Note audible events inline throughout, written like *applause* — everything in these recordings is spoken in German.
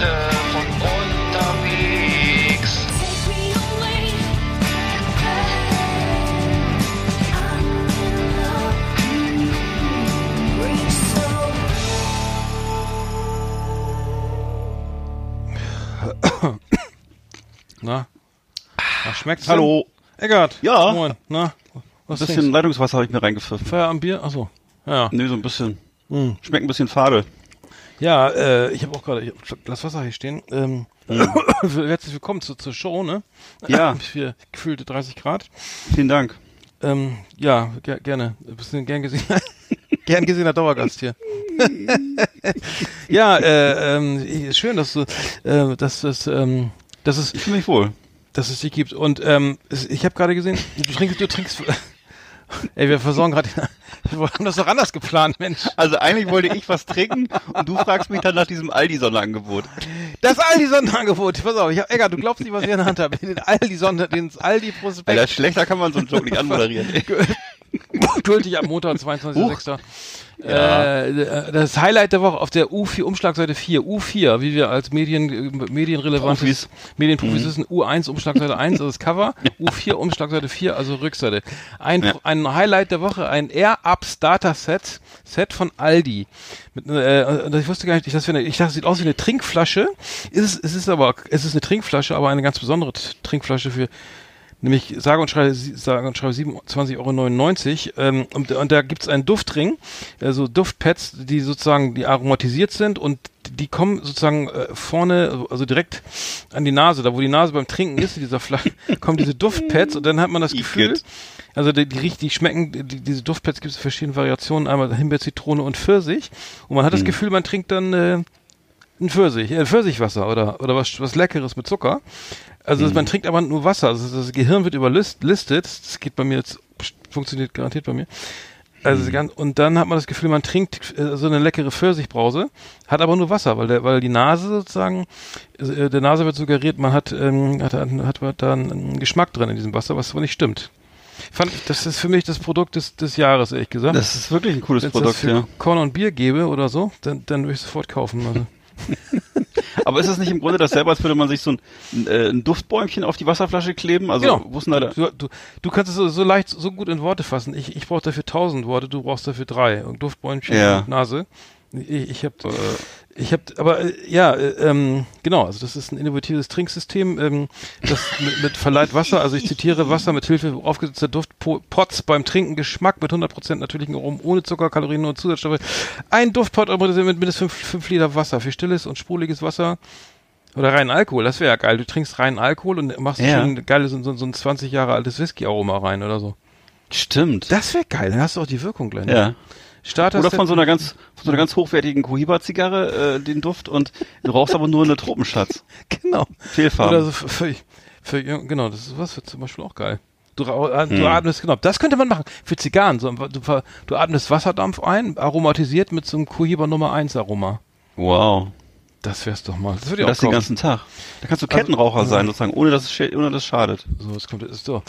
Beste von unterwegs. *coughs* Na? Na schmeckt's? Hallo. Eggert. Ja. Moin. Na? Was Ein bisschen trinkst Leitungswasser habe ich mir reingepfiffen. du? Feierabendbier? Achso. Ja. Nee, so ein bisschen. Hm. Schmeckt ein bisschen fade. Ja, äh, ich habe auch gerade Glas Wasser hier stehen. Ähm, *coughs* herzlich willkommen zu, zur Show, ne? Ja. *coughs* Für gefühlte 30 Grad. Vielen Dank. Ähm, ja, ger gerne. Du bist ein gern gesehen, *laughs* gern gesehener Dauergast hier. *laughs* ja, äh, ähm, schön, dass du, äh, dass das, ähm, dass es, Ich fühle mich wohl. dass es dich gibt. Und ähm, ich habe gerade gesehen, du trinkst, du trinkst. Ey, wir versorgen gerade. *laughs* Wir haben das doch anders geplant, Mensch. Also eigentlich wollte ich was trinken und du fragst mich dann nach diesem Aldi-Sonderangebot. Das Aldi-Sonderangebot. Pass auf, ich hab, Egger, du glaubst nicht, was ich in der Hand habe. Den Aldi-Sonder, den Aldi-Prospekt. Alter, schlechter kann man so einen Joke nicht anmoderieren. *laughs* Gültig ab Montag, 22.06. Äh, das Highlight der Woche auf der U4, Umschlagseite 4, U4, wie wir als Medien, äh, medienrelevantes Profis. Medienprofis wissen, U1, Umschlagseite 1, also das Cover, *laughs* U4, Umschlagseite 4, also Rückseite. Ein, Ja. ein Highlight der Woche, ein Air-Up Starter Set, Set von Aldi. Mit, äh, und ich wusste gar nicht, wir eine, ich dachte, es sieht aus wie eine Trinkflasche. Ist es, ist aber, es ist eine Trinkflasche, aber eine ganz besondere Trinkflasche für nämlich sage und schreibe, sage und schreibe 27,99 Euro. Ähm, und, und da gibt's einen Duftring, also Duftpads, die sozusagen die aromatisiert sind und die kommen sozusagen äh, vorne, also direkt an die Nase, da wo die Nase beim Trinken ist, in dieser Flasche, *laughs* kommen diese Duftpads und dann hat man das Gefühl, also die, die, die schmecken, die, diese Duftpads gibt es in verschiedenen Variationen, einmal Himbeer, Zitrone und Pfirsich und man hat das Gefühl, man trinkt dann äh, ein Pfirsich, äh, Pfirsichwasser oder, oder was, was Leckeres mit Zucker. Also man trinkt aber nur Wasser. Also das Gehirn wird überlistet. Das geht bei mir jetzt, funktioniert garantiert bei mir. Also ganz, und dann hat man das Gefühl, man trinkt äh, so eine leckere Pfirsichbrause, hat aber nur Wasser, weil der, weil die Nase sozusagen, äh, der Nase wird suggeriert, man hat, ähm, hat, hat, hat da einen Geschmack drin in diesem Wasser, was aber nicht stimmt. Fand, ich- das ist für mich das Produkt des, des Jahres, ehrlich gesagt. Das ist wirklich ein cooles Wenn es das Produkt, für ja. Korn und Bier gäbe oder so, dann, dann würde ich sofort kaufen. Also. Aber ist es nicht im Grunde dasselbe, als würde man sich so ein, äh, ein Duftbäumchen auf die Wasserflasche kleben? Also, Genau. wo ist denn da der? Du, du, du kannst es so, so leicht, so gut in Worte fassen. Ich, ich brauche dafür tausend Worte, du brauchst dafür drei. Und Duftbäumchen Ja. und Nase. Ich, ich habe, ich habe, aber äh, ja, äh, ähm, genau. Also das ist ein innovatives Trinksystem, ähm, das *laughs* mit, mit verleiht Wasser. Also ich zitiere Wasser mit Hilfe aufgesetzter Duftpots beim Trinken Geschmack mit 100% natürlichen Aromen, ohne Zucker, Kalorien und Zusatzstoffe. Ein Duftpot mit mindestens 5, 5 Liter Wasser für stilles und sprudeliges Wasser. Oder reinen Alkohol, das wäre ja geil. Du trinkst reinen Alkohol und machst Ja. schön geil so, so, so ein 20 Jahre altes Whisky-Aroma rein oder so. Stimmt. Das wäre geil, dann hast du auch die Wirkung gleich. ne? ja. Starter Oder von so einer ganz, von so einer ganz hochwertigen Cohiba-Zigarre, äh, den Duft und du rauchst aber nur eine Tropenschatz. *laughs* Genau. Fehlfarben. Oder so für, für, für genau, das ist was für zum Beispiel auch geil. Du, äh, du Hm. atmest, genau, das könnte man machen. Für Zigarren, so, du, du atmest Wasserdampf ein, aromatisiert mit so einem Cohiba Nummer 1 Aroma. Wow. Das wär's doch mal. Das würde ich auch das den ganzen Tag. Da kannst du Kettenraucher sein, sozusagen, ohne dass es, ohne dass es schadet. So, das kommt ist so.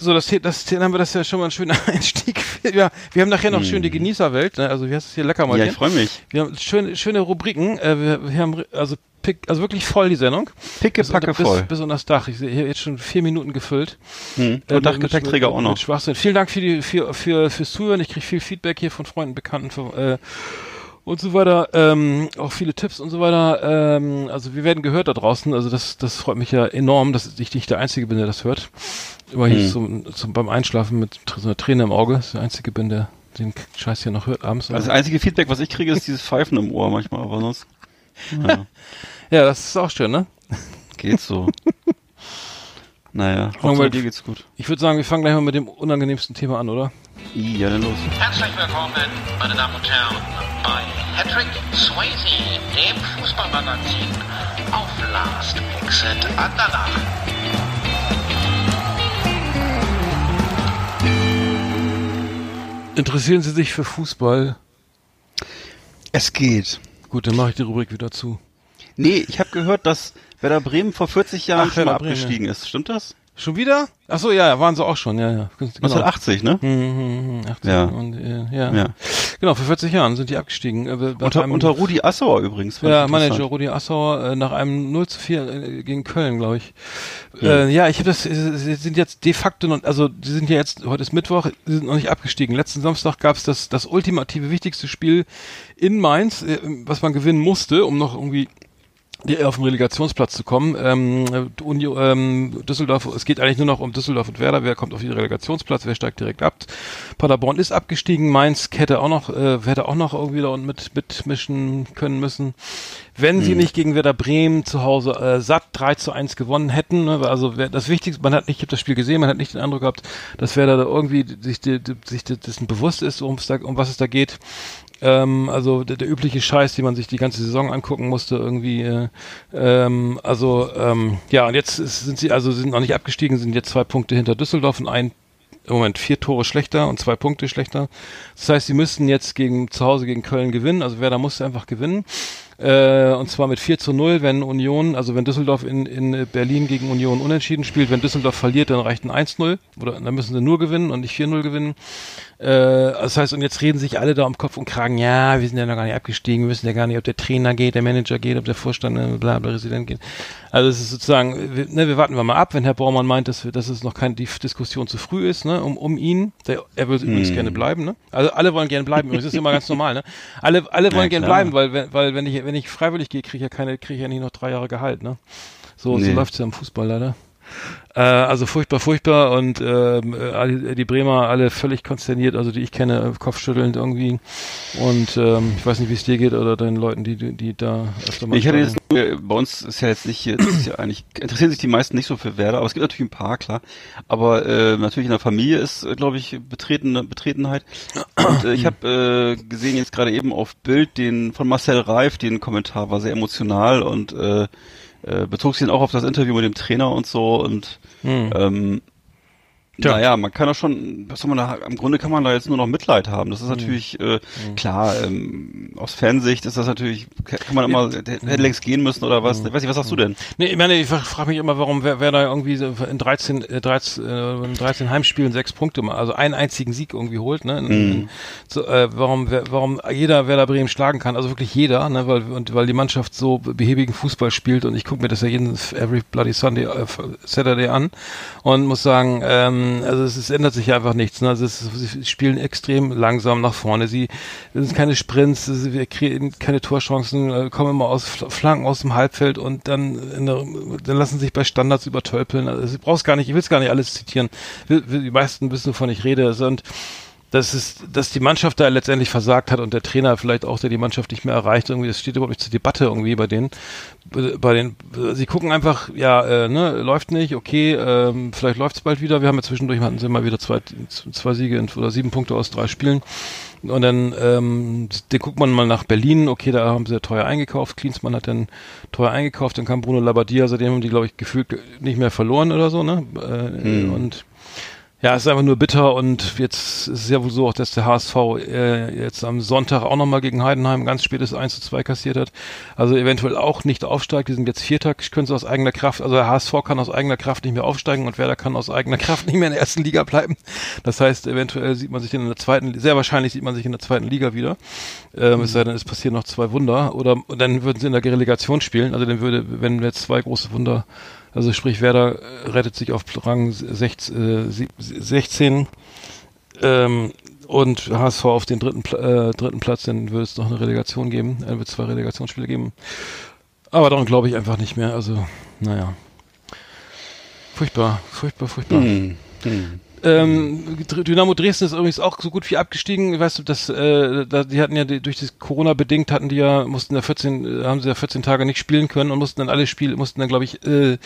So, das, das, dann haben wir das ja schon mal ein schöner *laughs* Einstieg. Ja, wir haben nachher noch schön die Genießerwelt, ne? Also wie heißt es hier lecker mal Hm. Ja, ich freue mich. Wir haben schöne, schöne Rubriken. Äh, wir, wir haben also pick, also wirklich voll die Sendung. Picke, Bis, packe bis, voll. bis unter das Dach. Ich sehe hier jetzt schon vier Minuten gefüllt. Hm. Äh, Und mit- Gepäckträger mit, auch noch. Schwachsinn. Vielen Dank für die, für, für, fürs Zuhören. Ich kriege viel Feedback hier von Freunden, Bekannten von, äh, und so weiter. Ähm, auch viele Tipps und so weiter. Ähm, also wir werden gehört da draußen. Also das, das freut mich ja enorm, dass ich nicht der Einzige bin, der das hört. Immer hier Hm. zum, zum, beim Einschlafen mit so einer Träne im Auge. Das ist der Einzige bin, der den Scheiß hier noch hört abends. Also das einzige Feedback, was ich kriege, ist dieses Pfeifen im Ohr manchmal, aber sonst ja, ja, das ist auch schön, ne? geht's so. *laughs* naja, Hauptsache dir geht's gut. Ich würde sagen, wir fangen gleich mal mit dem unangenehmsten Thema an, oder? Ja, dann los. Herzlich willkommen, meine Damen und Herren, bei Patrick Swayze, dem Fußballmagazin auf Last Exit Andalach. Interessieren Sie sich für Fußball? Es geht. Gut, dann mache ich die Rubrik wieder zu. Nee, ich habe gehört, dass Werder Bremen vor 40 Jahren Ach, schon mal abgestiegen ist. Stimmt das? Schon wieder? Ach so, ja, waren sie auch schon, ja, ja. Genau. 1980, ne? Mhm, 18 Ja. Und, äh, ja. Ja. Genau, vor 40 Jahren sind die abgestiegen. Äh, Unter, einem- unter Rudi Assauer übrigens. ja, Manager. Rudi Assauer äh, nach einem 0 zu 4 äh, gegen Köln, glaube ich. Äh, ja, ich habe das, äh, sie sind jetzt de facto, noch, also sie sind ja jetzt, heute ist Mittwoch, sie sind noch nicht abgestiegen. Letzten Samstag gab es das, das ultimative wichtigste Spiel in Mainz, was man gewinnen musste, um noch irgendwie die auf den Relegationsplatz zu kommen. Ähm, Uni, ähm, Düsseldorf, es geht eigentlich nur noch um Düsseldorf und Werder. Wer kommt auf den Relegationsplatz? Wer steigt direkt ab? Paderborn ist abgestiegen. Mainz hätte auch noch, äh, hätte auch noch irgendwie da unten mit mitmischen können müssen. Wenn sie nicht gegen Werder Bremen zu Hause äh, satt 3 zu 1 gewonnen hätten, ne, also das Wichtigste, man hat nicht, ich habe das Spiel gesehen, man hat nicht den Eindruck gehabt, dass Werder da irgendwie sich, die, die, sich dessen bewusst ist, um was es da geht. Ähm, also der, der übliche Scheiß, den man sich die ganze Saison angucken musste, irgendwie. Äh, ähm, also ähm, ja, und jetzt sind sie also sind noch nicht abgestiegen, sind jetzt zwei Punkte hinter Düsseldorf und ein im Moment vier Tore schlechter und zwei Punkte schlechter. Das heißt, sie müssen jetzt gegen zu Hause gegen Köln gewinnen. Also Werder muss einfach gewinnen. Äh, und zwar mit 4 zu 0, wenn Union, also wenn Düsseldorf in, in Berlin gegen Union unentschieden spielt. Wenn Düsseldorf verliert, dann reicht ein 1-0. Oder dann müssen sie nur gewinnen und nicht 4-0 gewinnen. Äh, das heißt, und jetzt reden sich alle da um Kopf und Kragen, ja, wir sind ja noch gar nicht abgestiegen, wir wissen ja gar nicht, ob der Trainer geht, der Manager geht, ob der Vorstand, äh, bla, bla, Präsident geht. Also es ist sozusagen, wir, ne, wir warten wir mal ab, wenn Herr Baumann meint, dass, wir, dass es noch keine die Diskussion zu früh ist, ne, um, um ihn. Der, er will übrigens Hm. gerne bleiben, ne? Also alle wollen gerne bleiben, übrigens, das ist immer ganz normal, ne? Alle, alle wollen Ja, gerne bleiben, weil, weil wenn ich, wenn ich freiwillig gehe, kriege ich ja keine, kriege ich ja nicht noch drei Jahre Gehalt, ne? So, so Nee. läuft's ja im Fußball leider. Äh, also furchtbar, furchtbar und äh, die Bremer alle völlig konsterniert, also die ich kenne, äh, kopfschüttelnd irgendwie. Und ähm, ich weiß nicht, wie es dir geht oder deinen Leuten, die, die, da öfter mal Ich hatte jetzt, nur- bei uns ist ja jetzt nicht, jetzt ist ja eigentlich, interessieren sich die meisten nicht so für Werder, aber es gibt natürlich ein paar, klar. Aber äh, natürlich in der Familie ist, äh, glaube ich, betretene Betretenheit. Und äh, ich habe äh, gesehen jetzt gerade eben auf Bild den von Marcel Reif, den Kommentar war sehr emotional und äh, äh, bezog sich dann auch auf das Interview mit dem Trainer und so und Hm. ähm, Tja. naja, man kann doch schon, was soll man da, im Grunde kann man da jetzt nur noch Mitleid haben. Das ist Hm. natürlich, äh, klar, ähm, aus Fansicht ist das natürlich, kann man immer, der hätte längst gehen müssen oder was. Weiß ich, was sagst du denn? Nee, ich meine, ich frage mich immer, warum wer, wer da irgendwie so in 13, äh, 13, äh, in 13 Heimspielen sechs Punkte, mal, also einen einzigen Sieg irgendwie holt, ne? In, in, so, äh, warum, wer, warum jeder Werder Bremen schlagen kann, also wirklich jeder, ne? Weil, und, weil die Mannschaft so behäbigen Fußball spielt und ich gucke mir das ja jeden every bloody Sunday, äh, Saturday an und muss sagen, ähm, also es, es ändert sich einfach nichts, ne? Also es, sie spielen extrem langsam nach vorne, sie, es sind keine Sprints, es- wir kriegen keine Torchancen, äh, kommen immer aus Fl- Flanken aus dem Halbfeld und dann, der, dann lassen sich bei Standards übertölpeln. Also, ich brauch's gar nicht, ich will's gar nicht alles zitieren. Will- will- Die meisten wissen, wovon ich rede. Also, Und dass es, dass die Mannschaft da letztendlich versagt hat und der Trainer vielleicht auch, der die Mannschaft nicht mehr erreicht, irgendwie, das steht überhaupt nicht zur Debatte irgendwie bei denen. Bei den, sie gucken einfach, ja, äh, ne, läuft nicht, okay, ähm, vielleicht läuft's bald wieder. Wir haben ja zwischendurch hatten sie mal wieder zwei, zwei Siege in, oder sieben Punkte aus drei Spielen. Und dann, ähm, den guckt man mal nach Berlin, okay, da haben sie teuer eingekauft, Klinsmann hat dann teuer eingekauft, dann kam Bruno Labbadia, seitdem haben die, glaube ich, gefühlt nicht mehr verloren oder so, ne? Äh, Und ja, es ist einfach nur bitter und jetzt ist es ja wohl so auch, dass der HSV äh, jetzt am Sonntag auch nochmal gegen Heidenheim ganz spätes 1 zu 2 kassiert hat. Also eventuell auch nicht aufsteigt. Die sind jetzt Vierter, können sie aus eigener Kraft, also der HSV kann aus eigener Kraft nicht mehr aufsteigen und Werder kann aus eigener Kraft nicht mehr in der ersten Liga bleiben. Das heißt, eventuell sieht man sich in der zweiten, sehr wahrscheinlich sieht man sich in der zweiten Liga wieder. Ähm, Es sei denn, es passieren noch zwei Wunder oder und dann würden sie in der Relegation spielen. Also dann würde, wenn jetzt zwei große Wunder also sprich, Werder äh, rettet sich auf Rang 16, äh, sie- 16 ähm, und HSV auf den dritten, äh, dritten Platz, dann würde es noch eine Relegation geben, dann wird es zwei Relegationsspiele geben. Aber daran glaube ich einfach nicht mehr. Also, naja. Furchtbar, furchtbar, furchtbar. Hm. Hm. Ähm, Dynamo Dresden ist übrigens auch so gut wie abgestiegen. Weißt du, dass äh, die hatten ja die, durch das Corona bedingt hatten die ja mussten da 14 äh, haben sie ja 14 Tage nicht spielen können und mussten dann alle Spiele mussten dann glaube ich äh,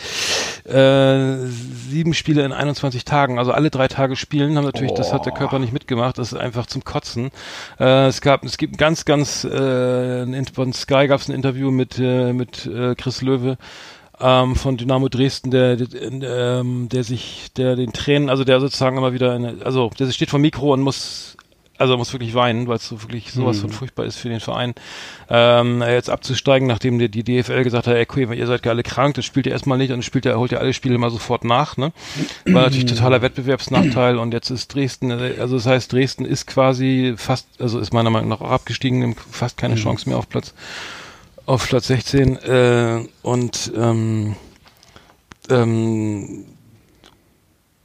äh, sieben Spiele in 21 Tagen, also alle drei Tage spielen. Haben natürlich das hat der Körper nicht mitgemacht. Das ist einfach zum Kotzen. Äh, es gab es gibt ganz ganz äh, von Sky gab es ein Interview mit äh, mit äh, Chris Löwe ähm, von Dynamo Dresden, der, der, ähm, der sich, der den Tränen, also der sozusagen immer wieder, eine, also der steht vor Mikro und muss also er muss wirklich weinen, weil es so wirklich sowas von furchtbar ist für den Verein. Ähm, jetzt abzusteigen, nachdem die, die DFL gesagt hat, ey, okay, ihr seid ja alle krank, das spielt ihr erstmal nicht und spielt ihr, holt ihr alle Spiele mal sofort nach, ne? War natürlich totaler Wettbewerbsnachteil und jetzt ist Dresden, also das heißt, Dresden ist quasi fast, also ist meiner Meinung nach auch abgestiegen, fast keine Chance mehr auf Platz auf Platz 16 äh, und ähm, ähm,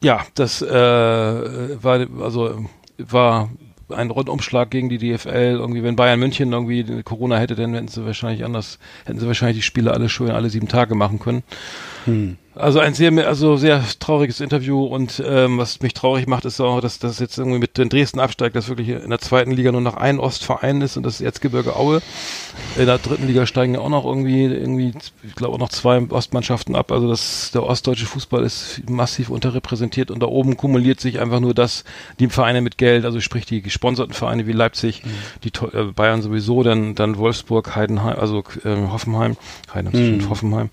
ja, das äh, war also war ein Rundumschlag gegen die DFL. Irgendwie, wenn Bayern München irgendwie Corona hätte, dann hätten sie wahrscheinlich anders, hätten sie wahrscheinlich die Spiele alle schon alle sieben Tage machen können. Hm. Also ein sehr, also sehr trauriges Interview und ähm, was mich traurig macht, ist auch, dass das jetzt irgendwie mit den Dresden absteigt, dass wirklich in der zweiten Liga nur noch ein Ostverein ist und das ist Erzgebirge Aue. In der dritten Liga steigen ja auch noch irgendwie, irgendwie, ich glaube auch noch zwei Ostmannschaften ab. Also das, der ostdeutsche Fußball ist massiv unterrepräsentiert und da oben kumuliert sich einfach nur das, die Vereine mit Geld, also sprich die gesponserten Vereine wie Leipzig, die äh, Bayern sowieso, dann, dann Wolfsburg, Heidenheim, also äh, Hoffenheim, Heidenheim, Mhm. Hoffenheim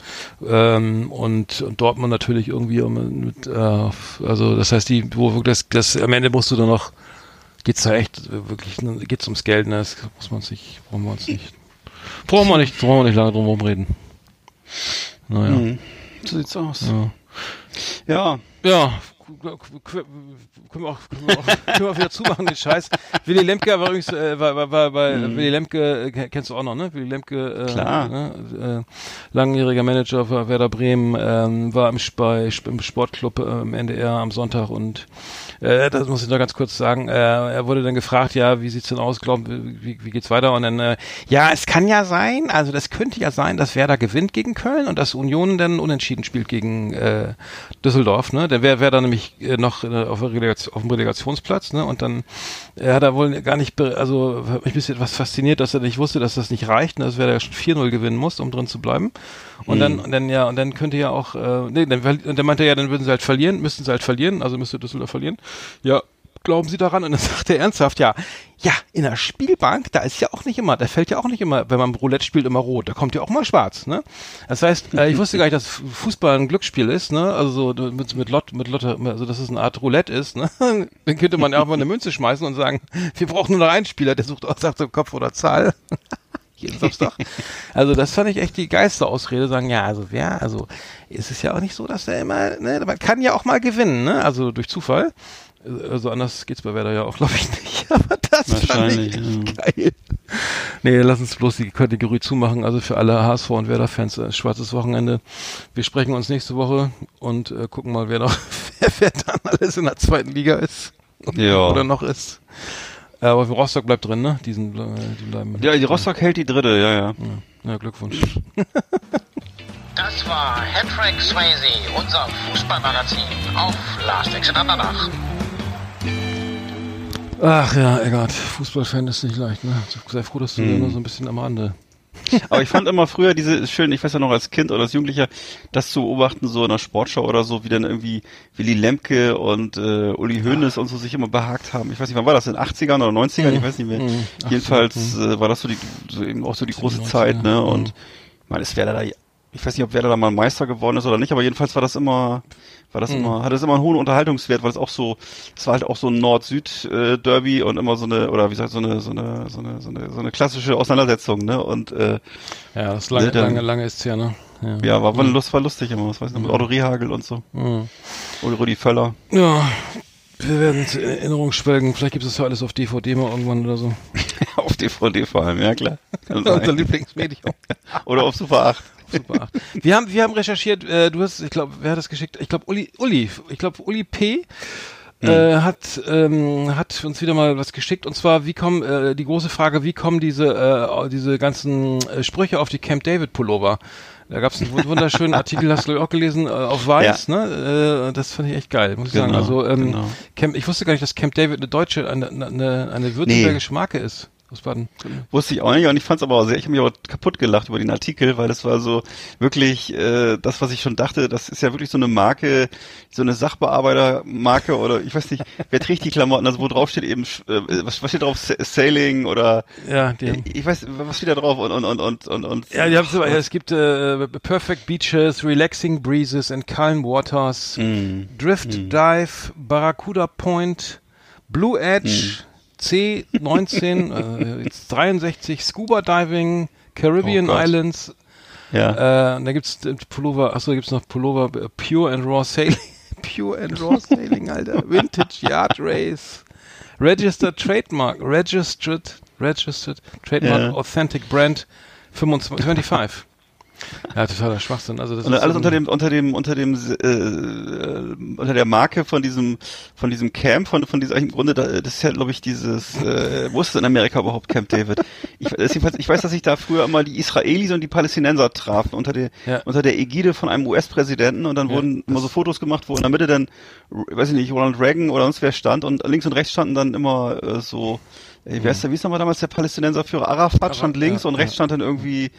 ähm, und, und Dortmund natürlich irgendwie mit, äh, also das heißt, die, wo wirklich das, das am Ende musst du dann noch, geht's da echt wirklich, geht's ums Geld, ne? Das muss man sich, brauchen wir uns nicht, brauchen wir nicht, brauchen wir nicht lange drum herum reden. Naja, Mhm. So sieht's aus. ja. Ja. Ja, können wir auch, können wir auch, können wir auch wieder zumachen, den Scheiß. Willy Lemke war übrigens, äh, war, war, war bei Willy Lemke, äh, kennst du auch noch, ne? Willy Lemke, äh, Klar. Ne? Äh, langjähriger Manager für Werder Bremen, ähm, war im, bei, im Sportclub äh, im NDR am Sonntag und äh, das muss ich noch ganz kurz sagen. Äh, er wurde dann gefragt, ja, wie sieht's denn aus, glauben, wie, wie geht's weiter? Und dann, äh, ja, es kann ja sein, also das könnte ja sein, dass Werder gewinnt gegen Köln und dass Union dann unentschieden spielt gegen äh, Düsseldorf, ne? Dann wäre wär da nämlich äh, noch äh, auf, der Relegation, auf dem Relegationsplatz, ne? Und dann er hat er wohl gar nicht, also mich ein bisschen etwas fasziniert, dass er nicht wusste, dass das nicht reicht, ne? dass Werder schon 4-0 gewinnen muss, um drin zu bleiben. Und dann, und dann ja, und dann könnte ja auch, äh, nee, dann, und dann meinte er ja, dann würden sie halt verlieren, müssten sie halt verlieren, also müsste Düsseldorf verlieren. Ja, glauben Sie daran? Und dann *laughs* sagt er ernsthaft, ja, ja, in der Spielbank, da ist ja auch nicht immer, da fällt ja auch nicht immer, wenn man Roulette spielt, immer rot, da kommt ja auch mal schwarz, ne? Das heißt, äh, ich wusste gar nicht, dass Fußball ein Glücksspiel ist, ne? Also so mit, mit Lot, mit Lotte, also dass es eine Art Roulette ist, ne? *laughs* Dann könnte man ja auch mal eine Münze schmeißen und sagen, wir brauchen nur noch einen Spieler, der sucht aus, sagt so Kopf oder Zahl. Jeden Samstag. Also das fand ich echt die geilste Ausrede, sagen, ja, also wer, also ist es ja auch nicht so, dass er immer, ne, man kann ja auch mal gewinnen, ne? Also durch Zufall. Also anders geht's bei Werder ja auch, glaube ich, nicht. *laughs* Aber das fand ich echt geil. Nee, lass uns bloß die Kategorie zumachen. Also für alle HSV und Werder-Fans äh, schwarzes Wochenende. Wir sprechen uns nächste Woche und äh, gucken mal, wer noch, *laughs* wer, wer dann alles in der zweiten Liga ist. Ja. Oder noch ist. Äh, Aber für Rostock bleibt drin, ne? Diesen, äh, die bleiben. Ja, die Rostock hält die dritte, ja, ja. Ja, Glückwunsch. *laughs* Das war Hattrick Swayze, unser Fußballmagazin auf Last Exit Andernach. Ach ja, Eggert, Fußballfan ist nicht leicht, ne? Sei froh, dass du Hm. nur so ein bisschen am Rande. Aber ich fand immer früher diese schön, ich weiß ja noch als Kind oder als Jugendlicher, das zu beobachten, so in der Sportschau oder so, wie dann irgendwie Willy Lemke und äh, Uli Hoeneß und so sich immer behagt haben. Ich weiß nicht, wann war das, in den 80ern oder 90ern? Ich weiß nicht mehr. Mhm. Jedenfalls äh, war das so die, so eben auch so die große 90er, Zeit, ne? Und mhm. ich meine, es wäre da, ich weiß nicht, ob Werder da mal Meister geworden ist oder nicht, aber jedenfalls war das immer, war Mhm. das immer, hatte es immer einen hohen Unterhaltungswert, weil es auch so, es war halt auch so ein Nord-Süd-Derby und immer so eine, oder wie gesagt, so eine, so eine, so eine, so eine, so eine klassische Auseinandersetzung, ne? Und äh, Ja, das ist lange, Ne, dann- lange, lange ist's ja, ne? Ja. ja, war, war, lust, war lustig immer, was weiß ich noch, mit Otto Rehagel und so. Mhm. Oder Rudi Völler. Ja, wir werden in Erinnerung schwelgen. Vielleicht gibt es das ja alles auf DVD mal irgendwann oder so. *laughs* auf DVD vor allem, ja klar. *laughs* Unser Lieblingsmedium. *laughs* Oder auf Super 8. Super 8. Wir haben, wir haben recherchiert, äh, du hast, ich glaube, wer hat das geschickt? Ich glaube, Uli, Uli, ich glaube, Uli P. Äh, hat ähm, hat uns wieder mal was geschickt und zwar wie kommen äh, die große Frage wie kommen diese äh, diese ganzen äh, Sprüche auf die Camp David Pullover da gab es einen wund- wunderschönen Artikel hast du auch gelesen äh, auf Weiß ne äh, das fand ich echt geil muss ich sagen Genau, also ähm, genau. Camp, ich wusste gar nicht dass Camp David eine deutsche eine eine, eine württembergische Marke ist aus Baden. Wusste ich auch nicht. Und ich fand es aber auch sehr, ich habe mich aber kaputt gelacht über den Artikel, weil das war so wirklich äh, das, was ich schon dachte, das ist ja wirklich so eine Marke, so eine Sachbearbeitermarke oder ich weiß nicht, *laughs* wer trägt die Klamotten, also wo drauf steht eben, äh, was, was steht drauf, Sa- Sailing oder ja die haben- ich weiß, was steht da drauf? Und und und und und, und Ja, die haben so, es gibt äh, Perfect Beaches, Relaxing Breezes and Calm Waters, Mm. Drift Dive, Barracuda Point, Blue Edge, C19, *laughs* äh, 63 Scuba Diving, Caribbean Oh. Islands. Ja. Äh, da gibt's äh, Pullover, achso, da gibt's noch Pullover äh, Pure and Raw Sailing. *laughs* Pure and Raw Sailing, Alter. Vintage Yard Race. Registered Trademark. Registered, Registered Trademark Ja. Authentic Brand 25. 25. Ja, totaler Schwachsinn. Also das Und ist alles so unter dem, unter dem, unter dem, äh, äh, unter der Marke von diesem, von diesem Camp, von, von dieser, im Grunde, da- das ist ja, glaube ich, dieses, äh, wo ist es in Amerika überhaupt Camp David? Ich, ich weiß, dass sich da früher immer die Israelis und die Palästinenser trafen unter der, Ja. unter der Ägide von einem US-Präsidenten und dann Ja, wurden immer so Fotos gemacht, wo in der Mitte dann, weiß ich nicht, Ronald Reagan oder sonst wer stand und links und rechts standen dann immer äh, so, äh, wer ist der, wie ist nochmal damals der Palästinenserführer? Arafat stand links ja, und rechts stand dann irgendwie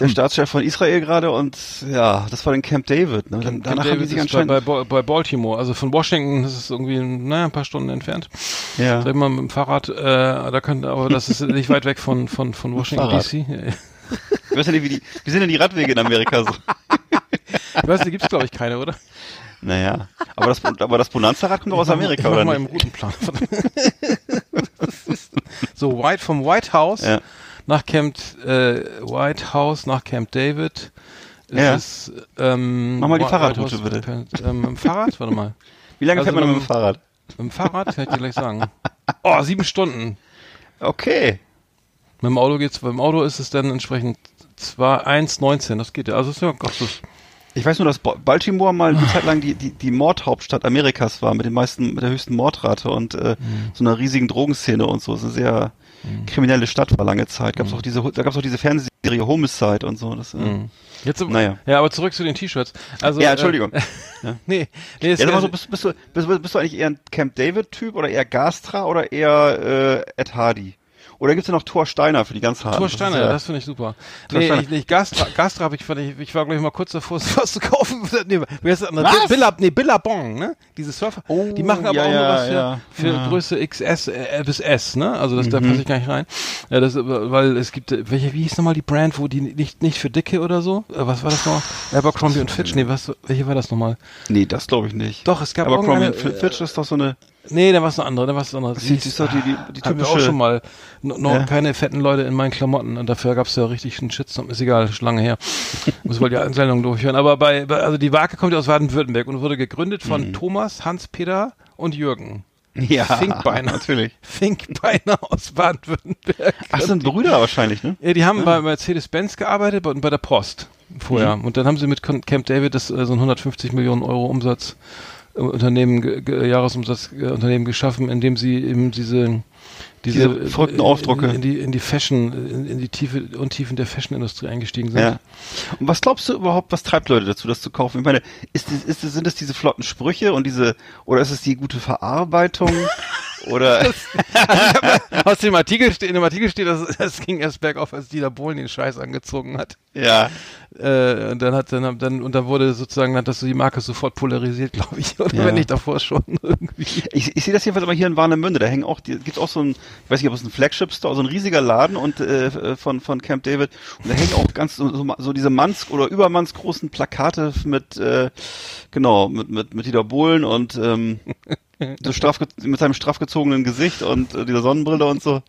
der Staatschef von Israel gerade und ja, das war dann Camp David. Ne? Dann, Camp danach haben die David sich ist bei, anscheinend. bei, Bo- bei Baltimore. Also von Washington ist es irgendwie naja, ein paar Stunden entfernt. ja. Sag mal mit dem Fahrrad, äh, da könnte, aber das ist nicht weit weg von, von, von Washington. DC. Ich weiß ja nicht, wie die, wie sind denn die Radwege in Amerika so? Ich weiß, da gibt's glaube ich keine, oder? Naja, aber das, aber das Bonanza-Rad kommt doch aus Amerika, ich mach oder mal nicht? im Routenplan. *laughs* so, White, vom White House Ja. Nach Camp, äh, White House nach Camp David. Ist Ja. es, ähm, Mach mal die Whi- Fahrradroute, White House- bitte. Ähm, mit dem Fahrrad? Warte mal. *laughs* Wie lange Also fährt man mit mit dem Fahrrad? Mit dem Fahrrad kann ich dir gleich sagen. *laughs* Oh, sieben Stunden. Okay. Mit dem Auto geht's, beim Auto ist es dann entsprechend 2, 1,19, das geht ja. Also ist ja, Gott, das, Ich weiß nur, dass Ba- Baltimore mal eine Zeit lang die, die, die Mordhauptstadt Amerikas war, mit den meisten, mit der höchsten Mordrate und äh, Mhm. so einer riesigen Drogenszene und so. Es ist eine sehr kriminelle Stadt war lange Zeit. Mhm. Gab's auch diese, da gab's auch diese Fernsehserie Homicide und so. Das, äh, Mhm. Jetzt, Naja. Ja, aber zurück zu den T-Shirts. Also, Ja, Entschuldigung. *laughs* Äh, nee, nee, es mal so, bist, bist, du, bist, bist du eigentlich eher ein Camp David-Typ oder eher Gastra oder eher äh, Ed Hardy? Oder gibt's ja noch Thor Steiner für die ganz harten? Thor Das Steiner, ja- ja, das finde ich super. Thor nee, Steiner. ich, ich Gastra, Gastra habe ich, fand ich, ich war glaube ich mal kurz davor, *laughs* was zu kaufen. *laughs* nee, wie heißt das andere? Was? Billa, nee, Billabong, ne? Diese Surfer. Oh, die machen aber ja, auch nur was für, ja. für Ja. Größe XS äh, bis S, ne? Also das, da Mhm. passe ich gar nicht rein. Ja, das, äh, weil es gibt, äh, welche, wie hieß nochmal die Brand, wo die nicht, nicht für Dicke oder so? Äh, was war das noch? Abercrombie und Fitch? Nee, was, welche war das nochmal? Nee, das glaube ich nicht. Doch, es gab Aber Crombie irgendeine, und Fitch ist doch so eine. Nee, da war es eine andere, da war es eine andere. Ist, die, ist doch die, die, die wir auch typische. schon mal. No, noch Ja. keine fetten Leute in meinen Klamotten und dafür gab es ja richtig einen Shitstorm. Ist egal, ist lange her. *laughs* Muss wohl die Sendung durchführen. Aber bei, also die Marke kommt ja aus Baden-Württemberg und wurde gegründet von Mhm. Thomas, Hans-Peter und Jürgen. Ja, Finkbeiner. natürlich. Finkbeiner aus Baden-Württemberg. Ach, sind Brüder wahrscheinlich, ne? Ja, die haben bei Mercedes-Benz gearbeitet und bei der Post vorher. Mhm. Und dann haben sie mit Camp David das äh, so ein 150 Millionen Euro Umsatz Unternehmen, Jahresumsatz äh, Unternehmen geschaffen, indem sie eben diese diese, Diese verrückten äh, Aufdrucke. in, in die in die Fashion in, in die Tiefe Untiefen der Fashionindustrie eingestiegen sind. Ja. Und was glaubst du überhaupt, was treibt Leute dazu, das zu kaufen? Ich meine, ist, ist, sind es diese flotten Sprüche und diese, oder ist es die gute Verarbeitung? *laughs* oder, *laughs* *laughs* Aus dem Artikel steht, in dem Artikel steht, dass es ging erst bergauf, als Dieter Bohlen den Scheiß angezogen hat. ja. Äh, und dann hat dann, dann und dann wurde sozusagen hat das so die Marke sofort polarisiert, glaube ich, *laughs* oder Ja. wenn nicht davor schon irgendwie. Ich, ich sehe das jedenfalls immer hier in Warnemünde, da hängen auch, die, gibt's auch so ein, ich weiß nicht, ob es ein Flagship-Store, so ein riesiger Laden und äh, von, von Camp David und da hängen auch ganz so, so, so diese Manns- oder übermanns großen Plakate mit, äh, genau, mit, mit, mit Dieter Bohlen und ähm, so straff, mit seinem straff gezogenen Gesicht und äh, dieser Sonnenbrille und so.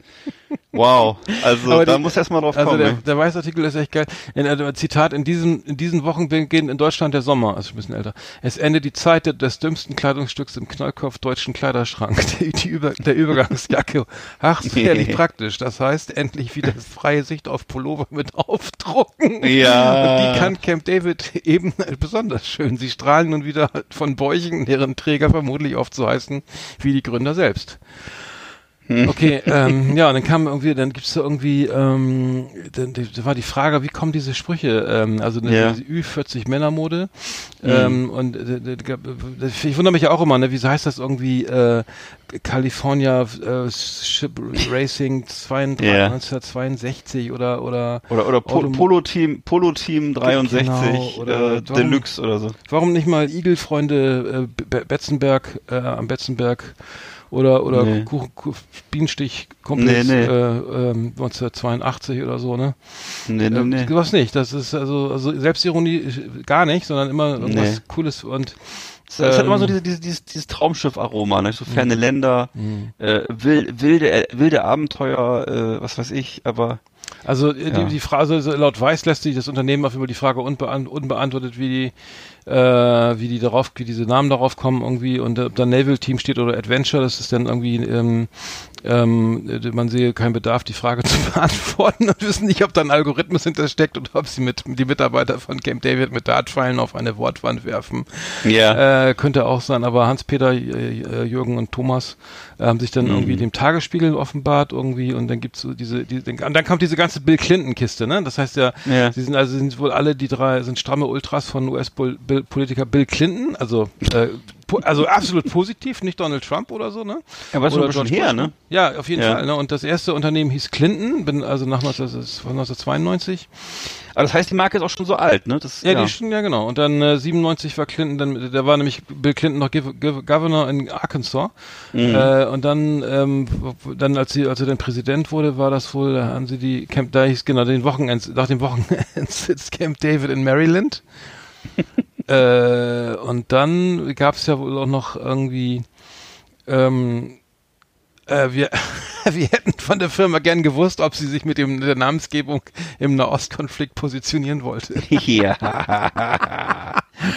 Wow, also Aber da die- muss erst mal drauf Also kommen. der, ne? der Weißartikel ist echt geil. In, äh, Zitat, in diesen, in diesen Wochen beginnt in Deutschland der Sommer, also ein bisschen älter. Es endet die Zeit des dümmsten Kleidungsstücks im Knallkopf deutschen Kleiderschrank. *laughs* Die, die Über, der Übergangsjacke. Ach, herrlich *laughs* praktisch. Das heißt, endlich wieder freie Sicht auf Pullover mit Aufdrucken. Ja. Und die kann Camp David eben besonders schön. Sie strahlen nun wieder von Bäuchen, deren Träger vermutlich oft so heißen wie die Gründer selbst. Okay, ähm, ja, und dann kam irgendwie, dann gibt's da irgendwie, ähm, dann, da war die Frage, wie kommen diese Sprüche, ähm, also eine, Ja. diese Ü40 Männermode, ähm, und äh, d- d- ich wundere mich ja auch immer, ne, wieso heißt das irgendwie äh, California äh, Ship Racing 32, Ja. 1962 oder oder Oder, oder po, Autom- Polo Team, Polo Team 63 Genau, oder äh, warum- Deluxe oder so. Warum nicht mal Igelfreunde äh, Be- Betzenberg äh, am Betzenberg Oder, oder Nee. Kuchen, Kuh, Bienenstich-Komplex Nee, nee. Äh, ähm, 1982 oder so, ne? Nee, nee, Ähm, nee. Was nicht. Das ist also, also Selbstironie äh, gar nicht, sondern immer irgendwas. Cooles und Es hat ähm, immer so diese, diese, dieses, dieses Traumschiff-Aroma, ne? so ferne Länder, Mhm. äh, wild, wilde, äh, wilde Abenteuer, äh, was weiß ich, aber Also äh, Ja. die, die Frage, also laut Weiß lässt sich das Unternehmen auf über die Frage unbeant unbeantwortet, wie die, äh, wie die darauf, wie diese Namen darauf kommen irgendwie und ob da Naval Team steht oder Adventure, das ist dann irgendwie, ähm, ähm, äh, man sehe keinen Bedarf, die Frage *laughs* zu beantworten und wissen nicht, ob da ein Algorithmus hintersteckt oder ob sie mit die Mitarbeiter von Camp David mit Dartpfeilen auf eine Wortwand werfen. ja. Äh, könnte auch sein, aber Hans-Peter, äh, äh, Jürgen und Thomas äh, haben sich dann irgendwie dem Tagesspiegel offenbart irgendwie und dann gibt's so diese, die, und dann kommt diese ganze Bill Clinton-Kiste, ne? Das heißt ja, Ja. sie sind also sind wohl alle die drei sind stramme Ultras von US-Politiker Bill Clinton, also äh, po- also absolut positiv, nicht Donald Trump oder so, ne? Das ist Oder schon her, Bush, ne? Ja, auf jeden Ja. Fall. Ne? Und das erste Unternehmen hieß Clinton, bin also nach 19, das war 1992. Aber das heißt, die Marke ist auch schon so alt, ne? Das, Ja, die schon, ja genau. Und dann äh, 97 war Clinton, dann da war nämlich Bill Clinton noch Governor in Arkansas. Mhm. Äh, und dann, ähm, dann als sie, als er dann Präsident wurde, war das wohl, da haben sie die Camp, da hieß genau den Wochenends, nach dem Wochenendsitz Camp David in Maryland. *laughs* äh, und dann gab es ja wohl auch noch irgendwie ähm, äh, wir, *laughs* wir hätten von der Firma gern gewusst, ob sie sich mit dem, der Namensgebung im Nahostkonflikt positionieren wollte. *laughs* ja.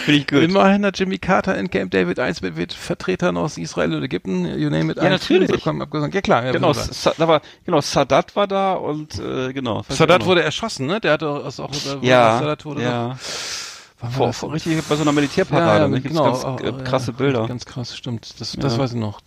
Finde ich gut. Immerhin hat Jimmy Carter in Camp David 1 mit, mit Vertretern aus Israel und Ägypten, you name it, Ja, natürlich. Bekommen, abgesagt. Ja klar, ja, Genau. Sa war, genau, Sadat war da und äh, genau. Sadat noch. wurde erschossen, ne? Der hatte auch, auch ja, Sadat wurde ja. War Vor, vor, richtig bei so einer Militärparade. ja, ne? ja, Gibt's genau, ganz äh, ja, krasse Bilder. Ganz krass, stimmt. Das, das Ja. weiß ich noch.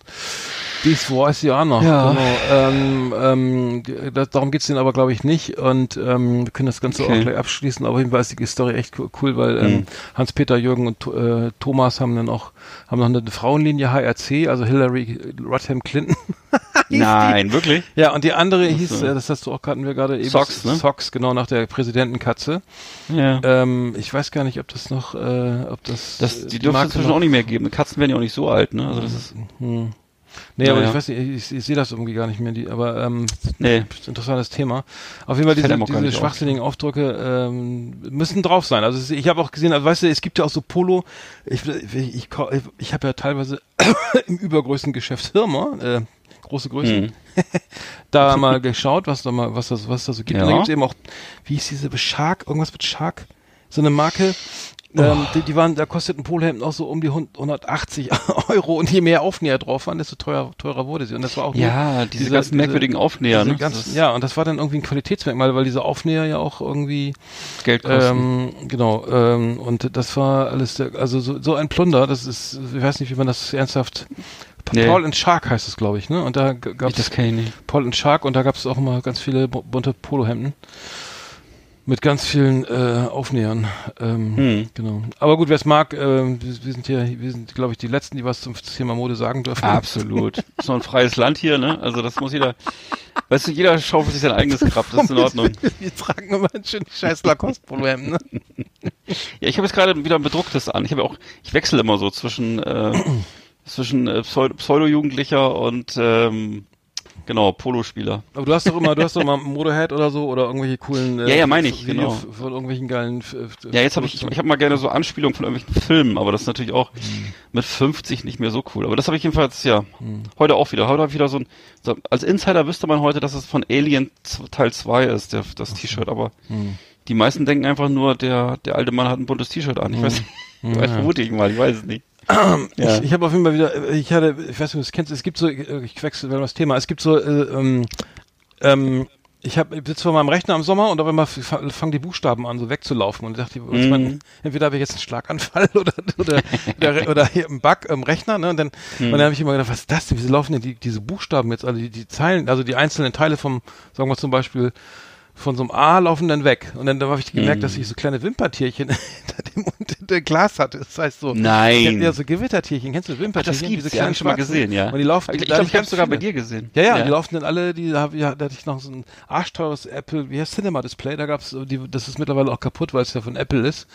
Dies weiß ich auch noch. Ja. Genau. Ähm, ähm, das, darum geht's denen aber, glaube ich, nicht. Und ähm, wir können das Ganze Okay. auch gleich abschließen. Aber auf jeden Fall ist die Story echt co- cool, weil ähm, Mhm. Hans-Peter, Jürgen und äh, Thomas haben dann auch haben noch eine Frauenlinie HRC, also Hillary Rodham Clinton. *laughs* Nein, wirklich? Ja, und die andere Ach hieß, äh, das hast du auch hatten wir gerade eben. Sox, ne? Sox, genau, nach der Präsidentenkatze. Ja. Ähm, ich weiß gar nicht, ob das noch, äh, ob das. Das, äh, die dürfen es auch nicht mehr geben. Katzen werden ja auch nicht so alt, ne? Also das ist, Hm. Nee, aber Naja. ich weiß nicht, ich, ich sehe das irgendwie gar nicht mehr, die, aber ähm, nee. *laughs* ist interessantes Thema. Auf jeden Fall diese, diese nicht auf. schwachsinnigen Aufdrücke ähm, müssen drauf sein. Also ich habe auch gesehen, also weißt du, es gibt ja auch so Polo, ich, ich, ich, ich habe ja teilweise *coughs* im übergrößten Geschäft Firma, äh, große Größen, Hm. *laughs* da mal geschaut, was da mal, was das, was da so gibt. Ja. Und da gibt es eben auch, wie hieß diese Shark, irgendwas mit Shark, so eine Marke. Ähm, die, die waren, da kosteten Polohemden auch so um die 180 *laughs* Euro und je mehr Aufnäher drauf waren, desto teurer, teurer wurde sie. Und das war auch Ja, diese, diese- ganzen merkwürdigen Aufnäher, ne? ganzen- ja, und das war dann irgendwie ein Qualitätsmerkmal, weil diese Aufnäher ja auch irgendwie, Geld kosten. ähm, genau, ähm, und das war alles, der, also so, so ein Plunder, das ist, ich weiß nicht, wie man das ernsthaft, Nee. Paul and Shark heißt es, glaube ich, ne? Und da gab ich, das kenne ich nicht. Paul and Shark und da gab es auch immer ganz viele bu- bunte Polohemden mit ganz vielen äh, Aufnähern. Ähm, Hm. Genau. Aber gut, wer es mag, äh, wir, sind hier, wir sind, glaube ich, die letzten, die was zum Thema Mode sagen dürfen. Absolut. ist noch ein freies Land hier, ne? Also das muss jeder, weißt du, jeder schaufelt sich sein eigenes Grab, das ist in Ordnung. *laughs* Wir tragen immer ein schönes scheiß Lacoste-Polohemd, ne? Ja, ich habe jetzt gerade wieder ein bedrucktes an. Ich habe auch, ich wechsle immer so zwischen äh, zwischen äh, Pseudo- Pseudo-Jugendlicher und ähm, genau Polospieler. Aber du hast doch immer, du hast doch mal Motorhead oder so oder irgendwelche coolen äh, Ja, ja, meine ich, genau. von irgendwelchen geilen Ja, jetzt habe ich, ich habe mal gerne so Anspielungen von irgendwelchen Filmen, aber das ist natürlich auch Hm. mit 50 nicht mehr so cool. Aber das habe ich jedenfalls ja heute auch wieder. Heute habe ich wieder so ein so, als Insider wüsste man heute, dass es von Alien Teil 2 ist, der, das T-Shirt, aber Hm. die meisten denken einfach nur, der der alte Mann hat ein buntes T-Shirt an. Ich weiß nicht, *laughs* ich weiß, vermute ich mal, ich weiß es nicht. Ja. Ich, ich habe auf jeden Fall wieder, ich hatte, ich weiß nicht, ob du es kennst, es gibt so, ich wechsle das Thema, es gibt so, äh, ähm, ähm, ich habe sitze vor meinem Rechner im Sommer und auf einmal fangen die Buchstaben an, so wegzulaufen und ich dachte, ich mein, entweder habe ich jetzt einen Schlaganfall *laughs* oder oder oder, oder hier einen Bug im Rechner, ne? Und dann, und dann habe ich immer gedacht, was ist das denn? Wieso laufen denn die, diese Buchstaben jetzt, also die, die Zeilen, also die einzelnen Teile vom, sagen wir zum Beispiel von so einem A laufen dann weg. Und dann da habe ich gemerkt, dass ich so kleine Wimpertierchen *laughs* hinter dem, unter Glas hatte. Das heißt so. Nein. Ja, so Gewittertierchen. Kennst du Wimpertierchen? das gibt's, Diese ja, kleinen ich schon mal gesehen, ja. Und die laufen. Ich, ich glaube, ich habe sogar bei dir gesehen. Ja, ja, die laufen dann alle, die hab, ja, da hatte ich noch so ein arschteures Apple, wie heißt Cinema Display, da gab's, die, das ist mittlerweile auch kaputt, weil es ja von Apple ist.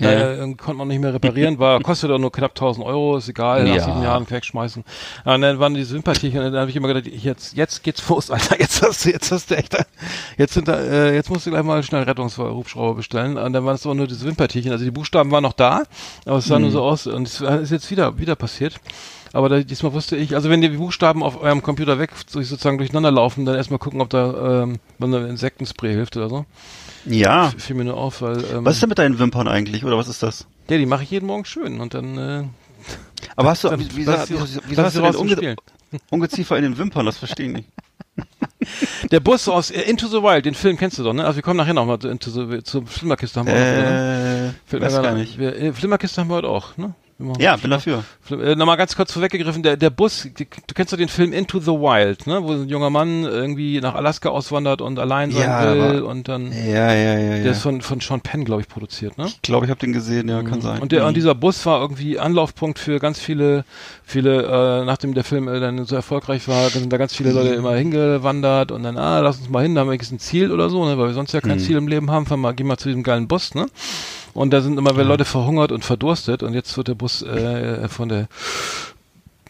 Ja. Da äh, konnte man nicht mehr reparieren, war, *laughs* kostet auch nur knapp 1000 Euro, ist egal, nach Ja. sieben Jahren wegschmeißen. Ja, und dann waren die Sympathiechen und dann habe ich immer gedacht, ich jetzt, jetzt geht's los, *laughs* Alter, jetzt hast du, jetzt hast du echt, jetzt sind da, äh, jetzt musst du gleich mal schnell Rettungshubschrauber bestellen. Und dann waren es aber nur diese Wimpertierchen, also die Buchstaben waren noch da, aber es sah Mhm. nur so aus und es ist jetzt wieder, wieder passiert. Aber da, diesmal wusste ich, also wenn die Buchstaben auf eurem Computer weg so- sozusagen durcheinander laufen, dann erstmal gucken, ob da ähm, Insektenspray hilft oder so. Ja. F- Fiel mir nur auf, weil ähm, Was ist denn mit deinen Wimpern eigentlich, oder was ist das? ja, die mache ich jeden Morgen schön und dann äh, Aber hast du, dann wie, wie, wie, wie, hast sie du denn raus zum Unge Spielen. Ungeziefer in den Wimpern? Das verstehe ich nicht. *laughs* Der Bus aus äh, Into the Wild, den Film kennst du doch, ne? Also wir kommen nachher nochmal zu, Into the, zur Flimmerkiste haben wir auch? Äh, Fällt mir weiß gar nicht. Wir, äh, Flimmerkiste haben wir heute auch, ne? Ja, bin dafür. Äh, Nochmal ganz kurz vorweggegriffen, der, der Bus, die, du kennst doch den Film Into the Wild, ne? Wo ein junger Mann irgendwie nach Alaska auswandert und allein sein Ja, will aber- und dann, Ja, ja, ja, der ja. ist von, von Sean Penn, glaube ich, produziert, ne? Ich glaube, ich habe den gesehen, ja, kann sein. Und, der, Mhm. und dieser Bus war irgendwie Anlaufpunkt für ganz viele, viele, äh, nachdem der Film äh, dann so erfolgreich war, sind da ganz viele Leute Mhm. immer hingewandert und dann, ah, lass uns mal hin, da haben wir ein Ziel oder so, ne, weil wir sonst ja kein Mhm. Ziel im Leben haben, fahren wir, gehen wir zu diesem geilen Bus, ne? Und da sind immer wieder Leute verhungert und verdurstet und jetzt wird der Bus äh, von der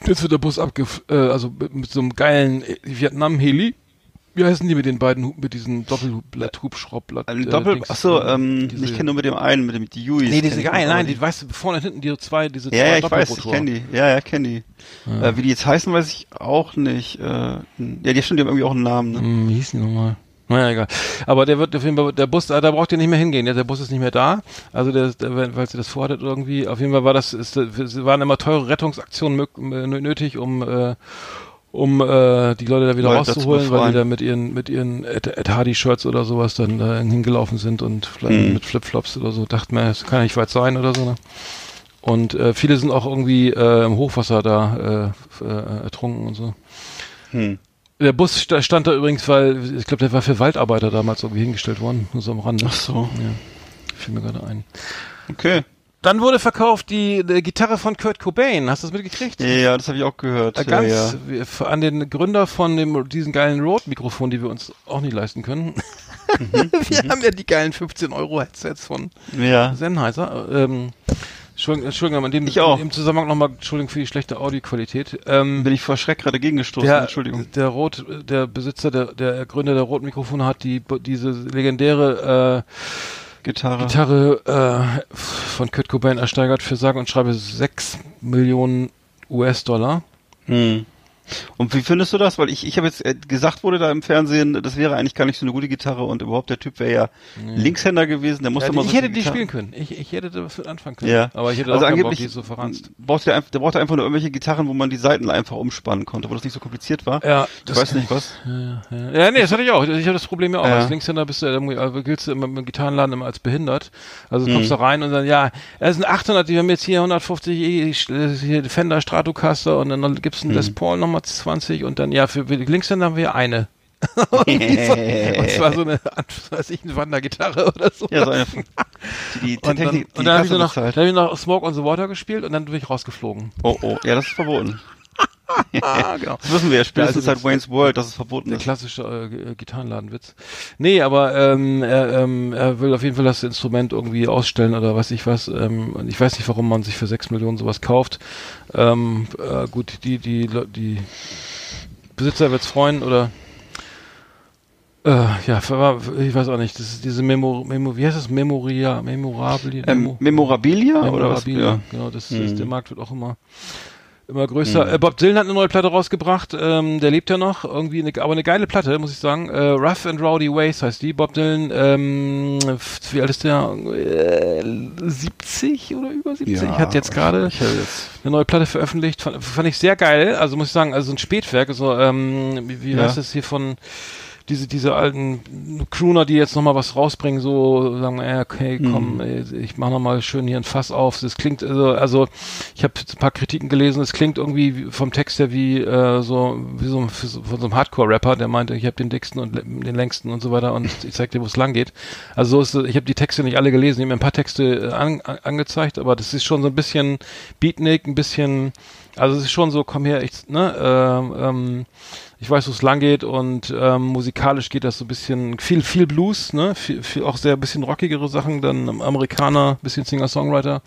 jetzt wird der Bus abge äh, also mit, mit so einem geilen äh, Vietnam-Heli. Wie heißen die mit den beiden, mit diesen Doppelblatt-Hubschraubblatt? Ein Doppel, ach so, ähm, diese- ich kenne nur mit dem einen, mit dem die Yuis. Nee, diese kenn ich geil, noch, nein, die, weißt du, vorne und hinten die zwei, diese Ja, zwei ja, ich weiß, ich kenne die. Ja, ja, kenne die. Äh, wie die jetzt heißen, weiß ich auch nicht. Äh, ja, die stimmt, die haben irgendwie auch einen Namen. Ne? Hm, wie hieß die nochmal? Naja, egal. Aber der wird auf jeden Fall, der Bus, da da braucht ihr nicht mehr hingehen. Der Bus ist nicht mehr da. Also der, der weil weil sie das vorhattet irgendwie. Auf jeden Fall war das, ist, waren immer teure Rettungsaktionen äh, nötig, um äh, um äh, die Leute da wieder Leute zu rauszuholen, weil die da mit ihren mit ihren Ed, Ed Hardy Shirts oder sowas dann da hingelaufen sind und vielleicht Mhm. mit Flipflops oder so. Dachten mir, das kann ja nicht weit sein oder so. Ne? Und äh, viele sind auch irgendwie äh, im Hochwasser da äh, äh, ertrunken und so. Hm. Der Bus sta- stand da übrigens, weil ich glaube, der war für Waldarbeiter damals irgendwie hingestellt worden, nur so am Rande. Ach so, Ja, fiel mir gerade ein. okay. Dann wurde verkauft die, die Gitarre von Kurt Cobain. Hast du das mitgekriegt? Ja, das habe ich auch gehört. Äh, ja, Ganz ja. an den Gründer von dem diesen geilen Rode-Mikrofon, die wir uns auch nicht leisten können. Mhm, *laughs* wir haben ja die geilen 15 Euro Headsets von Ja, Sennheiser. Ähm, Entschuldigung, Entschuldigung, aber in dem, Ich auch. im Zusammenhang nochmal, Entschuldigung für die schlechte Audioqualität. Ähm, bin ich vor Schreck gerade gegengestoßen. der, Entschuldigung. Der Rot, der Besitzer, der, der Gründer der roten Mikrofone hat die diese legendäre äh, Gitarre. Gitarre äh, von Kurt Cobain ersteigert für sage und schreibe 6 Millionen US-Dollar. Hm. Und wie findest du das? Weil ich, ich habe jetzt äh, gesagt wurde da im Fernsehen, das wäre eigentlich gar nicht so eine gute Gitarre und überhaupt der Typ wäre ja Linkshänder gewesen, der musste Ja, mal ich so hätte viel die Gitarre- spielen können. Ich, ich hätte das mit anfangen können. Ja. Aber ich hätte Also auch keinen Bock, angeblich die so verranzt. braucht der, einfach- der brauchte einfach nur irgendwelche Gitarren, wo man die Seiten einfach umspannen konnte, wo das nicht so kompliziert war. Ja, ich weiß nicht was. Ja, ja. ja, nee, das hatte ich auch. Ich habe das Problem ja auch. Ja. Als Linkshänder bist du, äh, giltst du immer im Gitarrenladen immer als behindert. Also Mhm. kommst du rein und dann, ja, es sind 800, wir haben jetzt hier 150 e, äh, hier Fender Stratocaster und dann gibt's Mhm. ein Les Paul nochmal 20 und dann, ja, für die Linkshänder haben wir eine. *laughs* So, und zwar so eine, weiß ich, eine Wandergitarre oder so. Ja, so eine, *laughs* die, die und dann, die und dann habe ich noch, dann bezahlt. hab ich noch Smoke on the Water gespielt und dann bin ich rausgeflogen. Oh, oh, ja, das ist verboten. *laughs* Genau. Das wissen wir ja spätestens seit Wayne's World, dass es verboten Der ist. klassische äh, äh, Gitarrenladenwitz. Nee, aber ähm, er, ähm, er will auf jeden Fall das Instrument irgendwie ausstellen oder weiß ich was. Ähm, ich weiß nicht, warum man sich für 6 Millionen sowas kauft. Ähm, äh, gut, die, die, die Besitzer wird's freuen oder äh, ja, ich weiß auch nicht. Das ist diese Memo, Memo wie heißt das? Memoria, Memorabilia? Ähm, Memorabilia oder was? Memorabilia, Ja. genau, das, Mhm. das, der Markt wird auch immer immer größer. Äh, Bob Dylan hat eine neue Platte rausgebracht, ähm, der lebt ja noch, irgendwie, eine, aber eine geile Platte, muss ich sagen. Äh, Rough and Rowdy Ways heißt die. Bob Dylan, ähm, wie alt ist der? Äh, 70 oder über 70? hat jetzt gerade eine neue Platte veröffentlicht. Fand, fand ich sehr geil. Also muss ich sagen, also ein Spätwerk, also ähm, wie, wie Ja. heißt das hier von diese, diese alten Crooner, die jetzt nochmal was rausbringen, so sagen, äh, okay, komm, ey, ich mach nochmal schön hier ein Fass auf. Das klingt, also, also ich habe ein paar Kritiken gelesen, es klingt irgendwie wie- vom Text her wie äh, so, wie so, von so einem Hardcore-Rapper, der meinte, ich habe den dicksten und den längsten und so weiter und ich zeig dir, wo es lang geht. Also so ist ich habe die Texte nicht alle gelesen, ich habe mir ein paar Texte äh, an, an, angezeigt, aber das ist schon so ein bisschen Beatnik, ein bisschen, also es ist schon so, komm her, ich, ne, ähm, ähm, ich weiß, wo es lang geht und ähm, musikalisch geht das so ein bisschen viel, viel Blues, ne, viel, viel auch sehr bisschen rockigere Sachen, dann Amerikaner, bisschen Singer-Songwriter.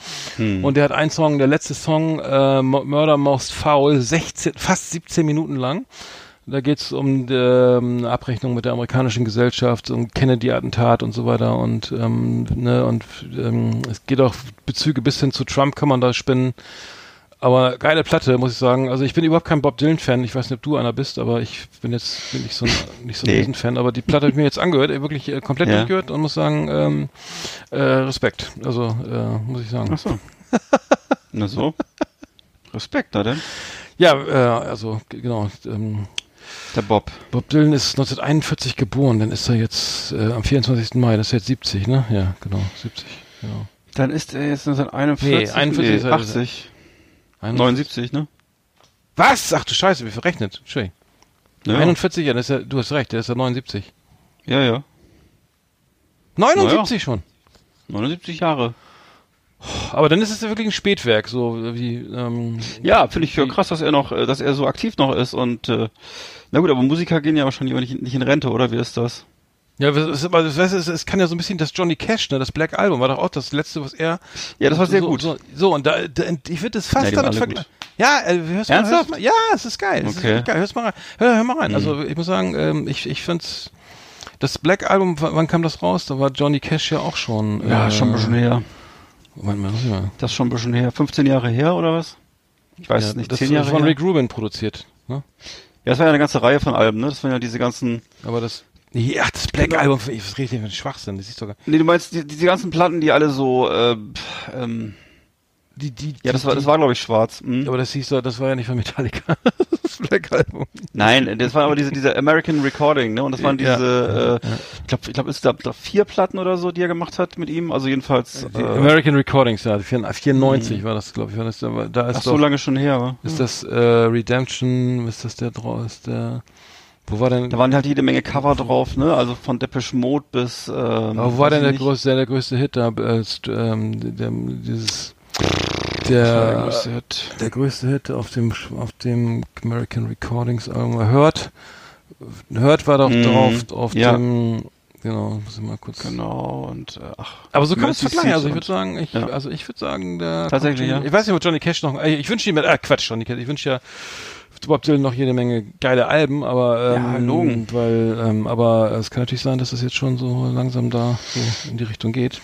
Und der hat einen Song, der letzte Song, äh, Murder Most Foul, 16, fast 17 Minuten lang. Da geht's um die ähm, Abrechnung mit der amerikanischen Gesellschaft, um Kennedy-Attentat und so weiter und ähm, ne und ähm, es geht auch Bezüge bis hin zu Trump kann man da spinnen. Aber geile Platte, muss ich sagen. Also ich bin überhaupt kein Bob Dylan-Fan. Ich weiß nicht, ob du einer bist, aber ich bin jetzt bin nicht so ein, nicht so ein Nee. Riesenfan. Aber die Platte habe ich mir jetzt angehört, wirklich äh, komplett Ja. durchgehört und muss sagen, ähm, äh, Respekt. Also äh, muss ich sagen. Ach so. *laughs* Na so. Respekt, na denn? Ja, äh, also genau. Ähm, Der Bob. Bob Dylan ist 1941 geboren, dann ist er jetzt äh, am 24. Mai, das ist jetzt 70, ne? Ja, genau, 70. Genau. Dann ist er jetzt 1941. Nee, 41 ist er- 80. 79, ne? Was? Ach du Scheiße, wie verrechnet. Entschuldigung. Ja, 41, ja, das ist ja, du hast recht, der ist ja 79. ja. ja. 79 schon. 79 Jahre. Aber dann ist es ja wirklich ein Spätwerk, so wie, ähm, Ja, finde ich ja krass, dass er noch, äh, dass er so aktiv noch ist und äh, na gut, aber Musiker gehen ja wahrscheinlich nicht, nicht in Rente, oder wie ist das? Ja, es, ist, aber das, heißt, es, es kann ja so ein bisschen das Johnny Cash, ne, das Black Album war doch auch das letzte, was er. Ja, das war sehr so, gut. So, so und da, da ich würde das fast Ja, damit vergleichen. Ja, äh, hörst mal, hörst mal, ja, es ist geil. Es ist Okay. wirklich geil. Hörst mal rein. Hör, hör mal rein. Mhm. Also ich muss sagen, ähm, ich, ich find's. Das Black Album, wann kam das raus? Da war Johnny Cash ja auch schon. Ja, äh, schon ein bisschen her. Moment mal, mal. Das ist schon ein bisschen her. 15 Jahre her, oder was? Ich weiß ja, es nicht. das 10 ist Jahre von her? Rick Rubin produziert. Ne? Ja, das war ja eine ganze Reihe von Alben, ne? Das waren ja diese ganzen. Aber das. Ja, das Black Genau. Album, ich was rede für einen Schwachsinn, das ist sogar. Nee, du meinst die, diese ganzen Platten, die alle so, äh, ähm, Die, die, ja, das war, das war glaube ich schwarz. Hm? Aber das hieß doch, das war ja nicht von Metallica. *laughs* das Black Album. Nein, das war aber diese, diese American Recording, ne? Und das waren Ja. diese, äh, ich glaube, ich glaube, es gab da vier Platten oder so, die er gemacht hat mit ihm. Also jedenfalls, Die äh, American Recordings, ja, 94 war das, glaube ich. War das, da, ist ach doch, so lange schon her. wa? ist das äh, Redemption, ist das der draus, ist der, wo war denn, Da waren halt jede Menge Cover drauf, ne? Also von Depeche Mode bis. Ähm, aber wo war denn der nicht. größte, der größte Hit da, äh, ähm, der, dieses, Was war der der, größte Hit? der größte Hit auf dem, auf dem American Recordings Album, Hört, Hört war doch Mhm. drauf, auf Ja. dem, genau, muss ich mal kurz, Genau und äh, ach. Aber so kann man es vergleichen. Also ich würde sagen, ich, Ja. also ich würde sagen, der Tatsächlich, kommt- ja. Ich weiß nicht, ob Johnny Cash noch. äh, Ich wünsche ihm, äh, Quatsch, Johnny Cash. Ich wünsche ja Bob Dylan noch jede Menge geile Alben, aber ähm, Ja, Logen. weil, ähm, aber es kann natürlich sein, dass es jetzt schon so langsam da so in die Richtung geht.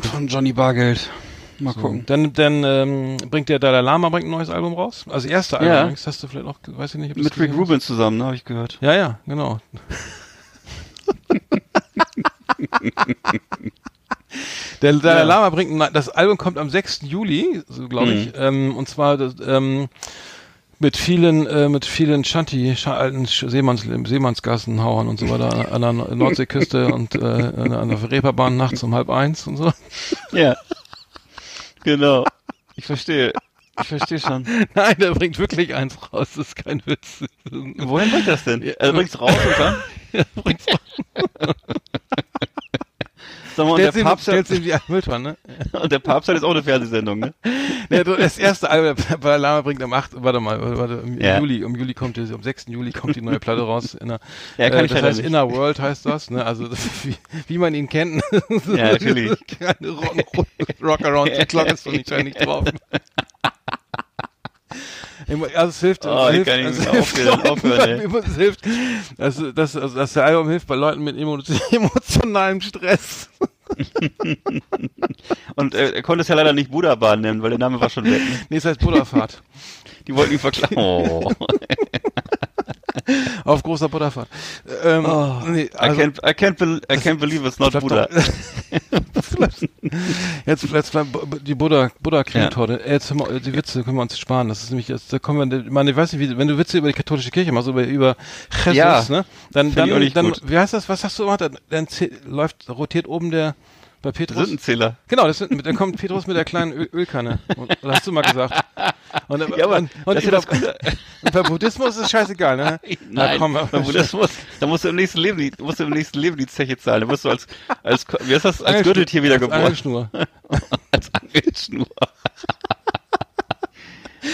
Von Johnny Bargeld. Mal So. gucken. Dann, dann ähm, bringt der Dalai Lama bringt ein neues Album raus. Also erste Album. Ja. übrigens. hast du vielleicht auch, weiß ich nicht, Mit Rick gesehen hast. Rubin zusammen, ne? Habe ich gehört. Ja, ja, genau. *laughs* Der Dalai Ja. Lama bringt, ein- das Album kommt am 6. Juli, so glaube ich, Mhm. ähm, und zwar das, ähm, mit vielen, äh, mit vielen Shanty, Scha alten Seemanns, Seemannsgassenhauern und so weiter *laughs* an der Nord- Nordseeküste und äh, an der Reeperbahn nachts um halb eins und so. Ja. genau. Ich verstehe. Ich verstehe schon. *laughs* Nein, der bringt wirklich eins raus, das ist kein Witz. Wohin bringt das denn? Er bringt's raus, oder? Er *laughs* bringt's raus. Mal, und der, ihm, Papst hat, ihm die Mülltonne, ne? und der Papst hat jetzt auch eine Fernsehsendung, ne? Du, das erste Album, der Lama bringt am 8. Warte mal, warte, im Ja. Juli, im Juli kommt die, am 6. Juli kommt die neue Platte raus. In der, Ja, kann äh, ich das heißt nicht. Inner World heißt das, ne? Also wie, wie man ihn kennt. Ja, natürlich. Keine Rock, Rock Around the Clock ist doch nicht, nicht drauf. Also es hilft, Oh, es ich hilft, kann nicht hilft aufhören, Leuten *laughs* aufhören, es hilft, dass, dass, also, der Album hilft bei Leuten mit emo- *laughs* emotionalem Stress. *laughs* Und äh, er konnte es ja leider nicht Buddha-Bahn nennen, weil der Name war schon weg. Ne? Nee, es heißt Buddha-Fahrt. Die wollten ihn verklagen. Oh. Auf großer Buddha-Fahrt. Ähm, Oh, nee, I, also, can't, I, can't bel I can't believe it's not Buddha. *laughs* jetzt, jetzt die Buddha, Buddha Cremetorte. Jetzt hör mal, die Witze können wir uns sparen. Das ist nämlich, jetzt, da kommen wir, ich meine, ich weiß nicht, wie, wenn du Witze über die katholische Kirche machst, über, über Jesus, Ja, ne? Dann, dann, dann, gut. wie heißt das? Was hast du gemacht? Dann, dann läuft, rotiert oben der, bei Petrus. Sündenzähler. Genau, das sind, dann kommt Petrus mit der kleinen Öl, Ölkanne. *laughs* Und, hast du mal gesagt. Und, Ja, aber und, und ist über, und *laughs* bei Buddhismus ist es scheißegal, ne? Na, Nein, komm, beim Buddhismus, da musst du im nächsten Leben die, musst du im nächsten Leben die Zeche zahlen. Da musst du als, als, wie heißt das, als Gürteltier wieder Als geboren. Angelschnur. *laughs* Als Angelschnur. *laughs*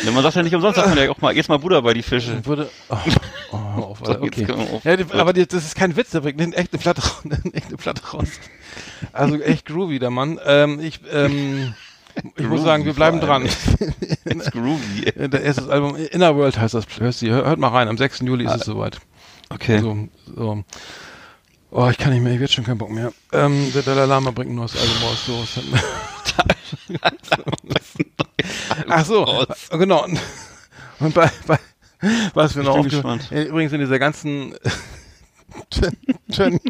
Ja, man sagt ja nicht umsonst, sagt man ja auch mal, jetzt mal Buddha bei die Fische. Würde, oh, oh, auf, Alter, okay. Ja, aber das ist kein Witz, der bringt eine echte Platte, raus- eine echte Platte raus. Also echt groovy, der Mann. Ähm, ich, ähm, ich muss sagen, wir bleiben dran. *laughs* It's groovy. Der erste Album, Inner World heißt das. Hörst du, hört mal rein, am 6. Juli ist Ah, es soweit. Okay. So, so. Oh, ich kann nicht mehr, ich werde schon keinen Bock mehr. Ähm, der Dalai Lama bringt ein neues Album raus. So, *laughs* Ach so, genau. Und- bei, bei was wir Ich noch bin aufge- gespannt. äh, Übrigens in dieser ganzen Turn, Turn,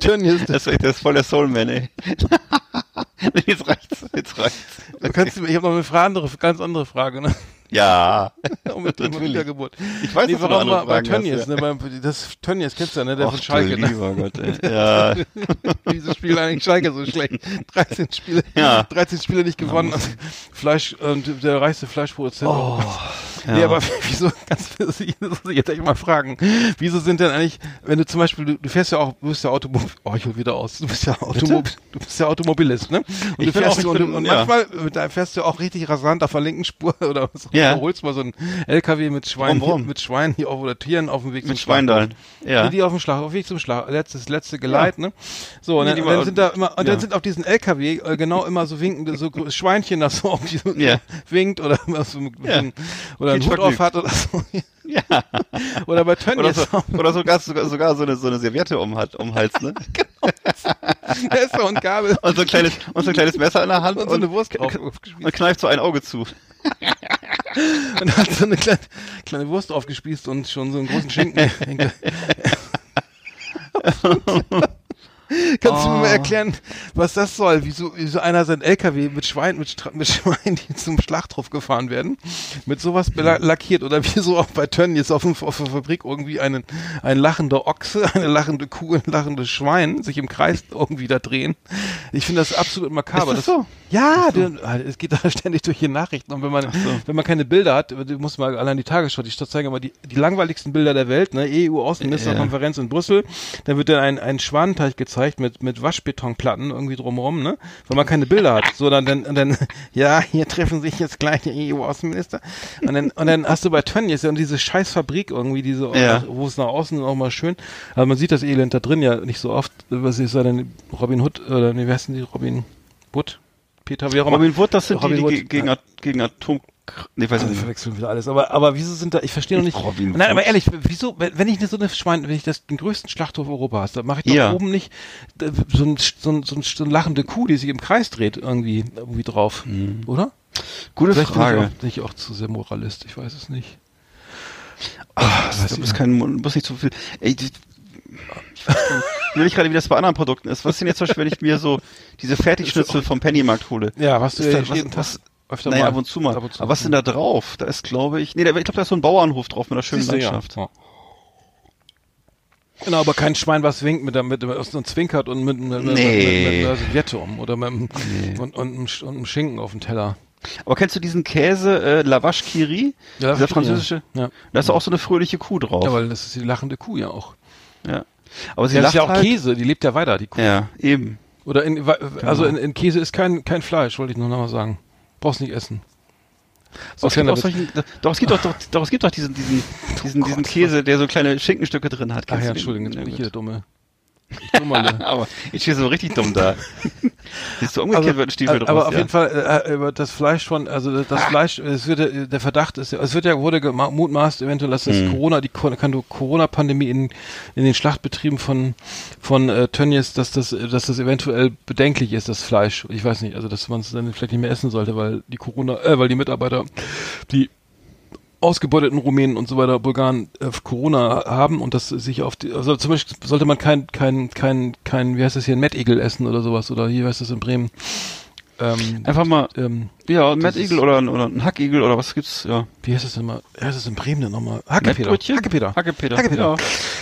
Turnierst, Das, ist- das ist voll der Soulman, ey. *laughs* jetzt reicht's, jetzt reicht's. du kannst, ich habe noch eine andere, ganz andere Frage, ne? Ja. *laughs* Um mit dem Natürlich. Wiedergeburt. Ich weiß, nee, du noch warum bei hast, Tönnies, ja. ne? Beim, das Tönnies kennst du ja, ne? Der Och, von Schalke, ne? lieber Gott, ey. Ja. *laughs* Wieso spielt eigentlich Schalke so schlecht? *laughs* 13 Spiele, Ja. 13 Spiele nicht gewonnen. und Fleisch, und der reichste Fleischproduzent. Oh, Nee, ja. aber wieso, ganz das muss ich jetzt echt mal fragen, wieso sind denn eigentlich, wenn du zum Beispiel, du, du fährst ja auch, du bist ja Automobil, oh, ich hol wieder aus, du bist ja Automobil, du bist ja Automobilist, ne? Und Ich du fährst auch- und, bin- und ja. manchmal äh, da fährst du auch richtig rasant auf der linken Spur oder so, Ja. holst mal so einen LKW mit Schweinen, hier- mit Schweinen hier auf, oder Tieren auf dem Weg Mit zum Schlachthof. Schweindallen. Ja. Die, die auf dem Schlag, auf dem Weg zum Schlag, letztes, letzte Geleit, ne? So, und Nee, dann, und dann sind da immer, und ja. dann sind auf diesen LKW äh, genau immer so winkende, so Schweinchen, das so auf die so Ja. winkt oder immer so, Ja. oder einen Hut auf hat oder so. *laughs* Ja. Oder bei Oder, Tönnies. so, oder sogar, sogar, sogar so eine, so eine Serviette um, um Hals, ne? *laughs* Messer und Gabel Und so ein kleines, und so ein kleines Messer in der Hand und so eine Wurst drauf und kneift so ein Auge zu. *laughs* Und hat so eine kleine, kleine Wurst aufgespießt und schon so einen großen Schinken. *laughs* *laughs* Kannst du mir Oh. mal erklären, was das soll? Wieso, wieso einer sein LKW mit Schwein, mit, Stra- mit *laughs* Schweinen, die zum Schlachthof gefahren werden, mit sowas lackiert oder wieso auch bei Tönnies auf, dem- auf der Fabrik irgendwie einen, ein lachender Ochse, *laughs* eine lachende Kuh, ein lachendes Schwein sich im Kreis irgendwie da drehen. Ich finde das absolut makaber. Ist das so? Ja, du, es geht da *laughs* ständig durch die Nachrichten und wenn man, so. wenn man keine Bilder hat, du musst mal allein die Tagesschau, die Stadt zeigen immer die, die langweiligsten Bilder der Welt, ne, EU-Außenministerkonferenz in Brüssel, dann wird dann ein, ein Schwanenteich gezeigt mit, mit Waschbetonplatten irgendwie drumherum, ne, weil man keine Bilder hat, so dann, dann, dann, *laughs* ja, hier treffen sich jetzt gleich die EU-Außenminister und dann, und dann hast du bei Tönnies ja diese scheiß Fabrik irgendwie, diese, Ja. wo es nach außen auch mal schön, aber man sieht das Elend da drin ja nicht so oft, was ist da denn, Robin Hood, oder, nee, wer heißen die, Robin Wood? Peter, wie auch immer. Robin Wood, das sind Robin die, die Wood, ge- gegen, ja. Gegen Atom... Nee, weiß ich Also nicht. verwechseln wieder alles. Aber, aber wieso sind da, ich verstehe noch nicht. Robin Nein, aber ehrlich, wieso, wenn, ich so eine Schwein, wenn ich das, den größten Schlachthof Europas, da mache ich doch Ja. oben nicht äh, so, ein, so, ein, so, ein, so eine lachende Kuh, die sich im Kreis dreht, irgendwie, irgendwie drauf. Oder? Gute Vielleicht bin ich, Mhm. Frage. auch, bin ich auch zu sehr Moralist, ich weiß es nicht. Ah, du bist kein, du musst nicht zu viel. Ey, die, ich weiß nicht, will gerade, wie das bei anderen Produkten ist. Was ist denn jetzt zum Beispiel, wenn ich mir so diese *laughs* Fertigschnitzel vom Pennymarkt hole? Ja, was du Ist ja was- was- öfter Naja, mal. ab und zu mal. Ab und zu. Aber was ist denn da drauf? Da ist, glaube ich, nee, da, ich glaube, da ist so ein Bauernhof drauf mit einer schönen Siehst du, ja. Landschaft. Ja. Genau, aber kein Schwein, was winkt mit, der- mit, mit und zwinkert und mit, mit, mit, Nee. mit, mit einer Serviette um oder mit, einem- und, und, einem Sch- und einem Schinken auf dem Teller. Aber kennst du diesen Käse, äh, Lavache Kiri? Ja, Dieser französische? Ja. Da ist auch so eine fröhliche Kuh drauf. ja, weil das ist die lachende Kuh ja auch. Ja. Aber sie Ja, lacht das ist ja auch halt. Käse, die lebt ja weiter, die Kuh. Ja, eben. Oder in, also Genau. in, in Käse ist kein, kein Fleisch, wollte ich nur noch mal sagen. Brauchst nicht essen. Doch, So es solchen, doch, es gibt doch, doch, doch, es gibt doch diesen, diesen, diesen, diesen Käse, der so kleine Schinkenstücke drin hat. Ach ja? Entschuldigung, jetzt bin ich hier der. Dumme. *laughs* Aber ich stehe so richtig dumm da. Siehst du, umgekehrt wird ein Stiefel aber, draus. aber auf ja. jeden Fall äh, über das Fleisch von, also das Fleisch, es wird der Verdacht ist, ja- es wird ja wurde gema- mutmaßt eventuell, dass das Mhm. Corona, die Corona-Pandemie in in den Schlachtbetrieben von von äh, Tönnies, dass das dass das eventuell bedenklich ist, das Fleisch. Ich weiß nicht, also dass man es dann vielleicht nicht mehr essen sollte, weil die Corona, äh, weil die Mitarbeiter, die ausgebeuteten Rumänen und so weiter, Bulgaren äh, Corona haben und das sich auf die, also zum Beispiel sollte man kein, kein, kein, kein, wie heißt das hier, ein Mettigel essen oder sowas oder hier heißt das in Bremen. Ähm, Einfach mal, ähm, ja, ein Mettigel oder, ein, oder ein Hackigel oder was gibt's, ja. Wie heißt das denn mal? Ja, heißt das in Bremen denn nochmal? Hackepeter. Hackepeter. Hackepeter. Hackepeter. Ja.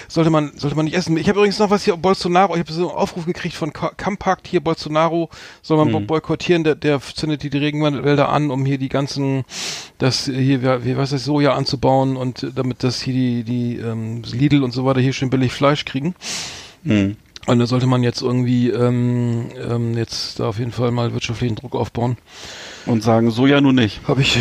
Sollte man, sollte man nicht essen. Ich habe übrigens noch was hier, Bolsonaro, ich habe so einen Aufruf gekriegt von Kampakt hier, Bolsonaro soll man hm. boykottieren, der, der zündet die, Regenwälder an, um hier die ganzen, das hier, wie, was ist, Soja anzubauen und damit das hier die, die, ähm, Lidl und so weiter hier schön billig Fleisch kriegen. Hm. Und da sollte man jetzt irgendwie ähm, ähm, jetzt da auf jeden Fall mal wirtschaftlichen Druck aufbauen. Und sagen, so ja nun nicht. Habe ich,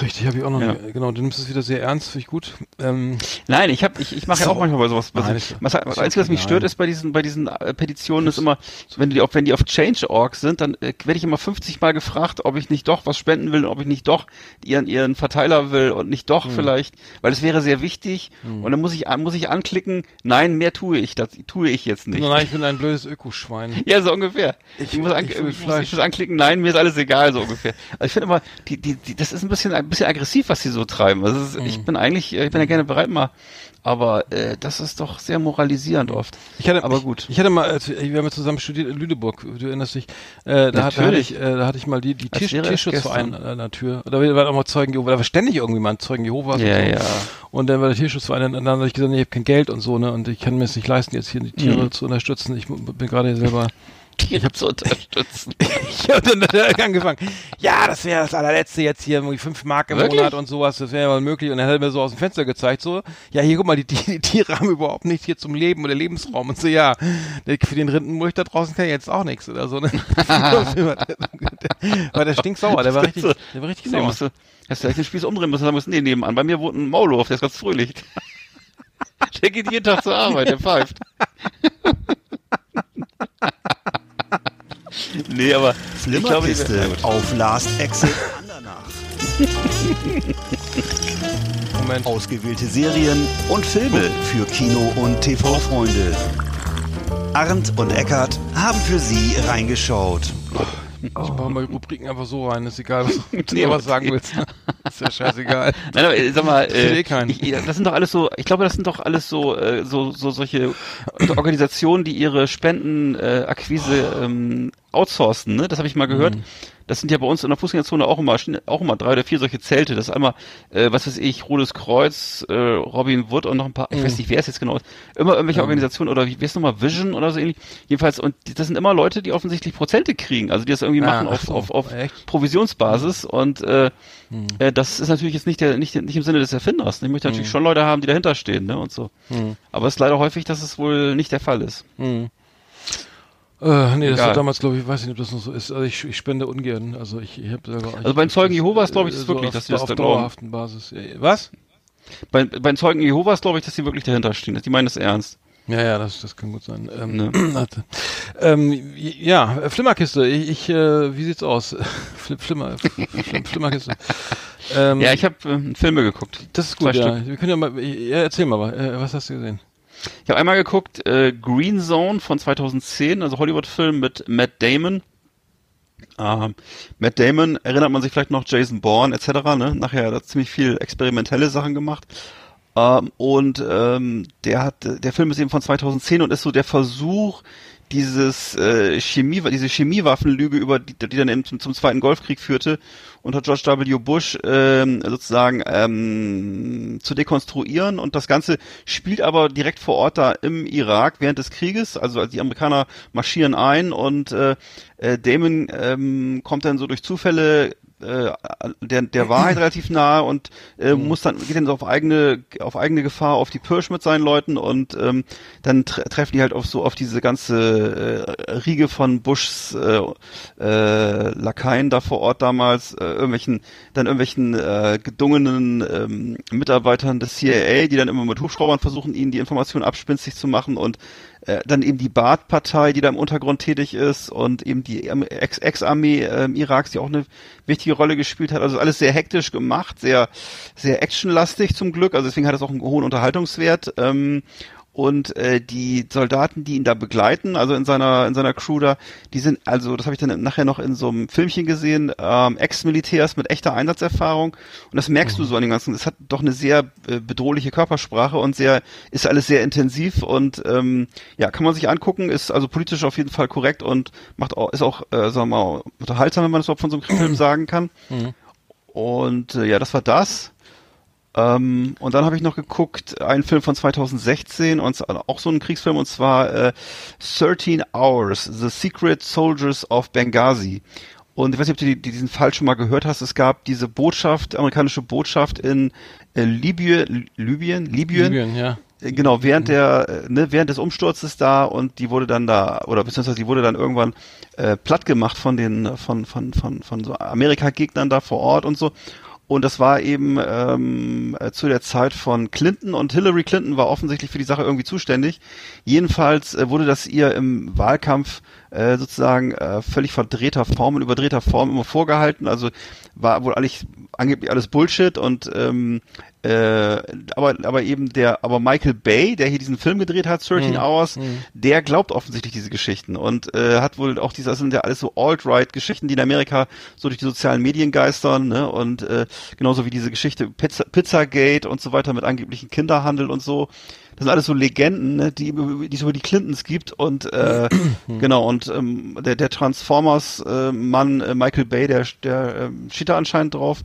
richtig, habe ich auch noch ja. nicht. Genau, du nimmst es wieder sehr ernst, finde ich gut. Ähm, Nein, ich habe, ich, ich mache so. ja auch manchmal bei sowas. Was, Nein, ich, was, was, Einzige, was mich stört, ist bei diesen, bei diesen äh, Petitionen, ist immer, wenn die, auf, wenn die auf Change.org sind, dann äh, werde ich immer 50 Mal gefragt, ob ich nicht doch was spenden will, ob ich nicht doch ihren, ihren Verteiler will und nicht doch hm. vielleicht, weil es wäre sehr wichtig. Hm. Und dann muss ich, muss ich anklicken, nein, mehr tue ich, das tue ich jetzt nicht. Nein, ich bin ein blödes Ökoschwein. *laughs* ja, so ungefähr. Ich, ich muss, an, ich, ich, muss, ich muss anklicken, nein, mir ist alles egal, so ungefähr. Also ich finde immer, die, die, die, das ist ein bisschen, ein bisschen aggressiv, was sie so treiben. Also ist, mhm. ich bin eigentlich, ich bin ja gerne bereit mal, aber äh, das ist doch sehr moralisierend oft. Ich hatte, aber gut. Ich, ich hatte mal, wir, haben ja zusammen studiert in Lüneburg, du erinnerst dich, äh, da, hat, da hatte ich, äh, da hatte ich mal die, die Tier, Tierschutzverein an der Tür. Da war auch mal Zeugen Jehovas, da war ständig irgendwie mal ein Zeugen Jehovas. Ja, und so. ja. Und dann war der Tierschutzverein, und dann habe ich gesagt, nee, ich habe kein Geld und so, ne, und ich kann mir es nicht leisten, jetzt hier die Tiere mhm. zu unterstützen. Ich bin gerade selber ich habe zu unterstützen. *laughs* ich habe dann angefangen. Ja, das wäre das allerletzte jetzt hier, irgendwie fünf Mark im Wirklich? Monat und sowas, das wäre ja mal möglich. Und dann hat er mir so aus dem Fenster gezeigt, so, ja, hier guck mal, die, die, Tiere haben überhaupt nichts hier zum Leben oder Lebensraum. Und so, ja, für den Rindenmulch da draußen kann jetzt auch nichts oder so. Ne? *laughs* war der stinksauer, der war richtig, der war richtig nee, sauer. Musst du, hast du echt den Spieß umdrehen müssen, sagen müssen, nee, nebenan. Bei mir wohnt ein Maulwurf, der ist ganz fröhlich. *laughs* der geht jeden Tag zur Arbeit, der pfeift. *laughs* nee, aber ich glaube, auf Last Exit Andernach. *laughs* Moment. Ausgewählte Serien und Filme für Kino- und TV-Freunde. Arndt und Eckart haben für Sie reingeschaut. Ich mache mal Rubriken einfach so rein, ist egal, was du *laughs* nee, was sagen willst. ist ja scheißegal. *laughs* Nein, aber sag mal, äh, ich, das sind doch alles so, ich glaube, das sind doch alles so, äh, so, so solche Organisationen, die ihre Spendenakquise äh, ähm, outsourcen, ne? Das habe ich mal gehört. Mhm. Das sind ja bei uns in der Fußgängerzone auch immer auch immer drei oder vier solche Zelte. Das ist einmal, äh, was weiß ich, Rotes Kreuz, äh, Robin Wood und noch ein paar, mhm. ich weiß nicht, wer es jetzt genau ist. Immer irgendwelche mhm. Organisationen oder wie, wie ist nochmal Vision oder so ähnlich. Jedenfalls, und das sind immer Leute, die offensichtlich Prozente kriegen, also die das irgendwie ah, machen auf, so, auf, auf Provisionsbasis und äh, mhm. äh, das ist natürlich jetzt nicht der, nicht, nicht im Sinne des Erfinders. Ich möchte natürlich mhm. schon Leute haben, die dahinter stehen, ne? Und so. Mhm. Aber es ist leider häufig, dass es wohl nicht der Fall ist. Äh, nee, das war damals, glaube ich, weiß nicht, ob das noch so ist. Also ich, ich spende ungern. Also ich, ich habe selber. Also bei den Zeugen Jehovas glaube ich, ist so wirklich, dass die das auf dauerhaften Basis. Was? Bei, bei den Zeugen Jehovas glaube ich, dass die wirklich dahinter stehen. Die meinen das ernst. Ja, ja, das, das kann gut sein. Ähm, ne. *clears throat* ähm, ja, Flimmerkiste. Ich, ich äh, wie sieht's aus? *laughs* Flimmer, Flimmerkiste. *laughs* Ähm, ja, ich habe äh, Filme geguckt. Das ist gut. Ja. Wir können ja mal. Ja, erzähl mal, äh, was hast du gesehen? Ich habe einmal geguckt, äh, Green Zone von 2010, also Hollywood-Film mit Matt Damon. Ähm, Matt Damon erinnert man sich vielleicht noch Jason Bourne etc. Ne? Nachher hat er ziemlich viel experimentelle Sachen gemacht. Ähm, und ähm, der hat, der Film ist eben von 2010 und ist so der Versuch, dieses äh, Chemie, diese Chemiewaffenlüge über die, die dann eben zum, zum Zweiten Golfkrieg führte, unter George W. Bush ähm, sozusagen ähm, zu dekonstruieren und das Ganze spielt aber direkt vor Ort da im Irak während des Krieges, also die Amerikaner marschieren ein und äh, äh, Damon ähm, kommt dann so durch Zufälle äh, der, der Wahrheit relativ nahe und äh, mhm. muss dann geht dann so auf eigene auf eigene Gefahr auf die Pirsch mit seinen Leuten und ähm, dann tre treffen die halt auf so auf diese ganze äh, Riege von Bushs äh, äh, Lakaien da vor Ort damals äh, irgendwelchen dann irgendwelchen äh, gedungenen ähm, Mitarbeitern des CIA, die dann immer mit Hubschraubern versuchen, ihnen die Informationen abspinstig zu machen und äh, dann eben die Baath-Partei, die da im Untergrund tätig ist und eben die Ex-Armee äh, Iraks, die auch eine wichtige Rolle gespielt hat. Also alles sehr hektisch gemacht, sehr, sehr actionlastig zum Glück. Also deswegen hat es auch einen hohen Unterhaltungswert. Ähm, und äh, die Soldaten, die ihn da begleiten, also in seiner in seiner Crew da, die sind also, das habe ich dann nachher noch in so einem Filmchen gesehen, ähm, Ex-Militärs mit echter Einsatzerfahrung und das merkst mhm. du so an dem ganzen. Es hat doch eine sehr äh, bedrohliche Körpersprache und sehr ist alles sehr intensiv und ähm, ja kann man sich angucken, ist also politisch auf jeden Fall korrekt und macht auch ist auch äh, sagen wir mal unterhaltsam, wenn man das überhaupt von so einem Film *clears throat* sagen kann. Mhm. Und äh, ja, das war das. Ähm, und dann habe ich noch geguckt, einen Film von 2016, und auch so ein Kriegsfilm, und zwar äh, 13 Hours, The Secret Soldiers of Benghazi. Und ich weiß nicht, ob du diesen Fall schon mal gehört hast. Es gab diese Botschaft, amerikanische Botschaft in äh, Libyen, Libyen, Libyen, Libyen, ja. Äh, genau, während der, äh, ne, während des Umsturzes da und die wurde dann da, oder beziehungsweise die wurde dann irgendwann äh, platt gemacht von den, von, von, von, von so Amerika-Gegnern da vor Ort und so. Und das war eben ähm, äh, zu der Zeit von Clinton und Hillary Clinton war offensichtlich für die Sache irgendwie zuständig. Jedenfalls äh, wurde das ihr im Wahlkampf äh, sozusagen äh, völlig verdrehter Form und überdrehter Form immer vorgehalten. Also war wohl eigentlich angeblich alles Bullshit und ähm, äh, aber aber eben der aber Michael Bay, der hier diesen Film gedreht hat, 13 mhm. Hours, mhm. der glaubt offensichtlich diese Geschichten und äh, hat wohl auch diese das sind ja alles so alt-right Geschichten, die in Amerika so durch die sozialen Medien geistern, ne? Und äh, genauso wie diese Geschichte Pizza, Pizzagate und so weiter mit angeblichen Kinderhandel und so. Das sind alles so Legenden, ne, die, die es über die Clintons gibt und äh, *clears throat* genau und ähm, der der Transformers äh, äh, Michael Bay, der der äh, steht da anscheinend drauf.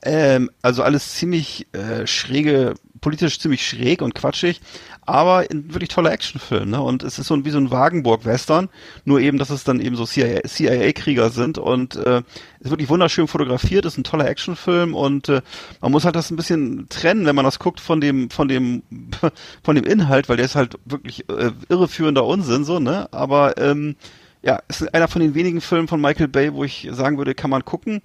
Ähm, also alles ziemlich äh, schräge, politisch ziemlich schräg und quatschig, aber ein wirklich toller Actionfilm, ne? Und es ist so ein, wie so ein Wagenburg-Western, nur eben, dass es dann eben so CIA-Krieger sind und äh, ist wirklich wunderschön fotografiert, ist ein toller Actionfilm und äh, man muss halt das ein bisschen trennen, wenn man das guckt von dem, von dem, *laughs* von dem Inhalt, weil der ist halt wirklich äh, irreführender Unsinn, so, ne? Aber ähm, ja, ist einer von den wenigen Filmen von Michael Bay, wo ich sagen würde, kann man gucken.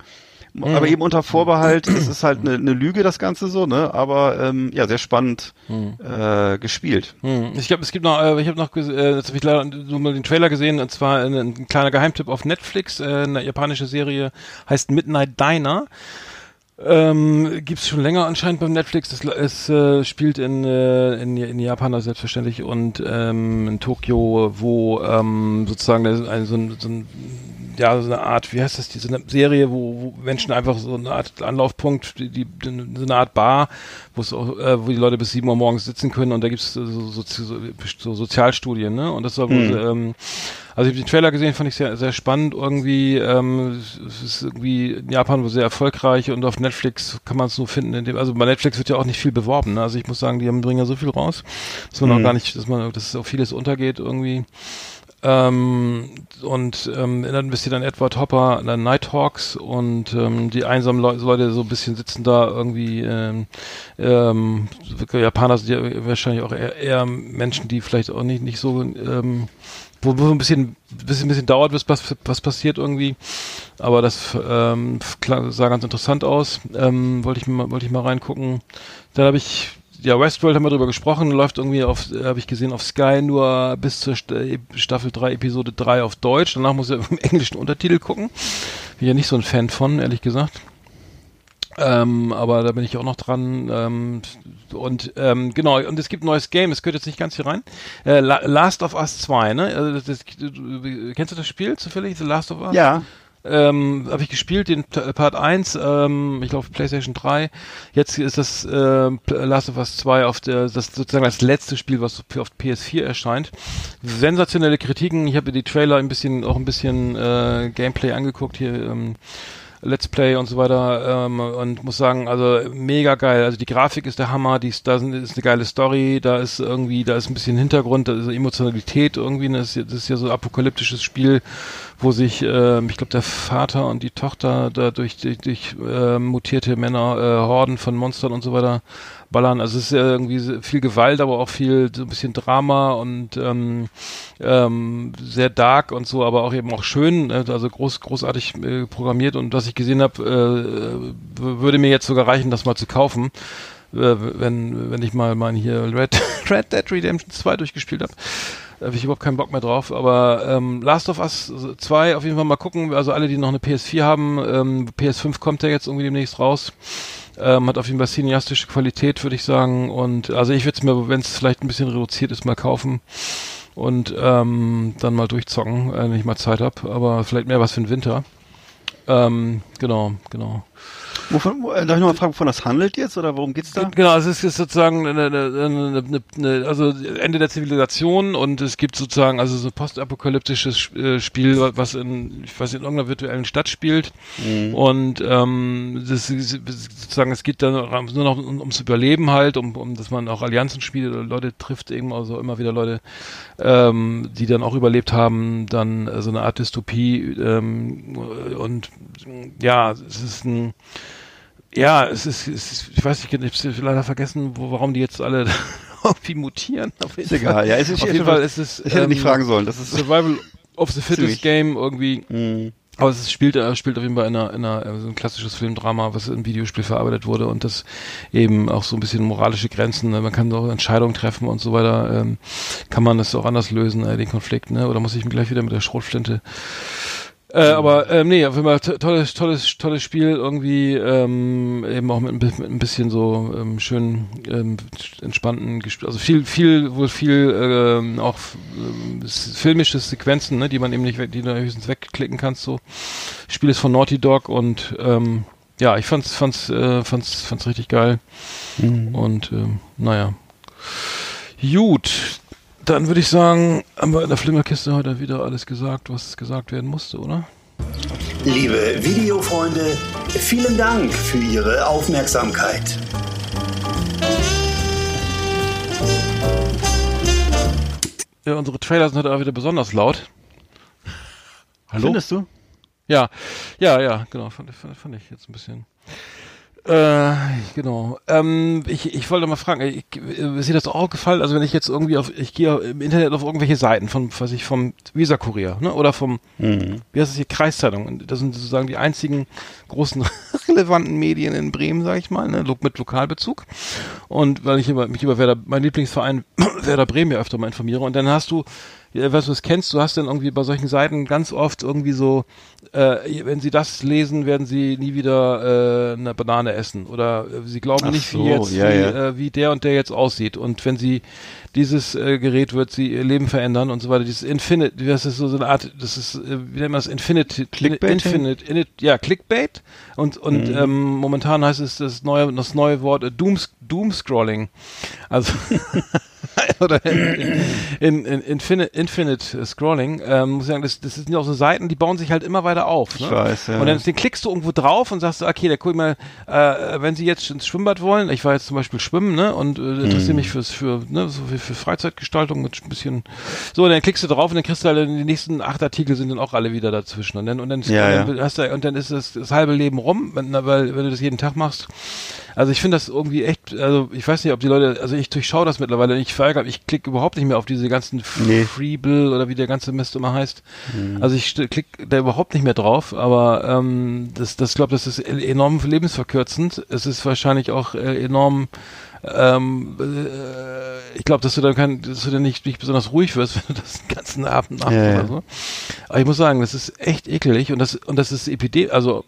Mhm. Aber eben unter Vorbehalt, es ist halt *clears throat* eine, eine Lüge, das Ganze so, ne? Aber ähm, ja, sehr spannend mhm. äh, gespielt. Mhm. Ich glaube, es gibt noch, äh, ich habe noch, äh, jetzt habe ich leider nur mal den Trailer gesehen, und zwar ein, ein kleiner Geheimtipp auf Netflix, äh, eine japanische Serie heißt Midnight Diner. Ähm, Gibt es schon länger anscheinend beim Netflix. Es, es äh, spielt in, äh, in, in Japan also selbstverständlich und ähm, in Tokio, wo ähm, sozusagen ein, so, ein, so ein ja, so eine Art, wie heißt das, diese Serie, wo, wo Menschen einfach so eine Art Anlaufpunkt, die, die, so eine Art Bar, wo es auch, äh, wo die Leute bis sieben Uhr morgens sitzen können und da gibt es so, so, so, so, Sozialstudien, ne? Und das soll wohl, hm. ähm, also ich habe den Trailer gesehen, fand ich sehr, sehr spannend irgendwie. Ähm, es ist irgendwie in Japan sehr erfolgreich und auf Netflix kann man es nur finden. In dem, also bei Netflix wird ja auch nicht viel beworben. Ne? Also ich muss sagen, die haben, bringen ja so viel raus, dass man mhm. auch gar nicht, dass man, dass auch vieles untergeht irgendwie. Ähm, und ähm, dann bist du dann Edward Hopper, dann Nighthawks und ähm, die einsamen Leute, Leute so ein bisschen sitzen da irgendwie. Ähm, ähm, Japaner sind ja wahrscheinlich auch eher, eher Menschen, die vielleicht auch nicht nicht so ähm, wo, wo ein bisschen, bisschen, bisschen dauert, bis was, was passiert irgendwie. Aber das ähm, sah ganz interessant aus. Ähm, wollte ich mal, wollte ich mal reingucken. Dann habe ich ja, Westworld haben wir drüber gesprochen, läuft irgendwie auf, äh, habe ich gesehen, auf Sky nur bis zur äh, Staffel 3, Episode 3 auf Deutsch. Danach muss er *laughs* im englischen Untertitel gucken. Bin ja nicht so ein Fan von, ehrlich gesagt. Ähm, aber da bin ich auch noch dran. Ähm, und ähm, genau, und es gibt ein neues Game, es gehört jetzt nicht ganz hier rein. Äh, Last of Us 2, ne? Also das, das, kennst du das Spiel zufällig, The Last of Us? Ja. Ähm, habe ich gespielt, den Part 1, ähm, ich glaube PlayStation 3. Jetzt ist das äh, Last of Us 2 auf der, das sozusagen das letzte Spiel, was auf PS4 erscheint. Sensationelle Kritiken. Ich habe die Trailer ein bisschen, auch ein bisschen äh, Gameplay angeguckt hier. Ähm, Let's Play und so weiter ähm, und muss sagen, also mega geil. Also die Grafik ist der Hammer, die ist, da ist eine geile Story, da ist irgendwie, da ist ein bisschen Hintergrund, da ist Emotionalität irgendwie, das ist, das ist ja so ein apokalyptisches Spiel, wo sich, äh, ich glaube, der Vater und die Tochter da durch, durch, durch äh, mutierte Männer, äh, Horden von Monstern und so weiter ballern. Also es ist ja irgendwie viel Gewalt, aber auch viel so ein bisschen Drama und ähm, ähm, sehr dark und so, aber auch eben auch schön, äh, also groß, großartig äh, programmiert und was ich gesehen habe, äh, würde mir jetzt sogar reichen, das mal zu kaufen. Äh, wenn, wenn ich mal mein hier Red, *laughs* Red Dead Redemption 2 durchgespielt habe. Da habe ich überhaupt keinen Bock mehr drauf. Aber ähm, Last of Us 2 auf jeden Fall mal gucken. Also alle, die noch eine PS4 haben, ähm, PS5 kommt ja jetzt irgendwie demnächst raus. Ähm, hat auf jeden Fall cineastische Qualität, würde ich sagen. Und also ich würde es mir, wenn es vielleicht ein bisschen reduziert ist, mal kaufen und ähm, dann mal durchzocken, äh, wenn ich mal Zeit habe. Aber vielleicht mehr was für den Winter. Ähm, genau, genau. Wovon, wo, äh, darf ich nochmal fragen, wovon das handelt jetzt oder worum geht's da? Genau, also es ist sozusagen eine, eine, eine, eine, also Ende der Zivilisation und es gibt sozusagen also so postapokalyptisches äh, Spiel, was in, ich weiß nicht, in irgendeiner virtuellen Stadt spielt mhm. und ähm, das, sozusagen es geht dann nur noch um, ums Überleben halt, um, um dass man auch Allianzen spielt oder Leute trifft eben also immer wieder Leute, ähm, die dann auch überlebt haben, dann so eine Art Dystopie ähm, und ja, es ist ein ja, es ist, es ist ich weiß nicht, ich habe leider vergessen, wo, warum die jetzt alle *laughs* irgendwie mutieren. Auf jeden ist egal, Fall. ja, es ist auf jeden Fall ist es. Ich hätte ähm, nicht fragen sollen. Das ist Survival of the Fittest Game irgendwie. Mhm. Aber es spielt, äh, spielt auf jeden Fall in einer, in einer, so ein klassisches Filmdrama, was im Videospiel verarbeitet wurde und das eben auch so ein bisschen moralische Grenzen, ne? man kann auch Entscheidungen treffen und so weiter, ähm, kann man das auch anders lösen, äh, den Konflikt, ne? Oder muss ich mich gleich wieder mit der Schrotflinte äh, aber ähm, nee, auf jeden Fall tolles, tolles, tolles Spiel irgendwie ähm, eben auch mit, mit ein bisschen so ähm, schön ähm, entspannten, also viel, viel wohl viel ähm, auch ähm, filmische Sequenzen, ne, die man eben nicht, die du höchstens wegklicken kannst. So Spiel ist von Naughty Dog und ähm, ja, ich fand's, fand's, äh, fand's, fand's richtig geil mhm. und ähm, naja. Gut, dann würde ich sagen, haben wir in der Flimmerkiste heute wieder alles gesagt, was gesagt werden musste, oder? Liebe Videofreunde, vielen Dank für Ihre Aufmerksamkeit. Ja, unsere Trailer sind heute auch wieder besonders laut. Hallo? Findest du? Ja, ja, ja, genau, fand, fand, fand ich jetzt ein bisschen. Äh, genau. Ähm, ich, ich wollte mal fragen, ich, äh, ist dir das auch gefallen? Also wenn ich jetzt irgendwie auf, ich gehe im Internet auf irgendwelche Seiten von, was ich vom Visa Kurier, ne? Oder vom, mhm. wie heißt das hier, Kreiszeitung. Das sind sozusagen die einzigen großen *laughs* relevanten Medien in Bremen, sag ich mal, ne? Mit Lokalbezug. Und weil ich über, mich über Werder, mein Lieblingsverein *clears throat* Werder Bremen ja öfter mal informiere. Und dann hast du was du es kennst, du hast dann irgendwie bei solchen Seiten ganz oft irgendwie so, äh, wenn sie das lesen, werden sie nie wieder äh, eine Banane essen oder äh, sie glauben Ach nicht, so, wie jetzt ja, wie, ja. Äh, wie der und der jetzt aussieht und wenn sie dieses äh, Gerät wird sie ihr Leben verändern und so weiter. Dieses Infinite, das ist so, so eine Art, das ist, äh, wie nennt man das, Infinite, Clickbait? Infinite, in, ja, Clickbait. Und, und mhm. ähm, momentan heißt es das neue, das neue Wort äh, Doom, Doomscrolling. Also *laughs* *laughs* oder in, in, in Infinite, Infinite Scrolling, ähm, muss ich sagen, das, das sind ja auch so Seiten, die bauen sich halt immer weiter auf. Ne? Ich weiß, ja. Und dann den klickst du irgendwo drauf und sagst, okay, da guck mal, äh, wenn sie jetzt ins Schwimmbad wollen, ich war jetzt zum Beispiel schwimmen, ne, und äh, interessiere mhm. mich fürs, für, ne, so für, für Freizeitgestaltung mit ein bisschen, so, und dann klickst du drauf und dann kriegst du halt, die nächsten acht Artikel sind dann auch alle wieder dazwischen. Und dann, und dann, ja, dann, ja. Hast du, und dann ist das, das halbe Leben rum, wenn, weil, wenn du das jeden Tag machst. Also ich finde das irgendwie echt, also ich weiß nicht, ob die Leute, also ich durchschaue das mittlerweile, ich verärgere, ich klicke überhaupt nicht mehr auf diese ganzen nee. Freebill oder wie der ganze Mist immer heißt. Mhm. Also ich klicke da überhaupt nicht mehr drauf, aber ähm, das, das glaube, das ist enorm lebensverkürzend. Es ist wahrscheinlich auch äh, enorm ähm, äh, ich glaube, dass du dann kein, dass du dann nicht, nicht besonders ruhig wirst, *laughs* wenn du das den ganzen Abend machst ja, oder so. Aber ich muss sagen, das ist echt ekelig und das und das ist Epidemie, also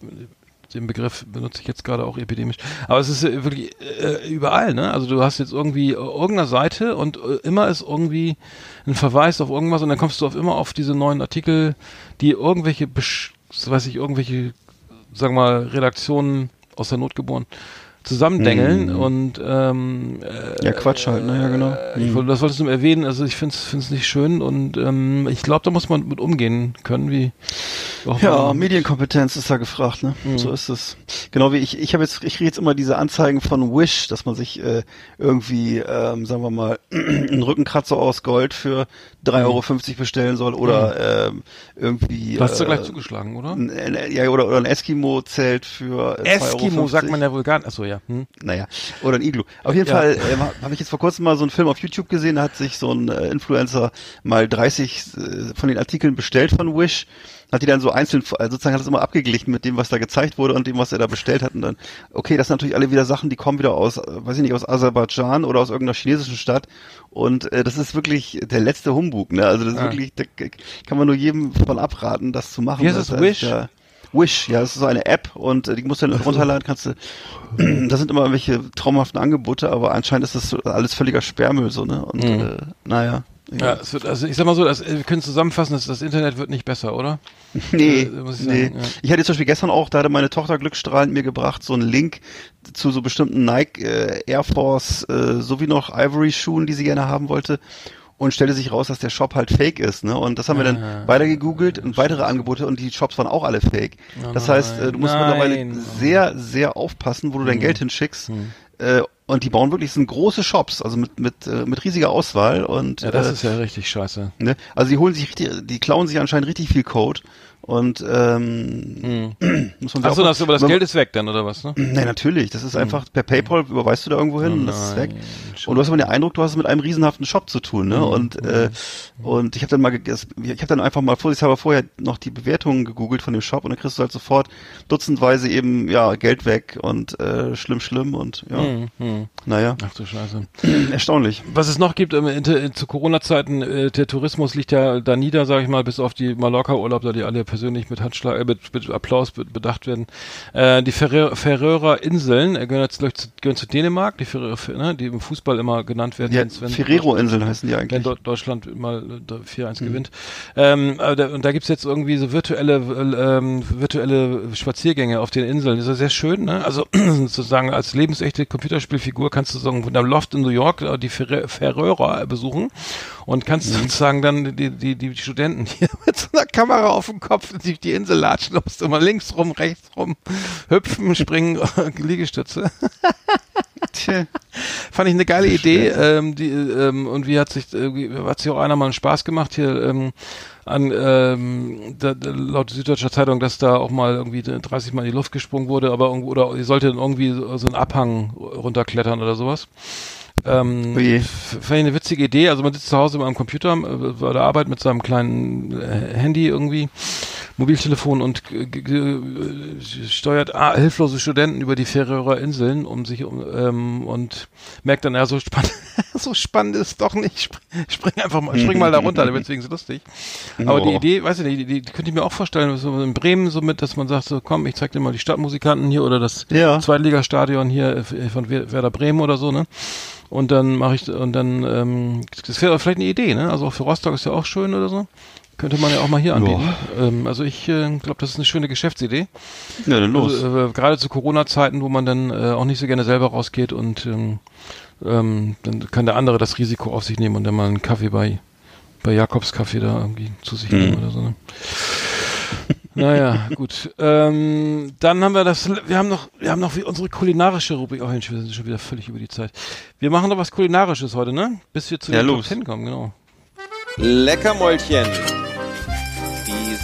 den Begriff benutze ich jetzt gerade auch epidemisch. Aber es ist äh, wirklich äh, überall, ne? Also du hast jetzt irgendwie irgendeine Seite und äh, immer ist irgendwie ein Verweis auf irgendwas und dann kommst du auf immer auf diese neuen Artikel, die irgendwelche, weiß ich, irgendwelche, sagen wir mal, Redaktionen aus der Not geboren zusammendengeln mhm. und ähm, äh, ja Quatsch halt, ne, ja genau. Äh, ich das wolltest du erwähnen. Also ich finde es nicht schön und ähm, ich glaube, da muss man mit umgehen können, wie ja Medienkompetenz ist da gefragt, ne? Mhm. So ist es. Genau wie ich. Ich habe jetzt, ich kriege jetzt immer diese Anzeigen von Wish, dass man sich äh, irgendwie, ähm, sagen wir mal, *clears throat* einen Rückenkratzer aus Gold für 3,50 mhm. Euro bestellen soll oder mhm. ähm, irgendwie. Du hast äh, ja gleich zugeschlagen, oder? ja, oder, oder ein Eskimo-Zelt für äh, Eskimo sagt man ja wohl gar nicht. Achso, ja. Hm. Naja, oder ein Iglu. Auf jeden ja. Fall äh, habe ich jetzt vor kurzem mal so einen Film auf YouTube gesehen, da hat sich so ein äh, Influencer mal 30 äh, von den Artikeln bestellt von Wish hat die dann so einzeln, also sozusagen hat es immer abgeglichen mit dem, was da gezeigt wurde und dem, was er da bestellt hat und dann, okay, das sind natürlich alle wieder Sachen, die kommen wieder aus, äh, weiß ich nicht, aus Aserbaidschan oder aus irgendeiner chinesischen Stadt und äh, das ist wirklich der letzte Humbug, ne? Also das ist Ah. wirklich, da kann man nur jedem von abraten, das zu machen. Wie heißt Das das, Wish? Ja, Wish, ja, das ist so eine App und äh, die musst du dann runterladen, kannst du, *clears throat* da sind immer irgendwelche traumhaften Angebote, aber anscheinend ist das alles völliger Sperrmüll so, ne? Und Mhm. äh, naja. Ja, es wird, also ich sag mal so, das, wir können zusammenfassen, dass das Internet wird nicht besser, oder? *laughs* Nee, Äh, muss ich nee. sagen, ja. Ich hatte zum Beispiel gestern auch, da hatte meine Tochter glückstrahlend mir gebracht, so einen Link zu so bestimmten Nike äh, Air Force äh, sowie noch Ivory Schuhen, die sie gerne haben wollte. Und stellte sich raus, dass der Shop halt fake ist, ne? Und das haben wir Ah. dann weiter gegoogelt und weitere Angebote und die Shops waren auch alle fake. Oh das heißt, äh, du musst nein. mittlerweile Nein. sehr, sehr aufpassen, wo du dein Geld hinschickst. Äh, und die bauen wirklich, sind große Shops, also mit, mit, äh, mit riesiger Auswahl und Ja, das äh, ist ja richtig scheiße. Ne? Also die holen sich richtig, die klauen sich anscheinend richtig viel Code und ähm, *clears throat* muss man Achso, das, aber das Geld ist weg dann, oder was, ne? *clears throat* Nee, natürlich. Das ist einfach per PayPal überweist du da irgendwo hin Oh und das ist weg. Und du hast immer den Eindruck, du hast es mit einem riesenhaften Shop zu tun, ne? Und äh, und ich habe dann mal, ich habe dann einfach mal vorsichtshalber vorher noch die Bewertungen gegoogelt von dem Shop und dann kriegst du halt sofort dutzendweise eben ja Geld weg und äh, schlimm, schlimm und ja, Hm, hm. naja, Ach du Scheiße. *clears throat* erstaunlich. Was es noch gibt, ähm, zu Corona-Zeiten, äh, der Tourismus liegt ja da nieder, sage ich mal, bis auf die Mallorca-Urlaub, da die alle persönlich mit Handschlag, äh, mit, mit Applaus be bedacht werden. Äh, die Ferrer- Färöer Inseln äh, gehören glaub ich, zu, gehören zu Dänemark, die, Ferrer- ne, die im Fußball immer genannt werden. Ja, wenn- Ferrero-Inseln heißen die wenn eigentlich. Deu- Deutschland mal äh, 4-1 gewinnt. Ähm, da, und da gibt's jetzt irgendwie so virtuelle, äh, ähm, virtuelle Spaziergänge auf den Inseln. Das ist ja sehr schön, ne? Also *clears throat* sozusagen als lebensechte Computerspielfigur kannst du sagen, von deinem Loft in New York äh, die Fer Färöer besuchen und kannst sozusagen dann die, die, die Studenten *laughs* hier mit so einer Kamera auf dem Kopf die, die Insel latschen, musst mal links rum, rechts rum, hüpfen, *laughs* springen, Liegestütze. *laughs* Tja. Fand ich eine geile Idee. Ähm, die, ähm, und wie hat sich, äh, hat sich auch einer mal einen Spaß gemacht hier ähm, an ähm, da, da, laut Süddeutscher Zeitung, dass da auch mal irgendwie 30 Mal in die Luft gesprungen wurde, aber irgendwo, oder ihr solltet irgendwie so, so einen Abhang runterklettern oder sowas. Ähm, Oje. f- Fand ich eine witzige Idee. Also man sitzt zu Hause am Computer äh, bei der Arbeit mit seinem kleinen äh, Handy irgendwie, Mobiltelefon und g- g- steuert ah, hilflose Studenten über die Färöer Inseln um sich um, ähm, und merkt dann, ja, so spannend, *laughs* so spannend ist doch nicht. Spring, einfach mal, spring mal da runter, dann wird's wenigstens lustig. Aber die Oh. Idee, weiß ich nicht, die, die, die könnte ich mir auch vorstellen, so in Bremen so mit, dass man sagt, so komm, ich zeig dir mal die Stadtmusikanten hier oder das Ja. Zweitligastadion hier äh, von Wer- Werder Bremen oder so, ne? Und dann mache ich und dann ähm, das wäre vielleicht eine Idee, ne? Also auch für Rostock ist ja auch schön oder so. Könnte man ja auch mal hier anbieten. Ähm, also ich äh, glaube, das ist eine schöne Geschäftsidee. Ja, dann los. Also, äh, gerade zu Corona-Zeiten, wo man dann äh, auch nicht so gerne selber rausgeht und ähm, ähm, dann kann der andere das Risiko auf sich nehmen und dann mal einen Kaffee bei bei Jakobs Kaffee da irgendwie zu sich nehmen oder so. Ne? naja, *laughs* gut. Ähm, dann haben wir das, wir haben noch, wir haben noch wie unsere kulinarische Rubrik. Oh Mensch, wir sind schon wieder völlig über die Zeit. Wir machen noch was Kulinarisches heute, ne? Bis wir zu Ja, den los. Top 10 kommen, genau. Leckermäulchen.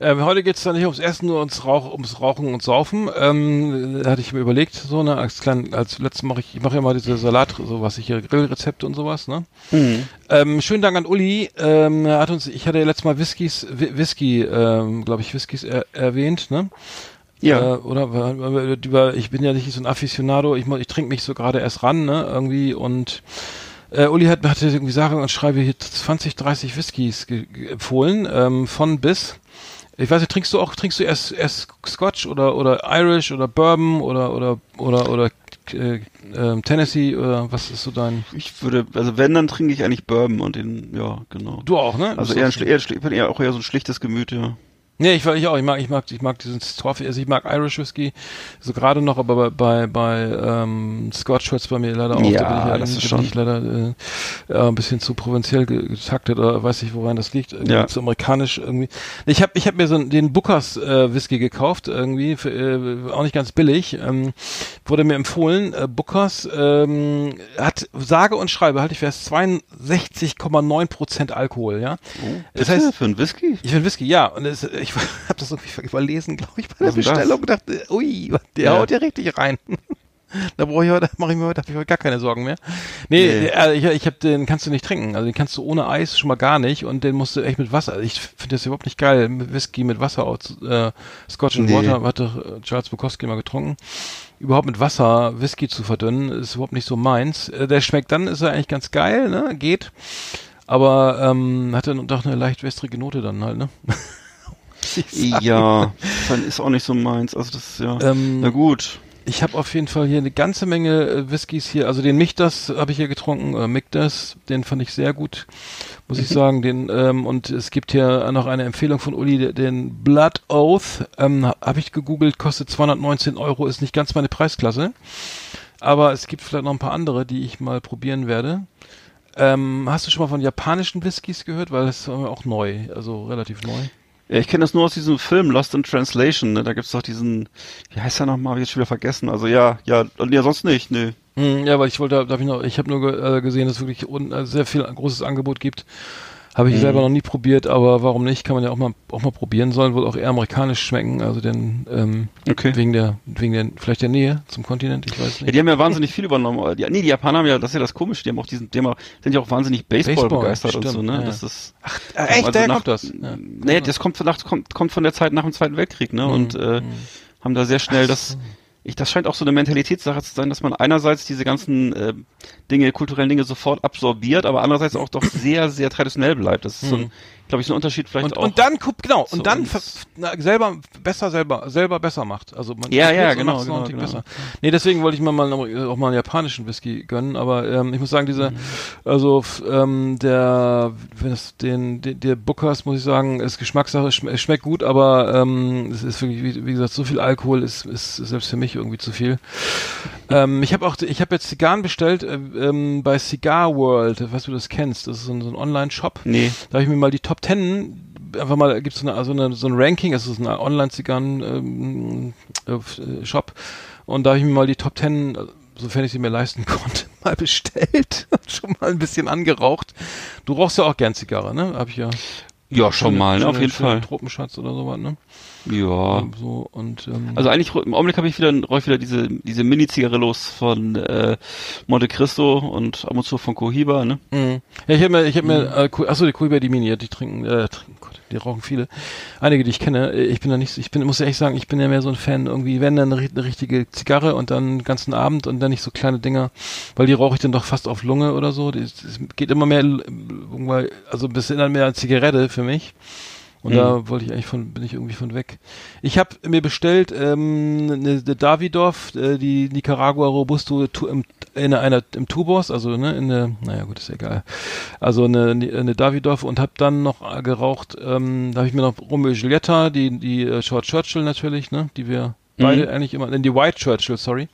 Ähm, heute geht's dann nicht ums Essen, nur ums, Rauch, ums Rauchen und Saufen. Ähm, hatte ich mir überlegt, so ne, als klein, als letztes mache ich, ich mache ja mal diese Salat, so was ich hier Grillrezepte und sowas, ne? Ähm, schönen Dank an Uli. Ähm, er hat uns, ich hatte ja letztes Mal Whiskys, Whi- Whisky, ähm, glaube ich, Whiskys er, erwähnt, ne? Ja. Äh, oder über, ich bin ja nicht so ein Aficionado, ich, ich trinke mich so gerade erst ran, ne? Irgendwie und äh, Uli hat, hatte irgendwie sage und schreibe hier 20, 30 Whiskys empfohlen, ähm, von bis. Ich weiß nicht, trinkst du auch, trinkst du erst, erst Scotch oder, oder Irish oder Bourbon oder, oder, oder, oder, äh, ähm, Tennessee oder was ist so dein, Ich würde, also wenn, dann trinke ich eigentlich Bourbon und den, ja, genau. du auch, ne? Also eher, ein, eher, ich bin eher auch eher so ein schlichtes Gemüt, ja. Nee, ich, ich auch. Ich mag, ich mag, ich mag diesen Toffee, also ich mag Irish Whisky so gerade noch, aber bei, bei, bei ähm, Scotch hört bei mir leider auch. Ja, da bin ich, das da ist schon- ich leider äh, ein bisschen zu provinziell ge- getaktet oder weiß ich, woran das liegt. Irgendwie Ja. Zu amerikanisch irgendwie. Ich habe ich hab mir so den Bookers äh, Whisky gekauft, irgendwie, für, äh, auch nicht ganz billig. Ähm, wurde mir empfohlen. Äh, Bookers ähm, hat sage und schreibe, halte ich fest, 62,9 Prozent Alkohol, ja. das Bitte? heißt, für einen Whisky? ich finde Whisky, ja. Und es, ich *laughs* habe das irgendwie überlesen, glaube ich, bei der das? Bestellung. und dachte, ui, der Ja. haut ja richtig rein. *laughs* da brauche ich heute, mache ich mir heute, hab ich heute gar keine Sorgen mehr. Nee, Nee. äh, ich, ich habe den kannst du nicht trinken. Also den kannst du ohne Eis schon mal gar nicht und den musst du echt mit Wasser. Ich finde das überhaupt nicht geil, mit Whisky mit Wasser aus äh, Scotch and Nee. Water hat doch äh, Charles Bukowski mal getrunken. Überhaupt mit Wasser Whisky zu verdünnen, ist überhaupt nicht so meins. Äh, der schmeckt dann, ist er eigentlich ganz geil, ne? Geht. Aber ähm, hat dann doch eine leicht wässrige Note dann halt, ne? *laughs* *laughs* Ja, dann ist auch nicht so meins. Also das ist ja. Ähm, Na gut. Ich habe auf jeden Fall hier eine ganze Menge äh, Whiskys hier. Also den Michtas habe ich hier getrunken, äh, Michtas, den fand ich sehr gut, muss ich *laughs* sagen. Den ähm, und es gibt hier noch eine Empfehlung von Uli, de- den Blood Oath, ähm, habe ich gegoogelt, kostet 219 Euro, ist nicht ganz meine Preisklasse, aber es gibt vielleicht noch ein paar andere, die ich mal probieren werde. Ähm, hast du schon mal von japanischen Whiskys gehört? Weil das ist auch neu, also relativ neu. Ich kenne das nur aus diesem Film Lost in Translation. Ne? Da gibt's doch diesen, wie heißt der nochmal? Hab ich jetzt schon wieder vergessen. Also ja, ja, ja, sonst nicht. Ne. Hm, Ja, weil ich wollte, darf ich noch, ich habe nur äh, gesehen, dass es wirklich un, äh, sehr viel großes Angebot gibt. Habe ich Mhm. selber noch nie probiert, aber warum nicht? Kann man ja auch mal auch mal probieren. Sollen wohl auch eher amerikanisch schmecken, also denn ähm, Okay. wegen der wegen der vielleicht der Nähe zum Kontinent, ich weiß Ja, nicht. die haben ja wahnsinnig viel übernommen. Die, nee, die Japaner haben ja, das ist ja das Komische, die haben auch diesen, auch, sind ja auch wahnsinnig Baseball, Baseball, begeistert und stimmt, so, ne? ja. Das ist, Äh, echt, also nach- kommt das. Ja. nee, das kommt von, nach, kommt, kommt von der Zeit nach dem Zweiten Weltkrieg, ne? Und äh, haben da sehr schnell das, ich, das scheint auch so eine Mentalitätssache zu sein, dass man einerseits diese ganzen äh, Dinge, kulturellen Dinge sofort absorbiert, aber andererseits auch doch sehr, sehr traditionell bleibt. Das ist so ein, glaube ich, so ein Unterschied vielleicht Und, auch. und dann guckt genau und dann na, selber besser selber selber besser macht. Also man Ja, ja, genau, genau, genau. besser. Nee, deswegen wollte ich mir mal auch mal einen japanischen Whisky gönnen, aber ähm, ich muss sagen, diese also f- ähm, der wenn es den, den der Bookers muss ich sagen, ist Geschmackssache, schm schmeckt gut, aber ähm, es ist wirklich wie, wie gesagt so viel Alkohol ist ist selbst für mich irgendwie zu viel. Ähm, ich habe auch ich habe jetzt Zigarren bestellt äh, ähm, bei Cigar World, weißt du, das kennst, das ist so ein, so ein Online Shop. nee. Da habe ich mir mal die Top Ten einfach mal gibt's so eine so eine so ein Ranking, es ist ein Online Zigarren ähm, äh, und da habe ich mir mal die Top Ten, äh, sofern ich sie mir leisten *laughs* konnte, mal bestellt *laughs* und schon mal ein bisschen angeraucht. Du rauchst ja auch gern Zigarre, ne? Habe ich ja. Ja, schon mal, ne? Auf jeden Fall. Tropenschatz oder sowas, ne? Ja. So und ähm, Also eigentlich im Augenblick habe ich wieder ich wieder diese diese Mini Zigarillos von äh, Monte Cristo und ab und zu von Cohiba, ne? Mhm. Ja, ich habe mir, ich habe Mhm. mir, äh, Ku- achso, die Kuiber, die Mini, die trinken, äh, trinken, Gott, die rauchen viele. Einige, die ich kenne. Äh, Ich bin da nicht, ich bin, muss ehrlich sagen, ich bin ja mehr so ein Fan, irgendwie, wenn dann eine, eine richtige Zigarre und dann den ganzen Abend und dann nicht so kleine Dinger, weil die rauche ich dann doch fast auf Lunge oder so. Das geht immer mehr, also ein bisschen dann mehr als Zigarette für mich. Und Mhm. da wollte ich eigentlich von, bin ich irgendwie von weg. Ich habe mir bestellt ähm, eine, eine Davidoff, äh, die Nicaragua Robusto tu, im, in einer im Tubos, also ne, in der, naja gut, ist egal. Also eine, eine Davidoff und habe dann noch äh, geraucht, ähm, da habe ich mir noch Romeo Giulietta, die die äh, Short Churchill natürlich, ne, die wir beide eigentlich immer, nein, die White Churchill, sorry.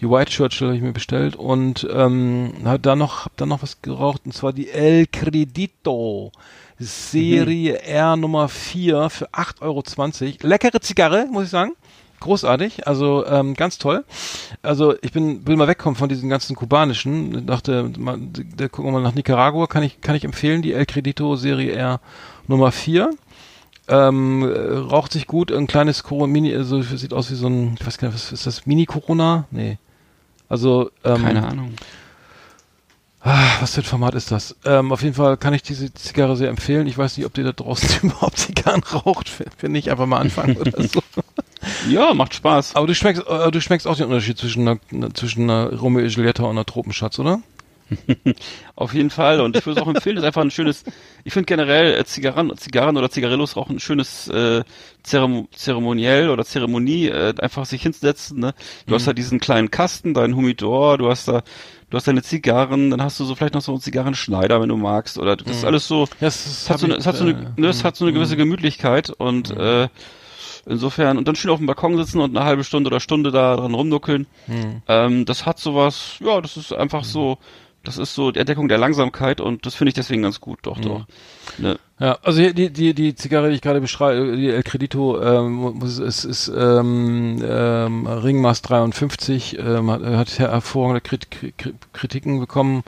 Die White Churchill habe ich mir bestellt und ähm, hab da noch hab dann noch was geraucht und zwar die El Credito. Serie R Nummer 4 für 8,20 Euro. Leckere Zigarre, muss ich sagen. Großartig, also ähm, ganz toll. Also ich bin will mal wegkommen von diesen ganzen kubanischen. Ich dachte, mal, da gucken wir mal nach Nicaragua. Kann ich kann ich empfehlen die El Credito Serie R Nummer 4. Ähm, äh, raucht sich gut, ein kleines Corona Mini, also sieht aus wie so ein, ich weiß gar nicht, was ist das? Mini Corona? Nee. Also ähm, Keine Ahnung. Ah, was für ein Format ist das? Ähm, auf jeden Fall kann ich diese Zigarre sehr empfehlen. Ich weiß nicht, ob die da draußen *laughs* überhaupt Zigarren raucht. Finde ich einfach mal anfangen oder *laughs* so. Ja, macht Spaß. Aber du schmeckst, äh, du schmeckst auch den Unterschied zwischen einer, zwischen einer Romeo und Julietta und einer Tropenschatz, oder? *laughs* Auf jeden Fall. Und ich würde es auch empfehlen, das ist einfach ein schönes, ich finde generell äh, Zigarren, Zigarren oder Zigarillos rauchen ein schönes äh, Zerem Zeremoniell oder Zeremonie, äh, einfach sich hinsetzen. Ne? Du hast da diesen kleinen Kasten, deinen Humidor, du hast da, du hast deine Zigarren, dann hast du so vielleicht noch so einen Zigarrenschneider, wenn du magst. Oder das ist alles so, das, es hat so, eine, es hat so eine, ne, es hat so eine gewisse Gemütlichkeit und äh, insofern und dann schön auf dem Balkon sitzen und eine halbe Stunde oder Stunde da dran rumnuckeln. Ähm, das hat sowas, ja, das ist einfach so, das ist so die Entdeckung der Langsamkeit und das finde ich deswegen ganz gut, doch, doch. Ne? Ja, also hier, die, die, die Zigarre, die ich gerade beschreibe, die El Credito, ähm, muss- ist, ist ähm, ähm, Ringmaß 53, ähm, hat, hat hervorragende Krit Kri- Kritiken bekommen.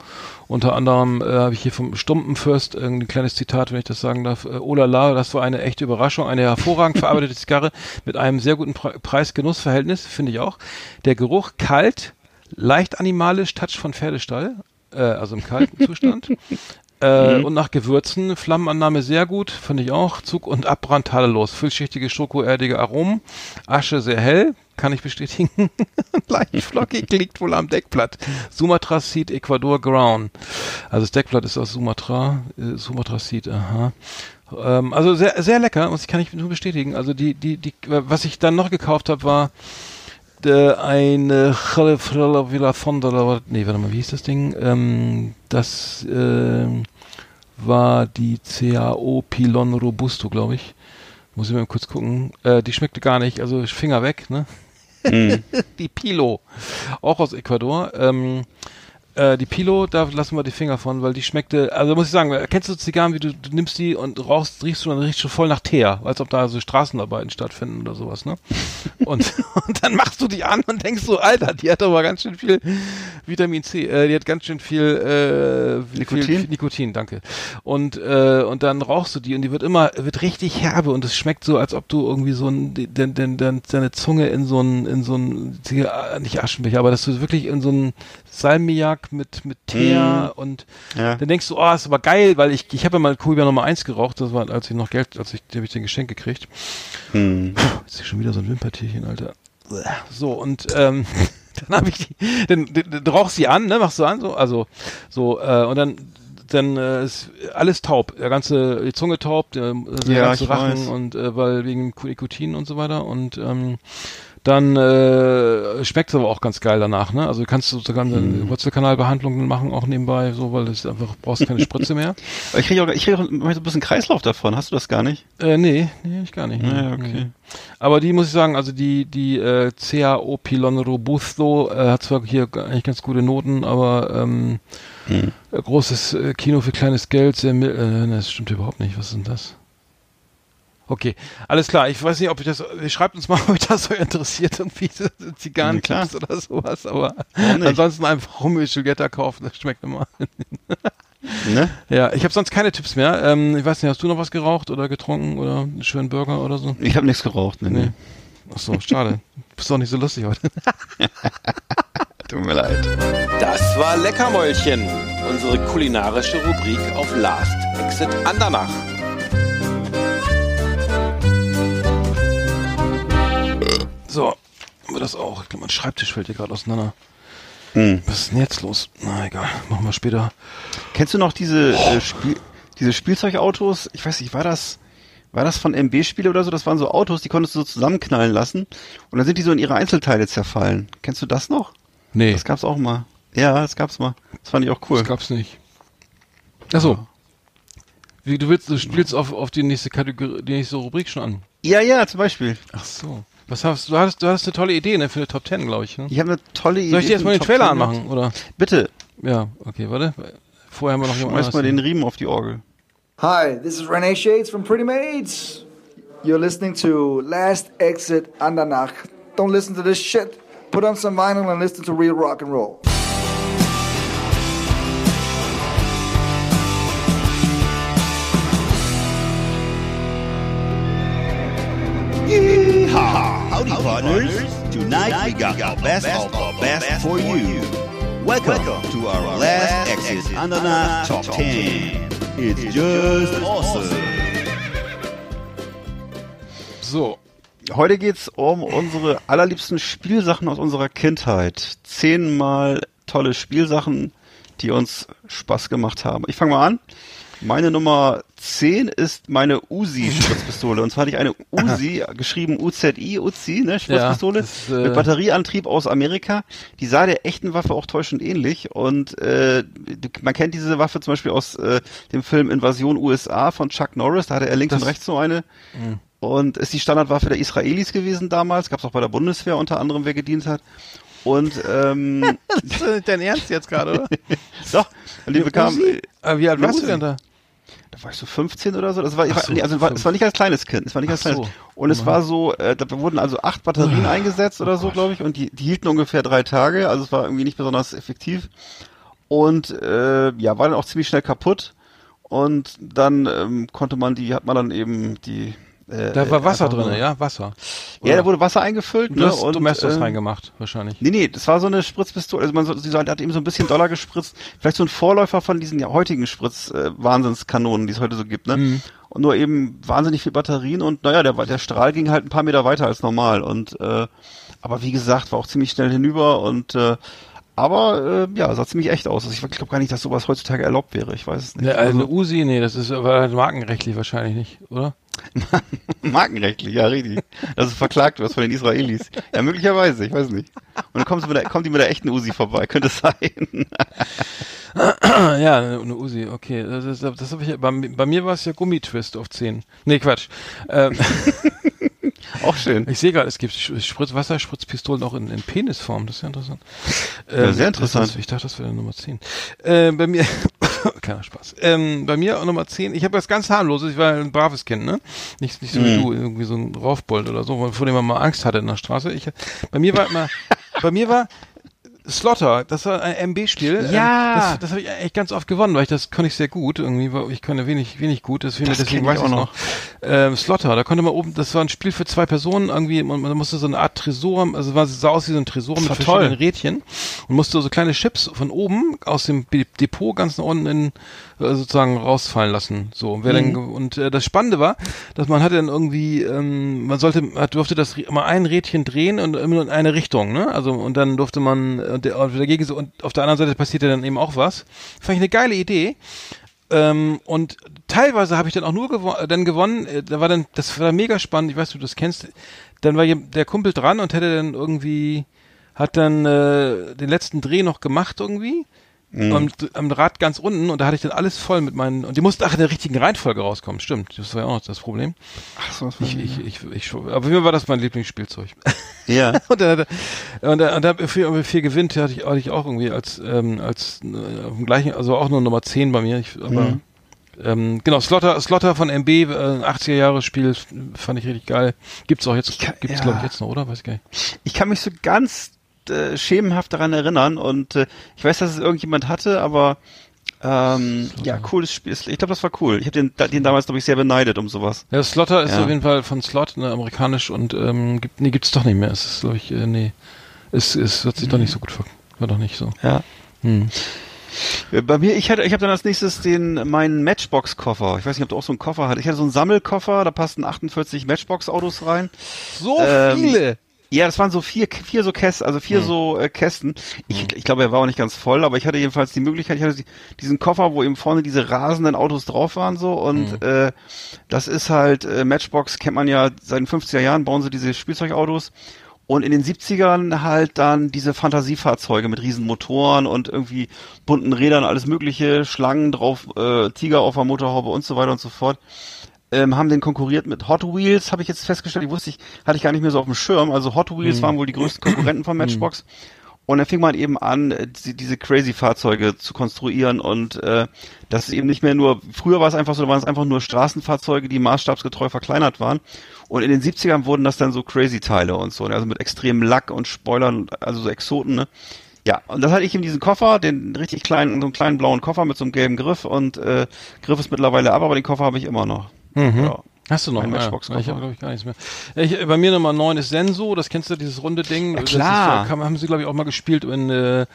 Unter anderem äh, habe ich hier vom Stumpenfürst ein kleines Zitat, wenn ich das sagen darf. Äh, oh la la, das war eine echte Überraschung, eine hervorragend *laughs* verarbeitete Zigarre mit einem sehr guten Pre Preis-Genuss-Verhältnis, finde ich auch. Der Geruch kalt, leicht animalisch, Touch von Pferdestall, äh, also im kalten Zustand. *laughs* Äh, Und nach Gewürzen, Flammenannahme sehr gut, finde ich auch. Zug und Abbrand tadellos. Vielschichtige, schokoerdige Aromen. Asche sehr hell, kann ich bestätigen. *laughs* Leicht flockig, liegt wohl am Deckblatt. Sumatra Seed Ecuador Ground. Also das Deckblatt ist aus Sumatra. Äh, Sumatra Seed, aha. Ähm, also sehr, sehr lecker, und ich kann ich nur bestätigen. Also die, die, die, was ich dann noch gekauft habe, war äh, eine Villa Fonda, nee, warte mal, wie hieß das Ding? Ähm, das ähm, war die CAO Pilon Robusto, glaube ich. Muss ich mal kurz gucken. Äh, die schmeckte gar nicht, also Finger weg, ne? *laughs* die Pilo, auch aus Ecuador. Ähm, äh, die Pilo, da lassen wir die Finger von, weil die schmeckte, also muss ich sagen, kennst du Zigarren, wie du, du nimmst die und rauchst, riechst du und dann riechst du voll nach Teer, als ob da so Straßenarbeiten stattfinden oder sowas, ne? Und, *laughs* und dann machst du die an und denkst so, Alter, die hat aber ganz schön viel Vitamin C, äh, die hat ganz schön viel, äh, Nikotin? Viel, Nikotin, danke. Und, äh, und dann rauchst du die und die wird immer, wird richtig herbe und es schmeckt so, als ob du irgendwie so ein, den, den, den, deine Zunge in so ein, in so ein, nicht Aschenbecher, aber dass du wirklich in so ein Salmiak mit, mit Teer und Ja. dann denkst du, oh, ist aber geil, weil ich, ich habe ja mal Kuba Nummer 1 geraucht, das war, als ich noch Geld, als ich, habe ich den Geschenk gekriegt. Hm. Puh, jetzt ist schon wieder so ein Wimpertierchen, Alter. So, und ähm, *laughs* dann habe ich die, dann, dann, dann rauchst sie an, ne, machst du an, so, also, so, äh, und dann, dann äh, ist alles taub, der ganze, die Zunge taub, der, der Ja, ganze Rachen weiß. und äh, weil wegen Nikotin und so weiter und ähm, dann äh, schmeckt es aber auch ganz geil danach, ne? Also du kannst du sogar eine Mhm. Wurzelkanalbehandlung machen, auch nebenbei, so, weil es einfach brauchst keine Spritze mehr. Aber *laughs* ich kriege auch, ich krieg auch so ein bisschen Kreislauf davon. Hast du das gar nicht? Äh, nee, nee, ich gar nicht. ne. Ja, okay. Nee. Aber die muss ich sagen, also die, die äh, CAO Pilon Robusto äh, hat zwar hier eigentlich ganz gute Noten, aber ähm, Hm. äh, großes äh, Kino für kleines Geld, sehr äh, ne, das stimmt überhaupt nicht. Was ist denn das? Okay, alles klar. Ich weiß nicht, ob ich das. Schreibt uns mal, *laughs* ob euch das so interessiert, irgendwie so Zigarren-Tipps oder sowas. Aber ansonsten einfach Romeo und Julieta kaufen, das schmeckt immer. *laughs* Ne? Ja, ich habe sonst keine Tipps mehr. Ähm, ich weiß nicht, hast du noch was geraucht oder getrunken oder einen schönen Burger oder so? Ich habe nichts geraucht. Ne, Nee. nee. Ach so, schade. *laughs* Bist doch nicht so lustig heute. Tut mir leid. Das war Leckermäulchen, unsere kulinarische Rubrik auf Last Exit Andernach. So, haben wir das auch. Ich glaube, mein Schreibtisch fällt hier gerade auseinander. Hm. Was ist denn jetzt los? Na egal, machen wir später. Kennst du noch diese äh, Spiel, diese Spielzeugautos? Ich weiß nicht, war das war das von MB-Spiele oder so? Das waren so Autos, die konntest du so zusammenknallen lassen und dann sind die so in ihre Einzelteile zerfallen. Kennst du das noch? Nee, Das gab's auch mal. Ja, das gab's mal. Das fand ich auch cool. das gab's nicht. Ach so. Wie, du willst, du spielst auf, auf die nächste Kategorie, die nächste Rubrik schon an. Ja, ja, zum Beispiel. Ach so. Was hast du? Hattest, du hattest eine tolle Idee, ne, für eine Top Ten, glaube ich. Ne? Ich habe eine tolle Idee. Soll ich dir erstmal den Trailer 10 anmachen, oder? Bitte, Ja, okay, warte. Vorher haben wir noch jemand schmeiß mal den Riemen auf die Orgel. Hi, this is Renee Shades from Pretty Maids. You're listening to Last Exit Andernach. Don't listen to this shit. Put on some vinyl and listen to real rock and roll. Yeehaw! Howdy, partners. Tonight we got the best of the best for you. Welcome to our last exit Ananas Top 10. It's just awesome. So, Heute geht's um unsere allerliebsten Spielsachen aus unserer Kindheit. Zehnmal tolle Spielsachen, die uns Spaß gemacht haben. Ich fange mal an. Meine Nummer 10 ist meine Uzi-Spritzpistole. *laughs* Und zwar hatte ich eine Uzi, *laughs* geschrieben UZI, Uzi, ne, Spritzpistole, Ja, das äh, mit Batterieantrieb aus Amerika. Die sah der echten Waffe auch täuschend ähnlich. Und äh, man kennt diese Waffe zum Beispiel aus äh, dem Film Invasion USA von Chuck Norris. Da hatte er links Das- und rechts so eine. Und ist die Standardwaffe der Israelis gewesen damals. Gab es auch bei der Bundeswehr unter anderem, wer gedient hat. Und ähm, *laughs* Das ist dein Ernst jetzt gerade, oder? doch, und die bekam, Uzi? Ah, wie alt warst du denn da? War ich so 15 oder so. Das war, so, nee, also war, es war nicht als kleines Kind. Es war nicht als kleines. so. Und es war so, äh, da wurden also acht Batterien eingesetzt oder so, glaube ich. Und die, die hielten ungefähr drei Tage. Also es war irgendwie nicht besonders effektiv. Und äh, ja, war dann auch ziemlich schnell kaputt. Und dann ähm, konnte man die, hat man dann eben die. Äh, Da war Wasser drin, ja, Wasser. Ja, da wurde Wasser eingefüllt. Du ne, hast und, Domestos äh, reingemacht, wahrscheinlich. Nee, nee, das war so eine Spritzpistole, also man so, sie hat eben so ein bisschen Dollar gespritzt, vielleicht so ein Vorläufer von diesen ja, heutigen Spritz-Wahnsinnskanonen, die es heute so gibt, ne? Mhm. Und nur eben wahnsinnig viel Batterien und naja, der, der Strahl ging halt ein paar Meter weiter als normal und äh, aber wie gesagt, war auch ziemlich schnell hinüber und äh, aber äh, ja, sah ziemlich echt aus. Also ich glaube gar nicht, dass sowas heutzutage erlaubt wäre. Ich weiß es nicht. Ne, also eine Also, Uzi, nee, das ist aber halt markenrechtlich wahrscheinlich nicht, oder? *laughs* markenrechtlich, ja, richtig. Dass du verklagt wirst von den Israelis. Ja, möglicherweise, ich weiß nicht. Und dann kommst du mit der, kommt die mit der echten Uzi vorbei, könnte es sein. *laughs* ja, eine, Uzi, okay. Das, ist, das habe ich, bei, bei mir war es ja Gummitwist auf 10. Nee, Quatsch. Ähm, *laughs* Auch schön. ich sehe gerade, es gibt Spritz, Wasserspritzpistolen auch in, in Penisform, das ist ja interessant. Ja, sehr interessant. Das ich dachte, das wäre Nummer 10. Äh, bei mir, *coughs* keiner Spaß. Ähm, bei mir auch Nummer 10, ich habe das ganz harmloses, ich war ein braves Kind, ne? Nicht, nicht so wie Mhm. du, irgendwie so ein Raufbold oder so, vor dem man mal Angst hatte in der Straße. Ich, bei mir war immer, *laughs* bei mir war Slaughter, das war ein MB-Spiel. Ja. Ähm, das das habe ich echt ganz oft gewonnen, weil ich das konnte ich sehr gut. Irgendwie war ich konnte wenig, wenig gut, deswegen, Das deswegen weiß ich auch noch. Ähm, Slaughter, da konnte man oben, das war ein Spiel für zwei Personen irgendwie, man, man musste so eine Art Tresor, also war, sah aus wie so ein Tresor mit war verschiedenen toll. Rädchen und musste so kleine Chips von oben aus dem Depot ganz nach unten in, äh, sozusagen rausfallen lassen. So, und wer dann, ge- und äh, das Spannende war, dass man hatte dann irgendwie, ähm, man sollte, man durfte das mal ein Rädchen drehen und immer in eine Richtung, ne? Also und dann durfte man und der, und dagegen so und auf der anderen Seite passierte dann eben auch was. Fand ich eine geile Idee. Ähm, und teilweise habe ich dann auch nur gewo äh, dann gewonnen. Äh, da war dann, das war mega spannend. Ich weiß, du das kennst. Dann war der Kumpel dran und hätte dann irgendwie, hat dann äh, den letzten Dreh noch gemacht irgendwie. Am, am Rad ganz unten und da hatte ich dann alles voll mit meinen und die mussten ach in der richtigen Reihenfolge rauskommen. Stimmt, das war ja auch noch das Problem. Ach so, Ich, ich, ich, ich, aber für mich war das mein Lieblingsspielzeug. ja. *laughs* Und er- und dann, und dann für, für gewinnt hatte ich, hatte ich auch irgendwie als, ähm, als äh, auf dem gleichen, also auch nur Nummer 10 bei mir. Ich, aber ähm, genau, Slaughter, Slaughter von MB, äh, 80er Jahre Spiel, fand ich richtig geil. Gibt's auch jetzt, kann- gibt's ja. glaube ich jetzt noch, oder? Weiß ich gar nicht. Ich kann mich so ganz äh, schemenhaft daran erinnern und äh, ich weiß, dass es irgendjemand hatte, aber ähm, ja, cooles Spiel. Ich glaube, das war cool. Ich habe den, den damals, glaube ich, sehr beneidet um sowas. Ja, Slaughter ist Ja. auf jeden Fall von Slot, ne, amerikanisch und ähm, gibt, nee, gibt's doch nicht mehr. Es ist, glaube ich, äh, nee, es, es wird sich doch nicht so gut ver war doch nicht so. Ja. Hm. Äh, Bei mir, ich hatte, ich habe dann als nächstes den meinen Matchbox-Koffer. Ich weiß nicht, ob du auch so einen Koffer hattest. Ich hatte so einen Sammelkoffer, da passten 48 Matchbox-Autos rein. So Ähm, viele! Ja, das waren so vier, vier so Kästen, also vier so äh, Kästen. Ich, ich glaube, er war auch nicht ganz voll, aber ich hatte jedenfalls die Möglichkeit, ich hatte die, diesen Koffer, wo eben vorne diese rasenden Autos drauf waren so. Und äh, das ist halt äh, Matchbox kennt man ja seit den 50er Jahren bauen sie diese Spielzeugautos. Und in den 70ern halt dann diese Fantasiefahrzeuge mit riesen Motoren und irgendwie bunten Rädern, alles mögliche, Schlangen drauf, äh, Tiger auf der Motorhaube und so weiter und so fort ähm, haben den konkurriert mit Hot Wheels, habe ich jetzt festgestellt. Ich wusste, ich hatte ich gar nicht mehr so auf dem Schirm. Also Hot Wheels waren wohl die größten Konkurrenten von Matchbox. Und dann fing man eben an, äh, die, diese crazy Fahrzeuge zu konstruieren und äh, das ist eben nicht mehr nur, früher war es einfach so, da waren es einfach nur Straßenfahrzeuge, die maßstabsgetreu verkleinert waren. Und in den 70ern wurden das dann so crazy Teile und so, ne? also mit extremem Lack und Spoilern, also so Exoten, ne? Ja, und das hatte ich in diesen Koffer, den richtig kleinen, so einen kleinen blauen Koffer mit so einem gelben Griff und äh, Griff ist mittlerweile ab, aber den Koffer habe ich immer noch. Ja. Hast du noch? Mein Ah, Matchbox ja. Ich habe Koffer. glaube ich gar nichts mehr. Ich, bei mir Nummer 9 ist Senso, das kennst du, dieses runde Ding. Ja, klar. ist, kam, haben sie glaube ich auch mal gespielt in äh,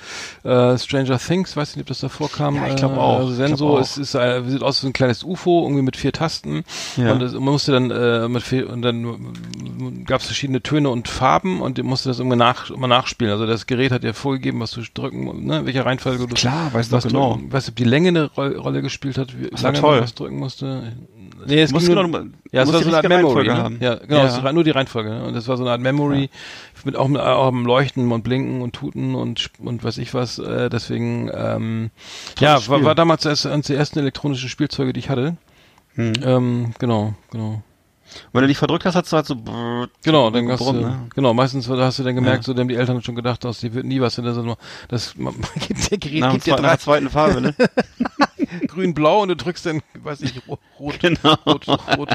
äh, Stranger Things, weiß nicht, ob das davor kam. Ja, ich glaub Äh, auch. Also Senso glaub auch. ist, ist äh, sieht aus wie ein kleines UFO, irgendwie mit vier Tasten. Ja. Und das, man musste dann äh, mit vier, und dann gab es verschiedene Töne und Farben und du musste das irgendwie nach, immer nachspielen. Also das Gerät hat dir vorgegeben, was du drücken, ne, welche Reihenfolge du Klar, weiß noch was genau. drücken, weißt du, ob die Länge eine Ro Rolle gespielt hat, wie Das lange man was drücken musste. Nee, es Musst ging du ja, es war so eine Art Memory. Ne? Ja, genau, Ja. es war nur die Reihenfolge. Ne? Und das war so eine Art Memory mit auch, mit, auch am Leuchten und Blinken und Tuten und und weiß ich was. Äh, deswegen, ähm, ja, war, war damals das, eines der ersten elektronischen Spielzeuge, die ich hatte. Hm. Ähm, genau, genau. Wenn du dich verdrückt hast, hast du halt so Genau, dann hast du, gebrummt, ne? genau, meistens hast du dann gemerkt, Ja. so, dann haben die Eltern schon gedacht, dass die wird nie was, denn das, das *laughs* man, gibt der Gerät Nach, dem gibt dir zweiten, nach der zweiten Farbe, ne? *laughs* *laughs* grün, blau und du drückst dann, weiß ich, rot, rot, Genau. rot, rot.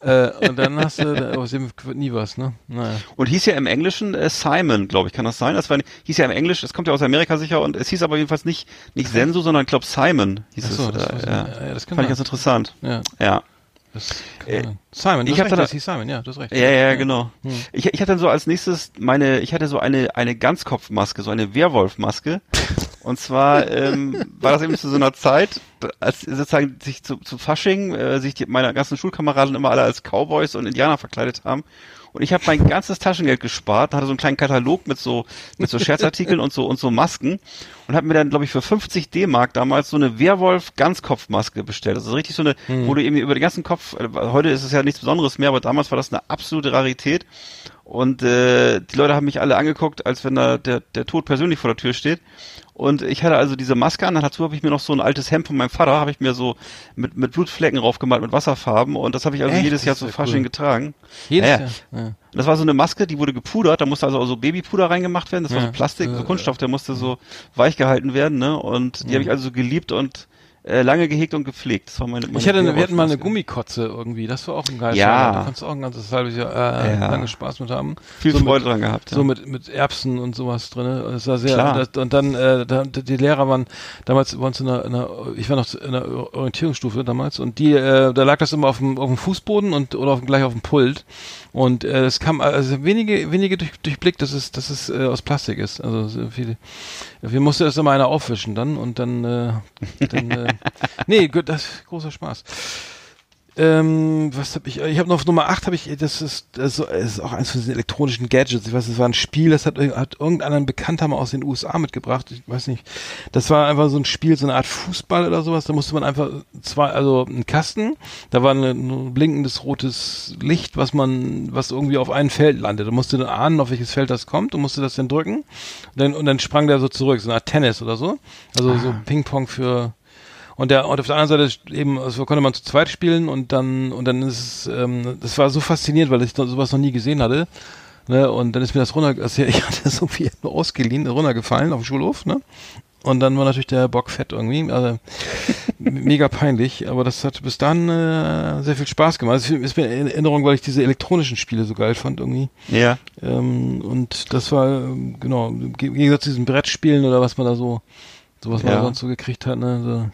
äh, und dann hast du, da- aus dem wird nie was, ne? Naja. Und hieß ja im Englischen äh, Simon, glaube ich, kann das sein? Das war, hieß ja im Englisch, das kommt ja aus Amerika sicher und es hieß aber jedenfalls nicht, nicht Senso, sondern ich glaube Simon hieß Ach so, es. das äh, ja. Ja, das kann Fand ich ganz interessant. Ja, Ja. Äh. Simon, du ich hast hab recht, dann- das hieß Simon, ja, du hast recht. Ja, ja, genau. Hm. Ich, ich hatte dann so als nächstes meine, ich hatte so eine, eine Ganzkopfmaske, so eine Werwolfmaske. Und zwar ähm, *laughs* war das eben zu so einer Zeit, als sozusagen sich zu, zu Fasching, äh, sich die, meine ganzen Schulkameraden immer alle als Cowboys und Indianer verkleidet haben. Und ich habe mein ganzes Taschengeld gespart, hatte so einen kleinen Katalog mit so mit so Scherzartikeln und so und so Masken und habe mir dann glaube ich für 50 D-Mark damals so eine Werwolf Ganzkopfmaske bestellt. Also richtig so eine, wo du eben über den ganzen Kopf, äh, heute ist es ja nichts Besonderes mehr, aber damals war das eine absolute Rarität. Und äh, die Leute haben mich alle angeguckt, als wenn da der, der Tod persönlich vor der Tür steht. Und ich hatte also diese Maske an, dazu habe ich mir noch so ein altes Hemd von meinem Vater, habe ich mir so mit, mit Blutflecken raufgemalt, mit Wasserfarben. Und das habe ich also Echt? jedes Jahr zu ja Fasching cool. getragen. Jedes Ja, Jahr. Ja. Das war so eine Maske, die wurde gepudert, da musste also auch so Babypuder reingemacht werden, das war Ja. so Plastik, so Kunststoff, der musste so weich gehalten werden, ne? Und die habe ich also so geliebt und äh, lange gehegt und gepflegt. Das war meine, meine Ich hatte, eine- wir hatten mal eine. Gummikotze irgendwie, das war auch ein geiles Ja. Jahr. Da kannst du auch ein ganzes halbes Jahr äh, Ja. lange Spaß mit haben. Viel so Freude mit, dran gehabt. So mit, mit Erbsen und sowas drin. Das war sehr, Klar. das, und dann, äh, da, die Lehrer waren damals bei uns in einer, in einer ich war noch in einer Orientierungsstufe damals und die, äh, da lag das immer auf dem, auf dem Fußboden und, oder auf, gleich auf dem Pult. Und äh, es kam also wenige, wenige durch, durchblickt, dass es, dass es äh, aus Plastik ist. Also so viele, wir musste das immer einer aufwischen dann und dann, äh, dann äh, *laughs* nee, gut, das ist großer Spaß. Ähm, was habe ich? Ich habe noch auf Nummer 8 habe ich, das ist, das ist, auch eins von diesen elektronischen Gadgets. Ich weiß, das war ein Spiel, das hat, hat irgendein Bekannter mal aus den USA mitgebracht. Ich weiß nicht. Das war einfach so ein Spiel, so eine Art Fußball oder sowas. Da musste man einfach zwei, also ein Kasten, da war eine, ein blinkendes rotes Licht, was man, was irgendwie auf ein Feld landet. Da musste dann ahnen, auf welches Feld das kommt und musste das dann drücken. Und dann, und dann sprang der so zurück, so eine Art Tennis oder so. Also so Ping-Pong für, und der und auf der anderen Seite eben, also konnte man zu zweit spielen und dann und dann ist es, ähm, das war so faszinierend, weil ich sowas noch nie gesehen hatte. Ne? Und dann ist mir das runter, also *laughs* ich hatte das irgendwie nur ausgeliehen, runtergefallen auf dem Schulhof, ne? Und dann war natürlich der Bock fett irgendwie, also *laughs* mega peinlich, aber das hat bis dann äh, sehr viel Spaß gemacht. Das ist mir in Erinnerung, weil ich diese elektronischen Spiele so geil fand irgendwie. Ja. Ähm, und das war, ähm, genau, im Ge- im Gegensatz zu diesen Brettspielen oder was man da so, so was man Ja. sonst so gekriegt hat, ne? So,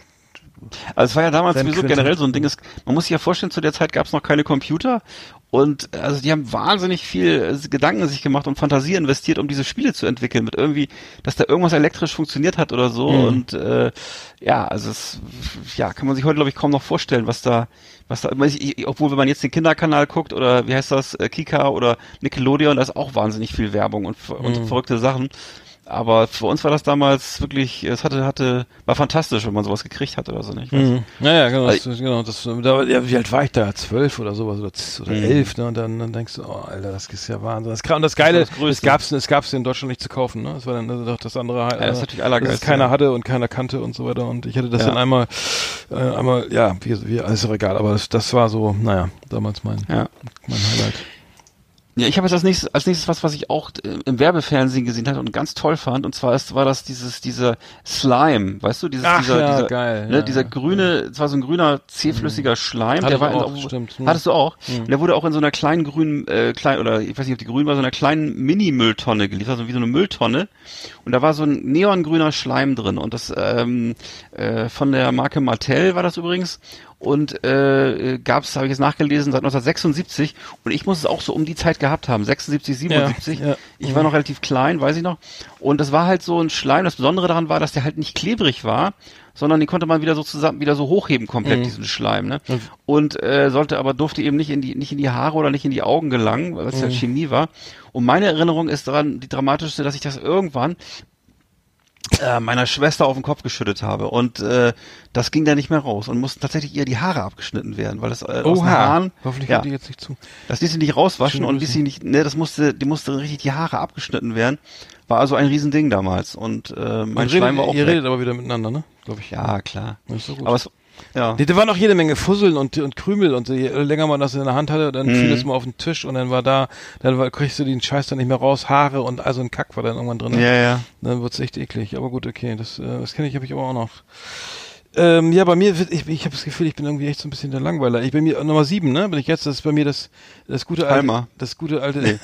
Also es war ja damals sowieso generell so ein Ding, es, man muss sich ja vorstellen, zu der Zeit gab es noch keine Computer und also die haben wahnsinnig viel äh, Gedanken sich gemacht und Fantasie investiert, um diese Spiele zu entwickeln, mit irgendwie, dass da irgendwas elektrisch funktioniert hat oder so Mhm. und äh, ja, also es ja, kann man sich heute glaube ich kaum noch vorstellen, was da was da ich, obwohl wenn man jetzt den Kinderkanal guckt oder wie heißt das äh, Kika oder Nickelodeon, da ist auch wahnsinnig viel Werbung und, und Mhm. verrückte Sachen. Aber für uns war das damals wirklich, es hatte, hatte, war fantastisch, wenn man sowas gekriegt hat oder so, nicht? Mhm. Ja, ja, genau. Das, Also- genau das, da, ja, wie alt war ich da? Zwölf oder sowas oder, oder Mhm. elf, ne? Und dann, dann denkst du, oh, Alter, das ist ja Wahnsinn. Das, und das Geile, Das das es gab's, es gab's in Deutschland nicht zu kaufen, ne? Das war dann also doch das andere, das ist äh, natürlich dass es allergeilste, keiner ja. hatte und keiner kannte und so weiter. Und ich hatte das Ja. dann einmal, äh, einmal, ja, wie, wie, ist auch egal, aber das, das war so, naja, damals mein, Ja. mein Highlight. Ja, ich habe jetzt als nächstes, als nächstes was, was ich auch äh, im Werbefernsehen gesehen hatte und ganz toll fand. Und zwar ist, war das dieses, dieser Slime, weißt du, dieses, Ach dieser, ja, dieser, geil, ne, ja, dieser ja. grüne, es war so ein grüner, zähflüssiger Schleim, Hatte der war in, auch, auch- stimmt. Hm. Hattest du auch? Mhm. Und der wurde auch in so einer kleinen grünen, äh, klein, oder ich weiß nicht, ob die grün war, so einer kleinen Mini-Mülltonne geliefert, also wie so eine Mülltonne. Und da war so ein neongrüner Schleim drin. Und das ähm, äh, von der Marke Martell war das übrigens. und äh, gab es, habe ich jetzt nachgelesen, seit 1976 und ich muss es auch so um die Zeit gehabt haben, 76, 77. Ja, ja. Ich war noch relativ klein, weiß ich noch. Und das war halt so ein Schleim. Das Besondere daran war, dass der halt nicht klebrig war, sondern den konnte man wieder so zusammen, wieder so hochheben komplett, Mhm. diesen Schleim. Ne? Und äh, sollte aber durfte eben nicht in die nicht in die Haare oder nicht in die Augen gelangen, weil Mhm. ja Chemie war. Und meine Erinnerung ist daran, die dramatischste, dass ich das irgendwann äh, meiner Schwester auf den Kopf geschüttet habe und äh, das ging da nicht mehr raus und mussten tatsächlich ihr die Haare abgeschnitten werden, weil das äh, aus den Haaren, Hoffentlich ja, die jetzt nicht zu. das ließ sie nicht rauswaschen Schöne und ließ sie nicht, ne, das musste, die musste richtig die Haare abgeschnitten werden. War also ein Riesending damals und äh, mein Schleim redet, war auch ihr weg. redet aber wieder miteinander, ne? Glaube ich. Ja, klar. Das ist so gut. Aber es, ja. Nee, da war noch jede Menge Fusseln und, und Krümel und je länger man das in der Hand hatte, dann Mhm. fiel es mal auf den Tisch und dann war da, dann war, kriegst du den Scheiß dann nicht mehr raus, Haare und also ein Kack war dann irgendwann drin. Ja, ja. Dann wird's echt eklig. Aber gut, okay, das, äh, das kenne ich, habe ich aber auch noch. Ähm, ja, bei mir, wird- ich, ich habe das Gefühl, ich bin irgendwie echt so ein bisschen der Langweiler. Ich bin mir Nummer sieben, ne? Bin ich jetzt, das ist bei mir das, das gute alte, Halma. das gute alte, Nee.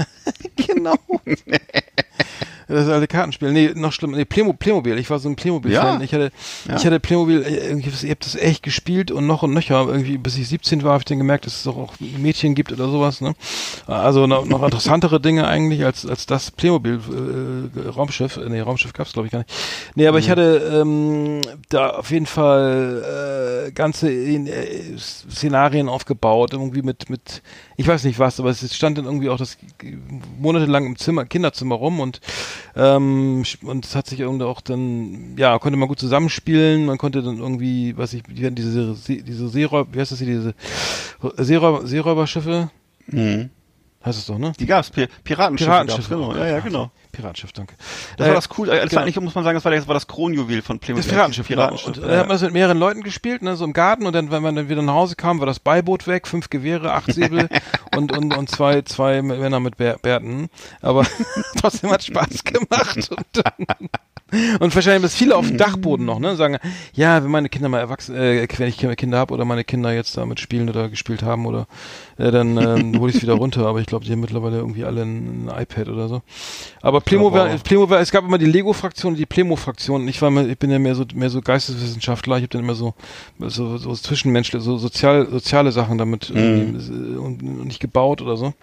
*laughs* genau. *laughs* *laughs* Das alte Kartenspiel. Nee, noch schlimmer. Nee, Playmo Playmobil. Ich war so ein Playmobil-Fan. Ja. Ich hatte, Ja. ich hatte Playmobil, äh, ich habe das echt gespielt und noch und nöcher. Irgendwie, bis ich 17 war, habe ich dann gemerkt, dass es doch auch Mädchen gibt oder sowas, ne? Also noch, noch interessantere Dinge eigentlich als, als das Playmobil äh, Raumschiff. Äh, Nee, Raumschiff gab's glaube ich gar nicht. Nee, aber ich hatte ähm, da auf jeden Fall äh, ganze äh, Szenarien aufgebaut, irgendwie mit, mit, ich weiß nicht was, aber es stand dann irgendwie auch das monatelang im Zimmer, Kinderzimmer rum und ähm, und es hat sich irgendwie auch dann, ja, konnte man gut zusammenspielen, man konnte dann irgendwie, was ich, die diese, diese Seeräuber, wie heißt das hier, diese Seeräuber, Seeräuberschiffe, Mhm. heißt es doch, ne? Die gab's, Pi Piratenschiffe. Piratenschiffe. Gab's, genau. Ja, ja, genau. Piratschiff, danke. Das Äh, war das cool. äh, Das genau. war eigentlich, muss man sagen, das war das, war das Kronjuwel von Playmobil. Das Piratenschiff, genau. Piratenschiff. Und dann hat man das mit mehreren Leuten gespielt, ne, so im Garten und dann, wenn man dann wieder nach Hause kam, war das Beiboot weg, fünf Gewehre, acht Säbel *laughs* und, und, und zwei, zwei Männer mit Bär, Bärten. Aber *laughs* trotzdem hat Spaß gemacht. Und, und wahrscheinlich ist viele auf dem Dachboden noch, ne, sagen, ja, wenn meine Kinder mal erwachsen, äh, wenn ich Kinder habe oder meine Kinder jetzt damit spielen oder gespielt haben oder äh, dann ähm, hole ich es wieder *laughs* runter. Aber ich glaube, die haben mittlerweile irgendwie alle ein, ein iPad oder so. Aber aber auch. Playmobil, es gab immer die Lego-Fraktion und die Playmo-Fraktion. Ich war, mal, ich bin ja mehr so mehr so Geisteswissenschaftler. Ich habe dann immer so so, so zwischenmenschliche, so sozial soziale Sachen damit äh, und, und nicht gebaut oder so.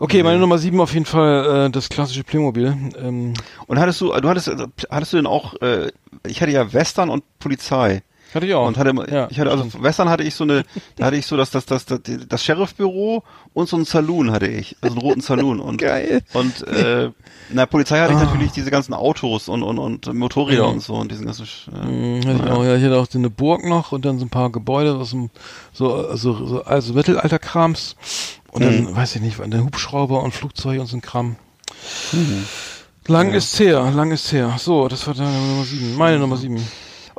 Okay, meine Nummer sieben auf jeden Fall äh, das klassische Playmobil. Ähm, Und hattest du, du hattest, äh, hattest du denn auch, äh, ich hatte ja Western und Polizei. hatte ich auch. Und hatte, Ja, ich hatte, also stimmt. Western hatte ich so eine, da hatte ich so das, das, das, das, das Sheriffbüro und so einen Saloon hatte ich, also einen roten Saloon und Geil. und äh, in der Polizei hatte ich natürlich diese ganzen Autos und und und Motorräder Ja. und so und diesen ganzen. Äh, Mhm, hatte ich, auch, ja, ich hatte auch so eine Burg noch und dann so ein paar Gebäude aus dem so so, so also Mittelalterkrams und dann Mhm. weiß ich nicht, der Hubschrauber und Flugzeug und so ein Kram. Mhm. Lang ist her, lang ist her. So, das war deine Nummer sieben. Meine Nummer sieben.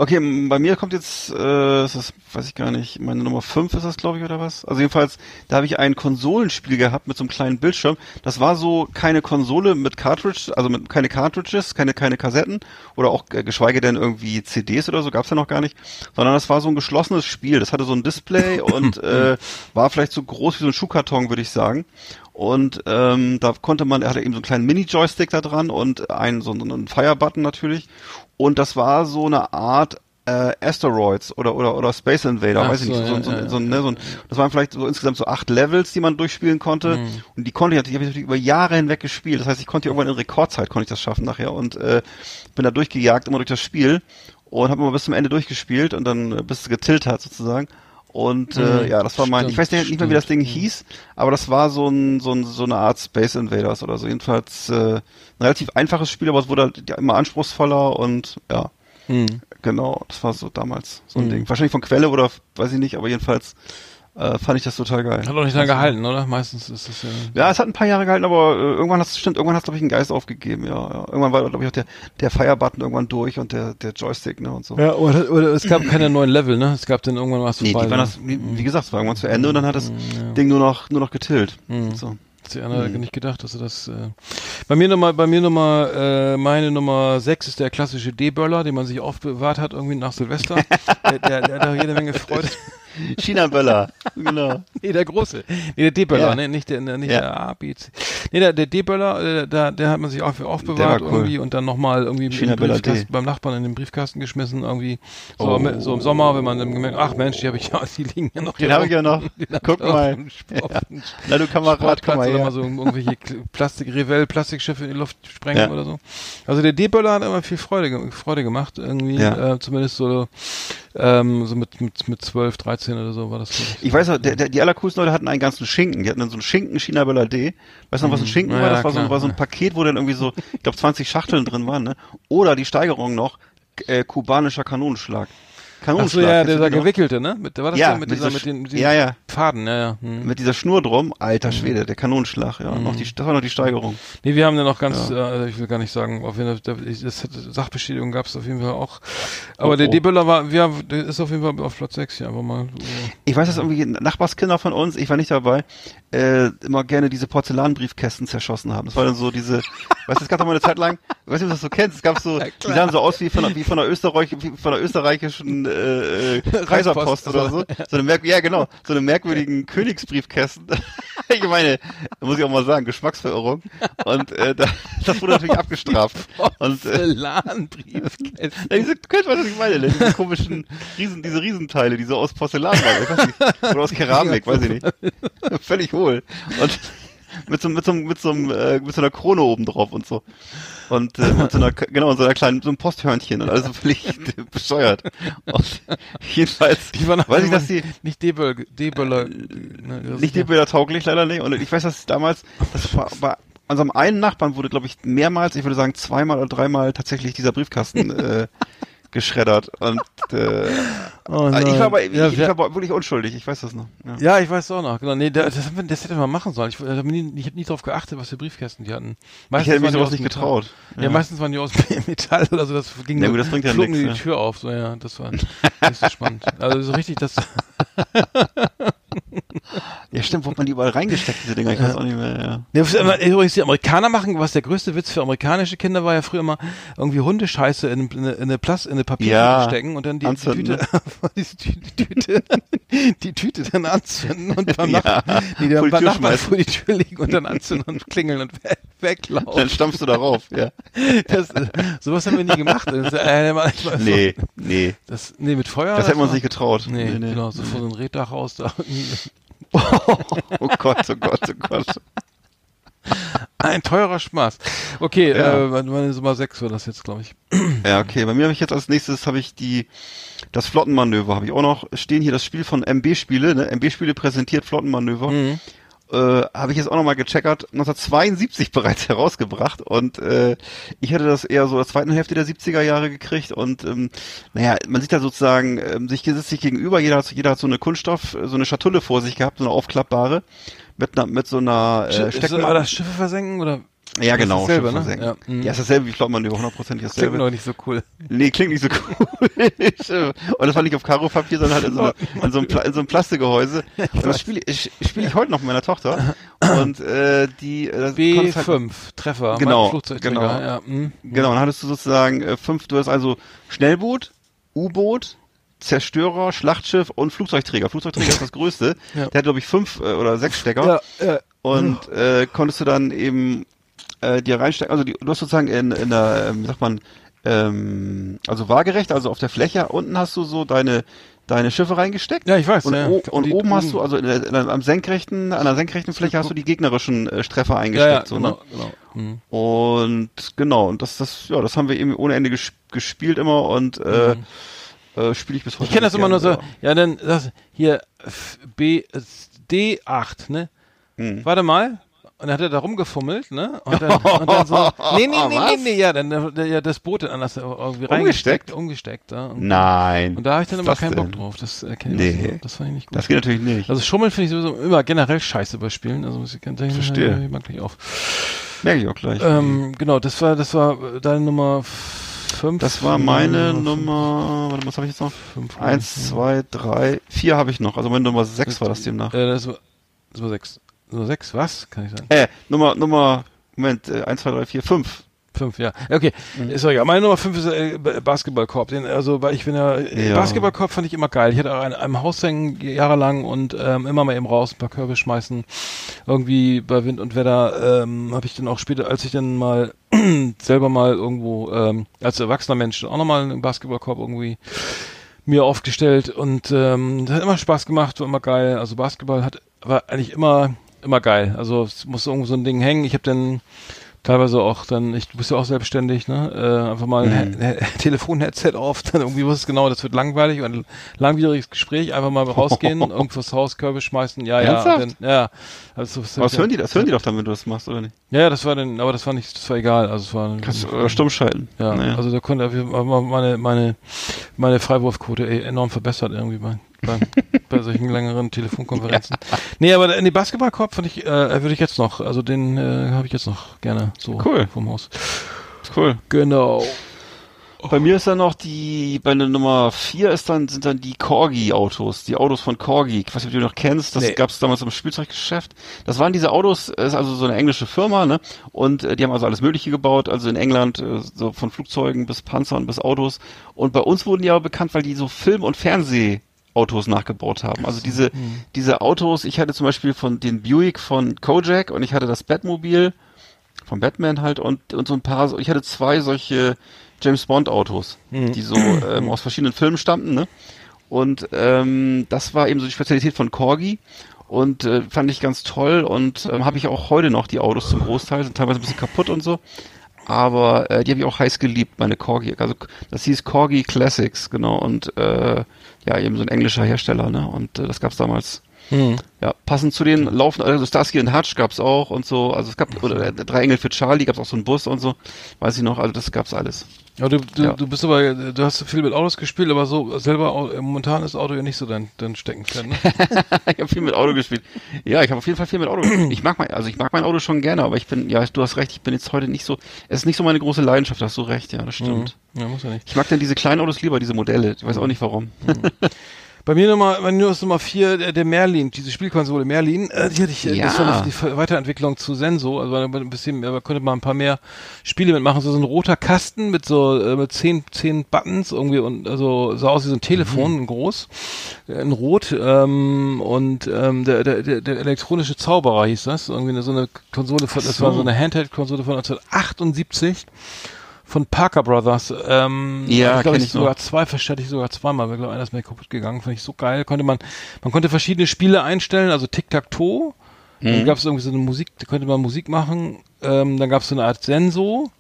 Okay, bei mir kommt jetzt, äh, ist das weiß ich gar nicht, meine Nummer 5 ist das, glaube ich, oder was? Also jedenfalls, da habe ich ein Konsolenspiel gehabt mit so einem kleinen Bildschirm. Das war so keine Konsole mit Cartridge, also mit keine Cartridges, keine keine Kassetten oder auch äh, geschweige denn irgendwie CDs oder so, gab's ja noch gar nicht, sondern das war so ein geschlossenes Spiel. Das hatte so ein Display *coughs* und äh, war vielleicht so groß wie so ein Schuhkarton, würde ich sagen. Und ähm, da konnte man, er hatte eben so einen kleinen Mini-Joystick da dran und einen so einen Fire-Button natürlich. Und das war so eine Art äh, Asteroids oder oder oder Space Invader, Ach weiß ich so, nicht, so, ja, so, ja, so, ne, so das waren vielleicht so insgesamt so acht Levels, die man durchspielen konnte. Und die konnte ich natürlich, habe ich natürlich über Jahre hinweg gespielt. Das heißt, ich konnte irgendwann in Rekordzeit konnte ich das schaffen nachher. Und äh, bin da durchgejagt immer durch das Spiel. Und habe immer bis zum Ende durchgespielt und dann äh, bis es getillt hat sozusagen. Und äh, ja, das war mein, ich weiß nicht, nicht mehr, wie das Ding hieß, aber das war so ein, so ein so eine Art Space Invaders oder so. Jedenfalls äh, ein relativ einfaches Spiel, aber es wurde halt ja, immer anspruchsvoller und ja, Hm. genau, das war so damals so ein Ding. Wahrscheinlich von Quelle oder weiß ich nicht, aber jedenfalls äh, fand ich das total geil. Hat auch nicht lange gehalten, oder? Meistens ist es ja. Ja, es hat ein paar Jahre gehalten, aber äh, irgendwann hat es stimmt, irgendwann hat glaube ich einen Geist aufgegeben, ja, ja. Irgendwann war glaube ich auch der der Fire-Button irgendwann durch und der der Joystick, ne und so. Ja, oder, oder es gab keine neuen Level, ne? Es gab dann irgendwann was Nee, vorbei. die waren ne? das, wie, wie gesagt, es war irgendwann zu Ende und dann hat das Ding nur noch nur noch getillt. So. Hat sich einer nicht gedacht, dass er das. Äh bei mir nochmal, bei mir nochmal, äh, meine Nummer 6 ist der klassische D-Böller, den man sich aufbewahrt hat irgendwie nach Silvester. *laughs* der, der, der hat auch jede Menge Freude. *laughs* *laughs* China-Böller. Genau. Nee, der große. Nee, der D-Böller, Ja. ne? Nicht der, nicht Ja. der A, B, C. Nee, der, der D-Böller, äh, da, der hat man sich auch für aufbewahrt Der cool. irgendwie und dann nochmal irgendwie beim Nachbarn in den Briefkasten geschmissen irgendwie. So, Oh. mit, so im Sommer, wenn man dann gemerkt, ach Mensch, die habe ich ja, die liegen ja noch Den habe ich ja noch. *laughs* Guck mal. dem Na du Kamerad, komm mal oder mal her. so irgendwelche *laughs* Plastik, Revell, Plastikschiffe in die Luft sprengen Ja. oder so. Also der D-Böller hat immer viel Freude, Freude gemacht irgendwie, Ja. äh, zumindest so, ähm, so mit, mit, mit 12, 13 oder so war das. glaub Ich weiß noch, der, der, die allercoolsten Leute hatten einen ganzen Schinken. Die hatten dann so einen Schinken China D. Weißt du noch, was ein Schinken Ja, war? Das war so, war so ein Paket, wo dann irgendwie so, ich glaube 20 Schachteln drin waren, ne? Oder die Steigerung noch, äh, kubanischer Kanonenschlag. Ach Kanonenschlag. so, ja, dieser die noch? gewickelte, ne? Mit, war das Ja, der mit, mit dieser, mit den, mit ja, ja. Faden, ja, ja. Hm. Mit dieser Schnur drum, alter Schwede, der Kanonenschlag, ja. Noch die, das war noch die Steigerung. Nee, wir haben ja noch ganz, äh, ich will gar nicht sagen, auf jeden Fall, das, Sachbeschädigung gab es auf jeden Fall auch. Aber Oh, der oh. D-Böller war, ja, der ist auf jeden Fall auf Platz 6 hier einfach mal. So. Ich weiß, dass irgendwie Nachbarskinder von uns, ich war nicht dabei, äh, immer gerne diese Porzellanbriefkästen zerschossen haben. Das war dann so diese, weißt du, es gab doch mal eine Zeit lang, ich weiß nicht, ob du das so kennst, es gab so, die sahen so aus wie von, wie von einer Österreich, wie von einer österreichischen äh, äh, Kaiserpost oder so. So eine merk ja genau, so eine merkwürdigen Königsbriefkästen. *laughs* ich meine, muss ich auch mal sagen, Geschmacksverirrung. Und äh, da, das wurde natürlich abgestraft. Und äh, Porzellanbriefkästen. ja, diese, du kennst, was ich meine, ne? diese komischen Riesen, diese Riesenteile, die so aus Porzellan waren, ich weiß nicht, oder aus Keramik, weiß ich nicht. *laughs* Völlig hohl. Und *laughs* mit so, mit so, mit so, äh, mit so einer Krone oben drauf und so. Und äh, mit so einer, genau, so einer kleinen, so einem Posthörnchen und alles so völlig *laughs* bescheuert. Und *laughs* jedenfalls, Die waren weiß ich, dass die, nicht D-Böller, D-Böller. ne, das nicht Bilder tauglich, leider nicht. Und ich weiß, dass damals, das war, bei unserem einen Nachbarn wurde, glaube ich, mehrmals, ich würde sagen zweimal oder dreimal tatsächlich dieser Briefkasten äh, geschreddert. Und äh, *laughs* Oh ich war aber, Ja, ich, ich wir- war aber wirklich unschuldig, ich weiß das noch. Ja. Ja, ich weiß auch noch. Genau, nee, das, das, haben wir- das hätte man machen sollen. Ich, ich habe nie, ich hab nie drauf geachtet, was für Briefkästen die hatten. Ich hätte mich sowas nicht Metall. getraut. Ja. meistens waren die aus *laughs* Metall oder so. Das ging Ja, gut, das bringt ja nix, die ja. Tür auf. So, ja, das war nicht so spannend. Also so richtig, das. *laughs* Ja, stimmt, wo hat man die überall reingesteckt, diese Dinger, ich weiß auch nicht mehr, ja. Ja, übrigens, die Amerikaner machen, was der größte Witz für amerikanische Kinder war ja früher immer irgendwie Hundescheiße in, in, eine- in eine Plast, in eine Papiertüte Ja, stecken und dann die, die Tüte, *laughs* diese die Tüte, *laughs* die Tüte dann anzünden und beim Ja, Nachbarn, nee, die beim Nachbarn schmeißen. vor die Tür legen und dann anzünden und klingeln und we weglaufen. Dann stampfst du darauf, ja. Das, sowas haben wir nie gemacht. Das, äh, Nee, nee. Das, nee, mit Feuer. Das hätte man sich getraut. Nee, genau, so vor so ein Reddach aus da. *laughs* Oh Gott, oh Gott, oh Gott. Ein teurer Spaß. Okay, Ja. äh, meine Nummer 6 war das jetzt, glaube ich. *clears throat* Ja, okay. Bei mir habe ich jetzt als nächstes habe ich die das Flottenmanöver habe ich auch noch stehen hier das Spiel von MB Spiele, ne? MB Spiele präsentiert Flottenmanöver. Mhm. Äh, habe ich jetzt auch noch mal gecheckert, 1972 *laughs* bereits herausgebracht und äh, ich hatte das eher so der zweiten Hälfte der 70er Jahre gekriegt und ähm, naja, man sieht da sozusagen ähm, sich sitzt sich gegenüber, jeder hat jeder hat so eine Kunststoff, so eine Schatulle vor sich gehabt, so eine aufklappbare mit einer mit so einer äh, Stecknadel. war das Schiffe versenken oder? Ja, Das ist genau. dasselbe, Schiff ne? versenken. Ja, mhm. Ja, ist dasselbe wie Flottenmanöver, hundertprozentig Klingt dasselbe. noch nicht so cool. Nee, klingt nicht so cool. *laughs* und das war nicht auf Karo-Papier, sondern halt in so, einer, *laughs* in so einem, Pla in so einem Plastikgehäuse. Und das spiele ich, spiele ich heute noch mit meiner Tochter. Und äh, die äh, du konntest halt, B5 Treffer. Genau, genau. Ja, mhm. Genau, dann hattest du sozusagen äh, fünf, du hast also Schnellboot, U-Boot, Zerstörer, Schlachtschiff und Flugzeugträger. Flugzeugträger ist das größte. *laughs* Ja. Der hat, glaube ich, fünf äh, oder sechs Stecker. Ja, ja. Und äh, konntest du dann eben äh, dir reinstecken, also die, du hast sozusagen in, in der, ähm, sagt man, ähm, also waagerecht, also auf der Fläche unten hast du so deine deine Schiffe reingesteckt. Ja, ich weiß, Und, ja. Und und oben hast du, also in in am senkrechten, an der senkrechten Fläche hast du die gegnerischen äh, Treffer ja, eingesteckt. ja, so, genau, ne? genau. Mhm. Und genau, und das, das, ja, das haben wir eben ohne Ende ges gespielt immer und äh, äh, spiele ich bis heute. Mhm. Ich kenne das immer nur so, ja, dann das hier B äh, D8, ne? Hm. Warte mal. Und dann hat er da rumgefummelt, ne? Und dann, *laughs* und dann so, nee, nee, nee, nee, nee, ja, dann äh, ja, das Boot dann anders irgendwie reingesteckt, umgesteckt, ja. Und, Nein. und da habe ich dann immer keinen das Bock denn? drauf. Das äh, kenn ich Nee. Das fand ich nicht gut. Das geht natürlich nicht. Also Schummeln finde ich sowieso immer generell scheiße bei Spielen. Also muss ich ganz ehrlich Verstehe. ich mag nicht auf. Merke ich auch gleich. Ähm, genau, das war, das war äh, deine Nummer 5. das war meine Nummer, warte, was habe ich jetzt noch? Fünf, Eins, zwei, drei, vier habe ich noch. Also meine Nummer sechs war das demnach. Äh, das war, das war 6. Nummer 6, was? Kann ich sagen. Äh, Nummer, Nummer, Moment, äh, eins, zwei, drei, vier, fünf. Fünf, ja. Okay, ist doch egal. Meine Nummer fünf ist äh, Basketballkorb. Den, also, weil ich bin ja, Ja. Basketballkorb fand ich immer geil. Ich hatte auch einen, einem Haus hängen jahrelang und ähm, immer mal eben raus, ein paar Körbe schmeißen. Irgendwie bei Wind und Wetter ähm, habe ich dann auch später, als ich dann mal *clears throat* selber mal irgendwo ähm, als erwachsener Mensch auch nochmal einen Basketballkorb irgendwie mir aufgestellt und ähm, das hat immer Spaß gemacht, war immer geil. Also Basketball hat war eigentlich immer immer geil. Also es muss irgendwo so ein Ding hängen. Ich habe dann teilweise auch dann, ich du bist ja auch selbstständig, ne? Äh, einfach mal ein Mhm. He- He- *laughs* Telefon-Headset auf, *laughs* dann irgendwie was genau, das wird langweilig und ein langwieriges Gespräch, einfach mal rausgehen, *laughs* irgendwas Haus, Körbe schmeißen, ja, ja, Ernsthaft? dann, ja. Also, Aber das hören die, das hören die doch dann, wenn du das machst, oder nicht? Ja, ja, das war dann, aber das war nicht, das war egal. Also es war Kannst du oder stumm schalten. ja, Naja. also da konnte meine meine meine Freiwurfquote eh enorm verbessert irgendwie bei bei, bei solchen längeren Telefonkonferenzen. Nee, aber in die Basketballkorb fand ich äh, würde ich jetzt noch, also den äh, habe ich jetzt noch gerne so Cool. vom Haus. cool. Genau. Bei mir ist dann noch die, bei der Nummer vier ist dann, sind dann die Corgi-Autos, die Autos von Corgi. Ich weiß nicht, ob du die noch kennst, das Nee. gab es damals im Spielzeuggeschäft. Das waren diese Autos, äh, ist also so eine englische Firma, ne? Und äh, die haben also alles Mögliche gebaut, also in England, äh, so von Flugzeugen bis Panzern bis Autos. Und bei uns wurden die aber bekannt, weil die so Film- und Fernsehautos nachgebaut haben. Also diese, diese Autos, ich hatte zum Beispiel von den Buick von Kojak und ich hatte das Batmobil von Batman halt und, und so ein paar, ich hatte zwei solche James Bond Autos, die so ähm, aus verschiedenen Filmen stammten, ne? Und ähm, das war eben so die Spezialität von Corgi und äh, fand ich ganz toll und ähm, habe ich auch heute noch die Autos zum Großteil, sind teilweise ein bisschen kaputt und so. Aber äh, die habe ich auch heiß geliebt, meine Corgi. Also das hieß Corgi Classics, genau. Und äh, ja, eben so ein englischer Hersteller, ne? Und äh, das gab's damals Hm. ja, passend zu den laufen, also Starsky und Hutch gab's auch und so, also es gab, oder äh, Drei Engel für Charlie gab's auch so einen Bus und so, weiß ich noch, also das gab's alles. Ja, du, du, Ja. du bist aber, du hast viel mit Autos gespielt, aber so selber au- momentan ist Auto ja nicht so dein, dein Steckenpferd, ne? *laughs* ich habe viel mit Auto gespielt. Ja, ich habe auf jeden Fall viel mit Auto gespielt. Ich mag mein, also ich mag mein Auto schon gerne, aber ich bin, ja, du hast recht, ich bin jetzt heute nicht so, es ist nicht so meine große Leidenschaft, hast du recht, ja, das stimmt. Ja, muss ja nicht. Ich mag dann diese kleinen Autos lieber, diese Modelle, ich weiß auch nicht warum. *laughs* Bei mir Nummer, bei mir ist Nummer vier der, der Merlin, diese Spielkonsole Merlin. Äh, die hatte ich, äh, Ja. das war noch die Weiterentwicklung zu Senso. Also ein bisschen, aber konnte man ein paar mehr Spiele mitmachen. So, so ein roter Kasten mit so äh, mit zehn, zehn Buttons irgendwie und also sah aus wie so ein Telefon, groß, äh, in Rot. Ähm, und ähm, der, der, der, der elektronische Zauberer hieß das. Irgendwie eine, so eine Konsole von, das so. war so eine Handheld-Konsole von 1978 von Parker Brothers. Ähm, Ja, ich glaub, kenn ich ich sogar zwei verstärkte ich sogar zweimal, weil glaube einer ist mir kaputt gegangen, fand ich so geil. Konnte man, man konnte verschiedene Spiele einstellen, also Tic-Tac-Toe. Mhm. Dann gab es irgendwie so eine Musik, da konnte man Musik machen. Ähm, dann gab es so eine Art Senso.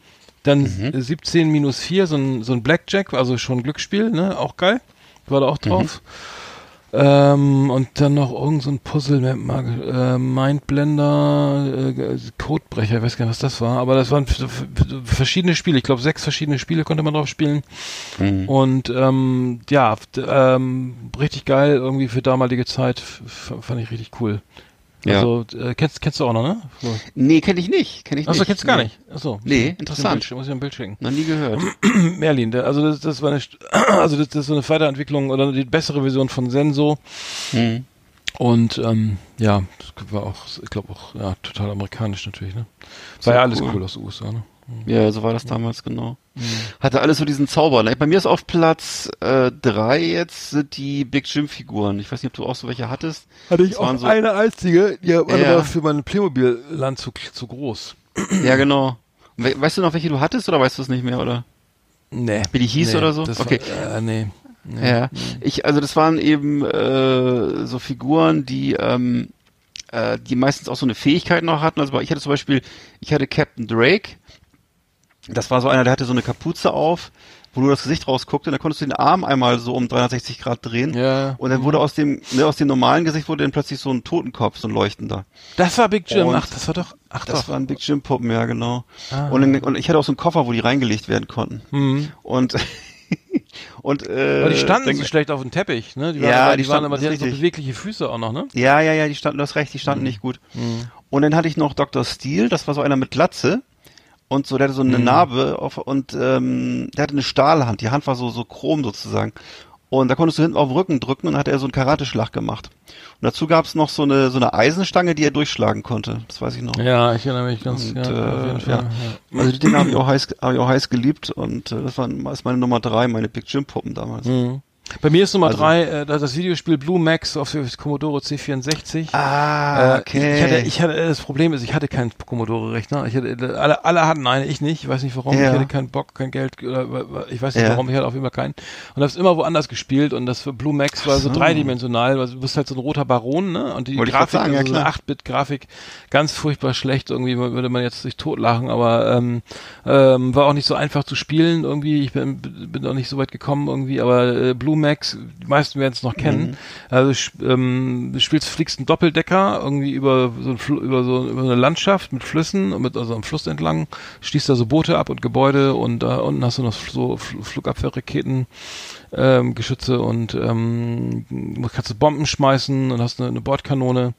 Dann Mhm. äh, 17 minus 4, so ein, so ein Blackjack, also schon Glücksspiel, ne? Auch geil. War da auch Mhm. Ähm, und dann noch irgend so ein Puzzle, äh, Mindblender, äh, Codebrecher, ich weiß gar nicht, was das war, aber das waren verschiedene Spiele, ich glaube sechs verschiedene Spiele konnte man drauf spielen. Mhm. Und ähm, ja, ähm, richtig geil, irgendwie für damalige Zeit, fand ich richtig cool. Ja. Also, äh, kennst, kennst du auch noch, ne? So. Nee, kenne ich nicht, kenne ich Achso, kennst du gar Nee. nicht. Achso. Nee, interessant. Muss ich ein Bild schicken. Noch nie gehört. *clears throat* Merlin, der, also das, das war eine, *clears throat* also das, das ist so eine Weiterentwicklung oder die bessere Version von Senso. Mhm. Und ähm, ja, das war auch, ich glaube auch, ja, total amerikanisch natürlich, ne? War Sehr ja alles cool. cool aus den USA, ne? Ja, so war das damals genau. Hatte alles so diesen Zauber. Bei mir ist auf Platz äh, drei jetzt sind die Big Jim Figuren. Ich weiß nicht, ob du auch so welche hattest. Hatte ich Das auch so- eine einzige, die war Ja. aber für mein Playmobil-Land zu, zu groß. Ja, genau. We weißt du noch, welche du hattest oder weißt du es nicht mehr, oder? Nee. Wie die hieß nee, oder so? Das Okay. War, äh, nee. nee. Ja. Ich, also das waren eben äh, so Figuren, die ähm, äh, die meistens auch so eine Fähigkeit noch hatten. Also ich hatte zum Beispiel, ich hatte Captain Drake. Das war so einer, der hatte so eine Kapuze auf, wo nur das Gesicht rausguckte. Und dann konntest du den Arm einmal so um 360 Grad drehen. Ja. Und dann wurde aus dem, ne, aus dem normalen Gesicht wurde dann plötzlich so ein Totenkopf, so ein leuchtender. Das war Big Jim. Und Ach, das war doch. Ach Das doch. waren Big Jim Puppen, ja genau. Ah. Und, dann, und ich hatte auch so einen Koffer, wo die reingelegt werden konnten. Mhm. Und *laughs* und äh, Aber die standen dann- so schlecht auf dem Teppich, ne? Die Ja, waren, aber- die die waren standen- aber, das die hatten so bewegliche Füße auch noch, ne? Ja, ja, ja, die standen, du hast recht, die Mhm. standen nicht gut. Und dann hatte ich noch Dr. Steel, das war so einer mit Glatze. Und so, der hatte so eine Mhm. Narbe auf, und ähm, der hatte eine Stahlhand. Die Hand war so, so chrom sozusagen. Und da konntest du hinten auf den Rücken drücken und dann hat er so einen Karateschlag gemacht. Und dazu gab es noch so eine so eine Eisenstange, die er durchschlagen konnte. Das weiß ich noch. Ja, ich erinnere mich ganz, Und, ja, äh, ja. Ja. Also die Dinge habe ich auch heiß, habe ich auch heiß geliebt und äh, das war ist meine Nummer drei, meine Big Jim Puppen damals. Mhm. Bei mir ist Nummer Also- drei äh, das Videospiel Blue Max auf dem Commodore C64. Ah, Äh, Ich hatte, ich hatte, das Problem ist, ich hatte keinen Commodore-Rechner. Ich hatte, alle, alle hatten einen, ich nicht. Ich weiß nicht warum. Ja. Ich hatte keinen Bock, kein Geld, oder, ich weiß nicht Ja. warum. Ich hatte auf jeden Fall keinen. Und hab's immer woanders gespielt. Und das für Blue Max war so so. dreidimensional. Also du bist halt so ein roter Baron, ne? Und die Wollte Grafik, sagen, ja, also so eine klar. 8-Bit-Grafik, ganz furchtbar schlecht. Irgendwie würde man jetzt sich totlachen, aber ähm, ähm, war auch nicht so einfach zu spielen. Irgendwie, ich bin, bin auch nicht so weit gekommen irgendwie. Aber äh, Blue Max, die meisten werden es noch kennen. Also sch- ähm, du spielst, fliegst einen Doppeldecker irgendwie über so, ein über so über eine Landschaft mit Flüssen, mit also am Fluss entlang, schließt da so Boote ab und Gebäude und da unten hast du noch so Fl Flugabwehrraketen, ähm, Geschütze und ähm, kannst du Bomben schmeißen und hast eine, eine Bordkanone.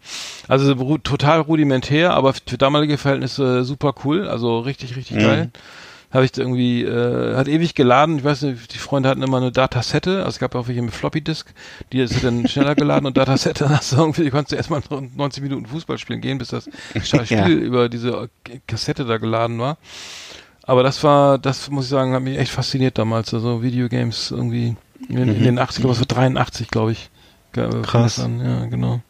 Also ru total rudimentär, aber für damalige Verhältnisse super cool, also richtig, richtig Mhm. geil habe ich irgendwie, äh, hat ewig geladen. Ich weiß nicht, die Freunde hatten immer eine Datasette, also es gab auch welche mit Floppy Disk, die ist dann *laughs* schneller geladen und Datasette hast du irgendwie, konntest du erstmal 90 Minuten Fußball spielen gehen, bis das *laughs* Spiel Ja. über diese Kassette da geladen war. Aber das war, das muss ich sagen, hat mich echt fasziniert damals. Also Videogames irgendwie in, in den 80 glaube ich, das war 83, glaube ich. Mhm. Krass. An. Ja, genau.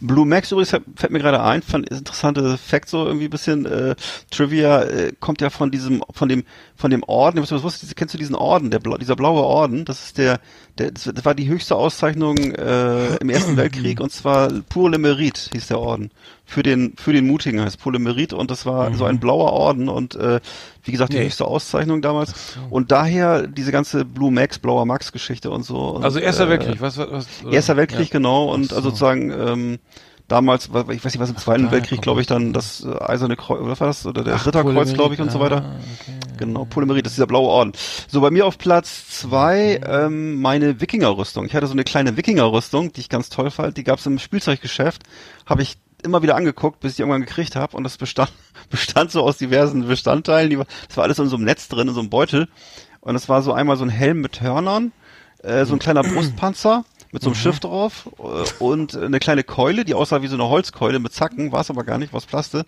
Blue Max übrigens fällt mir gerade ein, fand ist interessante Fact so irgendwie bisschen äh, Trivia äh, kommt ja von diesem von dem von dem Orden, was was wusstest, kennst du diesen Orden, der dieser blaue Orden, das ist der der das war die höchste Auszeichnung äh, im Ersten *clears throat* Weltkrieg und zwar Pour le Mérite hieß der Orden. Für den für den Mutigen heißt Pour le Mérite und das war so ein blauer Orden und äh, wie gesagt die Nee. höchste Auszeichnung damals und daher diese ganze Blue Max, blauer Max Geschichte und so. Und, Also Erster äh, Weltkrieg, was, was, was oder? Erster Weltkrieg, ja. genau, und Ach so. also sozusagen ähm, damals, ich weiß nicht, was im Zweiten Weltkrieg, glaube ich, das. dann das äh, Eiserne Kreuz, oder was war das? Oder der Ach, Ritterkreuz, glaube ich, und so weiter. Ah, okay. Genau, Polymerit, das ist dieser blaue Orden. So, bei mir auf Platz zwei ähm, meine Wikingerrüstung. Ich hatte so eine kleine Wikingerrüstung, die ich ganz toll fand. Die gab's im Spielzeuggeschäft. Habe ich immer wieder angeguckt, bis ich die irgendwann gekriegt habe. Und das bestand, *laughs* bestand so aus diversen Bestandteilen. Die war, das war alles in so einem Netz drin, in so einem Beutel. Und es war so einmal so ein Helm mit Hörnern, äh, so ein *clears throat* kleiner Brustpanzer mit so einem Schiff drauf äh, und eine kleine Keule, die aussah wie so eine Holzkeule mit Zacken, war es aber gar nicht, was Plaste.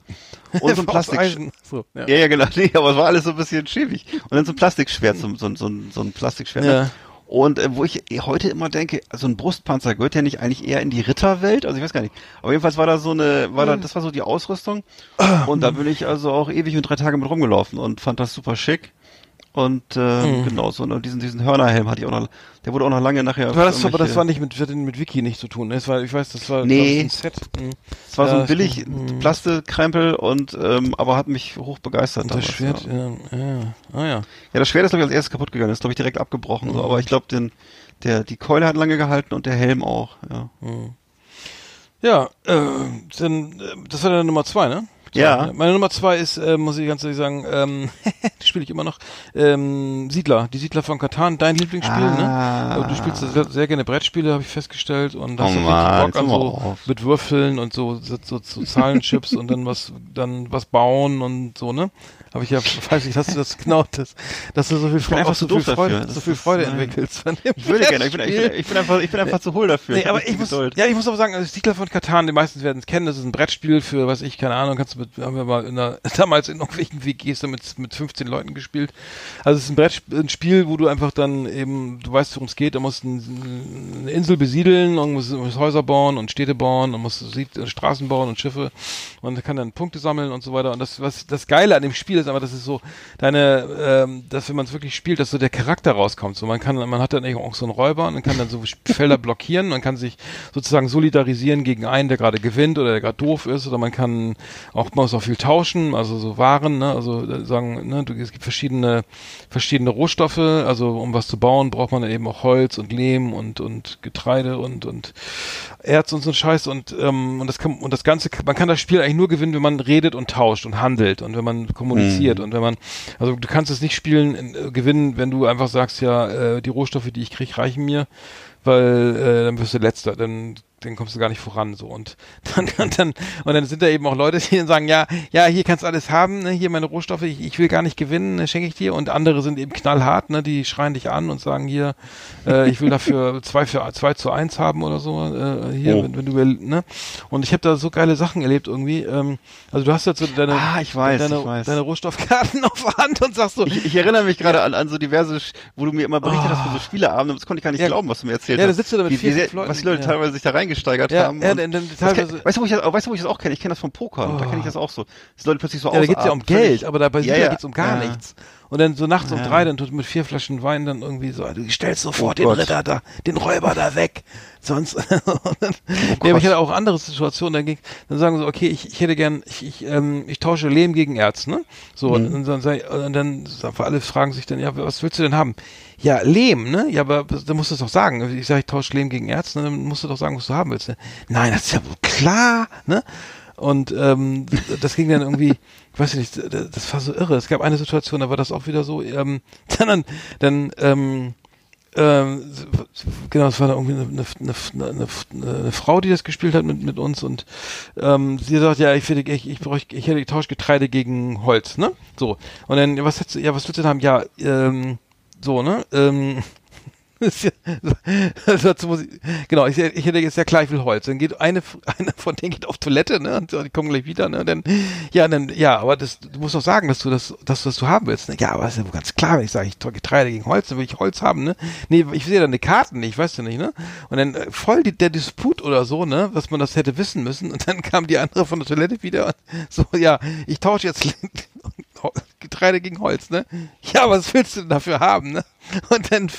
Und so ein *laughs* Plastik. So, ja. Ja, ja, genau. *laughs* Nee, aber es war alles so ein bisschen schäbig. Und dann so ein Plastikschwert, so, so, so, ein- so ein Plastikschwert. Ja. Ne? Und äh, wo ich heute immer denke, so ein Brustpanzer gehört ja nicht eigentlich eher in die Ritterwelt, also ich weiß gar nicht. Aber jedenfalls war da so eine, war da, das war so die Ausrüstung. Und da bin ich also auch ewig und drei Tage mit rumgelaufen und fand das super schick. Und äh, genau so und diesen diesen Hörnerhelm hatte ich auch noch, der wurde auch noch lange nachher. War das, aber das war nicht mit, hat mit Wiki nicht zu tun. ne? Das war, ich weiß, das war Nee. ein Set. Mhm. Es war so Ja, ein billig. Mhm. Plastikkrempel und ähm, aber hat mich hoch begeistert. Und das damals, Schwert, ja. ja. ja. Ah ja. Ja, das Schwert ist glaube ich als erstes kaputt gegangen, ist glaube ich direkt abgebrochen, so, aber ich glaube den der die Keule hat lange gehalten und der Helm auch, ja. Ja, äh, dann, äh, das war deine Nummer zwei, ne? Ja. Meine Nummer zwei ist, äh, muss ich ganz ehrlich sagen, ähm, *laughs* die spiele ich immer noch, ähm, Siedler, die Siedler von Katan, dein Lieblingsspiel, ne? Ah. Aber du spielst sehr, sehr gerne Brettspiele, habe ich festgestellt, und hast Oh richtig Bock an so mit Würfeln und so, so, so, so Zahlenchips und dann was, dann was bauen und so, ne? Habe ich ja, weiß ich, dass du das genau, das, dass du so viel Freude, einfach so viel Freude, dafür. so viel ist- Freude entwickelst. Ich würde gerne, ich bin, ich bin, ich bin einfach ich bin einfach zu hohl dafür. Nee, aber ich muss, Geduld. ja, ich muss aber sagen, also Siedler von Katan, die meisten werden es kennen, das ist ein Brettspiel für, was ich, keine Ahnung, kannst du mit, haben wir mal in der, *laughs* damals in irgendwelchen WGs damit mit 15 Leuten gespielt. Also es ist ein Brettspiel, ein Spiel, wo du einfach dann eben, du weißt, worum es geht, du musst ein, eine Insel besiedeln, und musst, musst Häuser bauen und Städte bauen und musst Straßen bauen und Schiffe und kann dann Punkte sammeln und so weiter. Und das, was das Geile an dem Spiel ist, aber das ist so deine, ähm, dass wenn man es wirklich spielt, dass so der Charakter rauskommt. So man kann, man hat dann auch so einen Räuber und kann dann so *laughs* Felder blockieren, man kann sich sozusagen solidarisieren gegen einen, der gerade gewinnt oder der gerade doof ist, oder man kann auch, man muss viel tauschen, also so Waren, ne, also äh, sagen, ne, du, es gibt verschiedene, verschiedene Rohstoffe, also um was zu bauen, braucht man eben auch Holz und Lehm und, und Getreide und, und Erz und so ein Scheiß. Und, ähm, und das kann, und das Ganze, man kann das Spiel eigentlich nur gewinnen, wenn man redet und tauscht und handelt. Und wenn man kommuniziert und wenn man, also du kannst es nicht spielen, äh, gewinnen, wenn du einfach sagst, ja, äh, die Rohstoffe, die ich krieg, reichen mir, weil äh, dann wirst du letzter, dann dann kommst du gar nicht voran so und *laughs* dann und dann und dann sind da eben auch Leute, die dann sagen, ja, ja, hier kannst du alles haben, ne, hier meine Rohstoffe, ich, ich will gar nicht gewinnen, ne, schenke ich dir und andere sind eben knallhart, ne, die schreien dich an und sagen hier, äh, ich will dafür *laughs* zwei für zwei zu eins haben oder so, äh, hier, Oh. wenn, wenn du will, ne? Und ich habe da so geile Sachen erlebt irgendwie. Ähm, also du hast jetzt so deine, Ah, ich weiß, deine, ich weiß. deine Rohstoffkarten *laughs* auf der Hand und sagst so, Ich, ich erinnere mich gerade an, an so diverse, wo du mir immer berichtet hast von so Spieleabenden, das konnte ich gar nicht Ja. glauben, was du mir erzählt Ja, da hast. sitzt du da mit wie, wie Leuten, was die Leute ja. teilweise sich da reingesteigert Ja, haben. ja, und dann- dann teilweise- kenn, weißt du, wo ich das, weißt du, wo ich das auch kenne? Ich kenne das vom Pokern, da kenne ich das auch so. Dass Leute plötzlich so Ja, da geht's ja um Geld, aber da bei Ja, ja. geht's um gar Ja. nichts. Und dann so nachts um drei, dann tut mit vier Flaschen Wein dann irgendwie so, du stellst sofort Oh den Gott. Ritter da, den Räuber da weg. Sonst, *laughs* und dann, nee, aber ich hatte auch andere Situationen, dann ging, dann sagen sie, okay, ich, ich hätte gern, ich, ich, ähm, ich tausche Lehm gegen Erz, ne? So, Mhm. und, dann, sag ich- und dann, alle fragen sich dann, ja, was willst du denn haben? Ja, Lehm, ne? Ja, aber dann musst du es doch sagen. Ich sage, ich tausche Lehm gegen Erz, ne? dann musst du doch sagen, was du haben willst. Ne? Nein, das ist ja wohl klar, ne? Und ähm, das ging dann irgendwie, ich weiß nicht, das war so irre. Es gab eine Situation, da war das auch wieder so, ähm, *laughs* dann, dann, ähm, ähm, genau, es war da irgendwie eine, eine, eine, eine, Frau, die das gespielt hat mit, mit uns und ähm, sie sagt, ja, ich, will, ich, ich, bräuch, ich hätte getauscht Getreide gegen Holz, ne? So. Und dann, was hättest du, ja, was willst du denn haben? Ja, ähm, so, ne? Ähm, *laughs* dazu muss ich, genau, ich, ich hätte jetzt ja klar, ich will Holz. Dann geht eine, *laughs* eine von denen geht auf Toilette, ne? Und so, die kommen gleich wieder, ne? Dann, ja, dann, ja, aber das, du musst doch sagen, dass du das, dass du das du haben willst. Ne? Ja, aber das ist ja wohl ganz klar, wenn ich sage, ich Getreide gegen Holz, dann will ich Holz haben, ne? Nee, ich sehe da eine Karten nicht, weißt du nicht, ne? Und dann äh, voll die, der Disput oder so, ne? Dass man das hätte wissen müssen. Und dann kam die andere von der Toilette wieder und *laughs* so, ja, ich tausche jetzt Getreide gegen Holz, ne? Ja, was willst du denn dafür haben, ne? *laughs* Und dann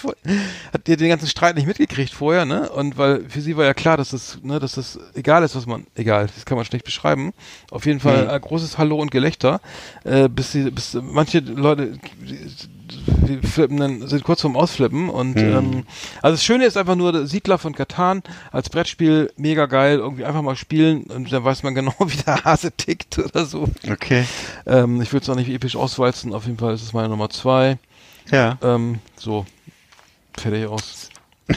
hat die den ganzen Streit nicht mitgekriegt vorher, ne? Und weil für sie war ja klar, dass das, ne, dass das egal ist, was man, egal, das kann man schlecht beschreiben. Auf jeden Fall äh, großes Hallo und Gelächter, äh, bis sie, bis manche Leute die, die flippen dann, sind kurz vorm Ausflippen und ähm, also das Schöne ist einfach nur der Siedler von Katan als Brettspiel mega geil, irgendwie einfach mal spielen und dann weiß man genau, *laughs* wie der Hase tickt oder so. Okay. Ähm, ich will es auch nicht episch auswalzen, auf jeden Fall ist es meine Nummer zwei. Ja. Ähm, so, fertig aus. *laughs*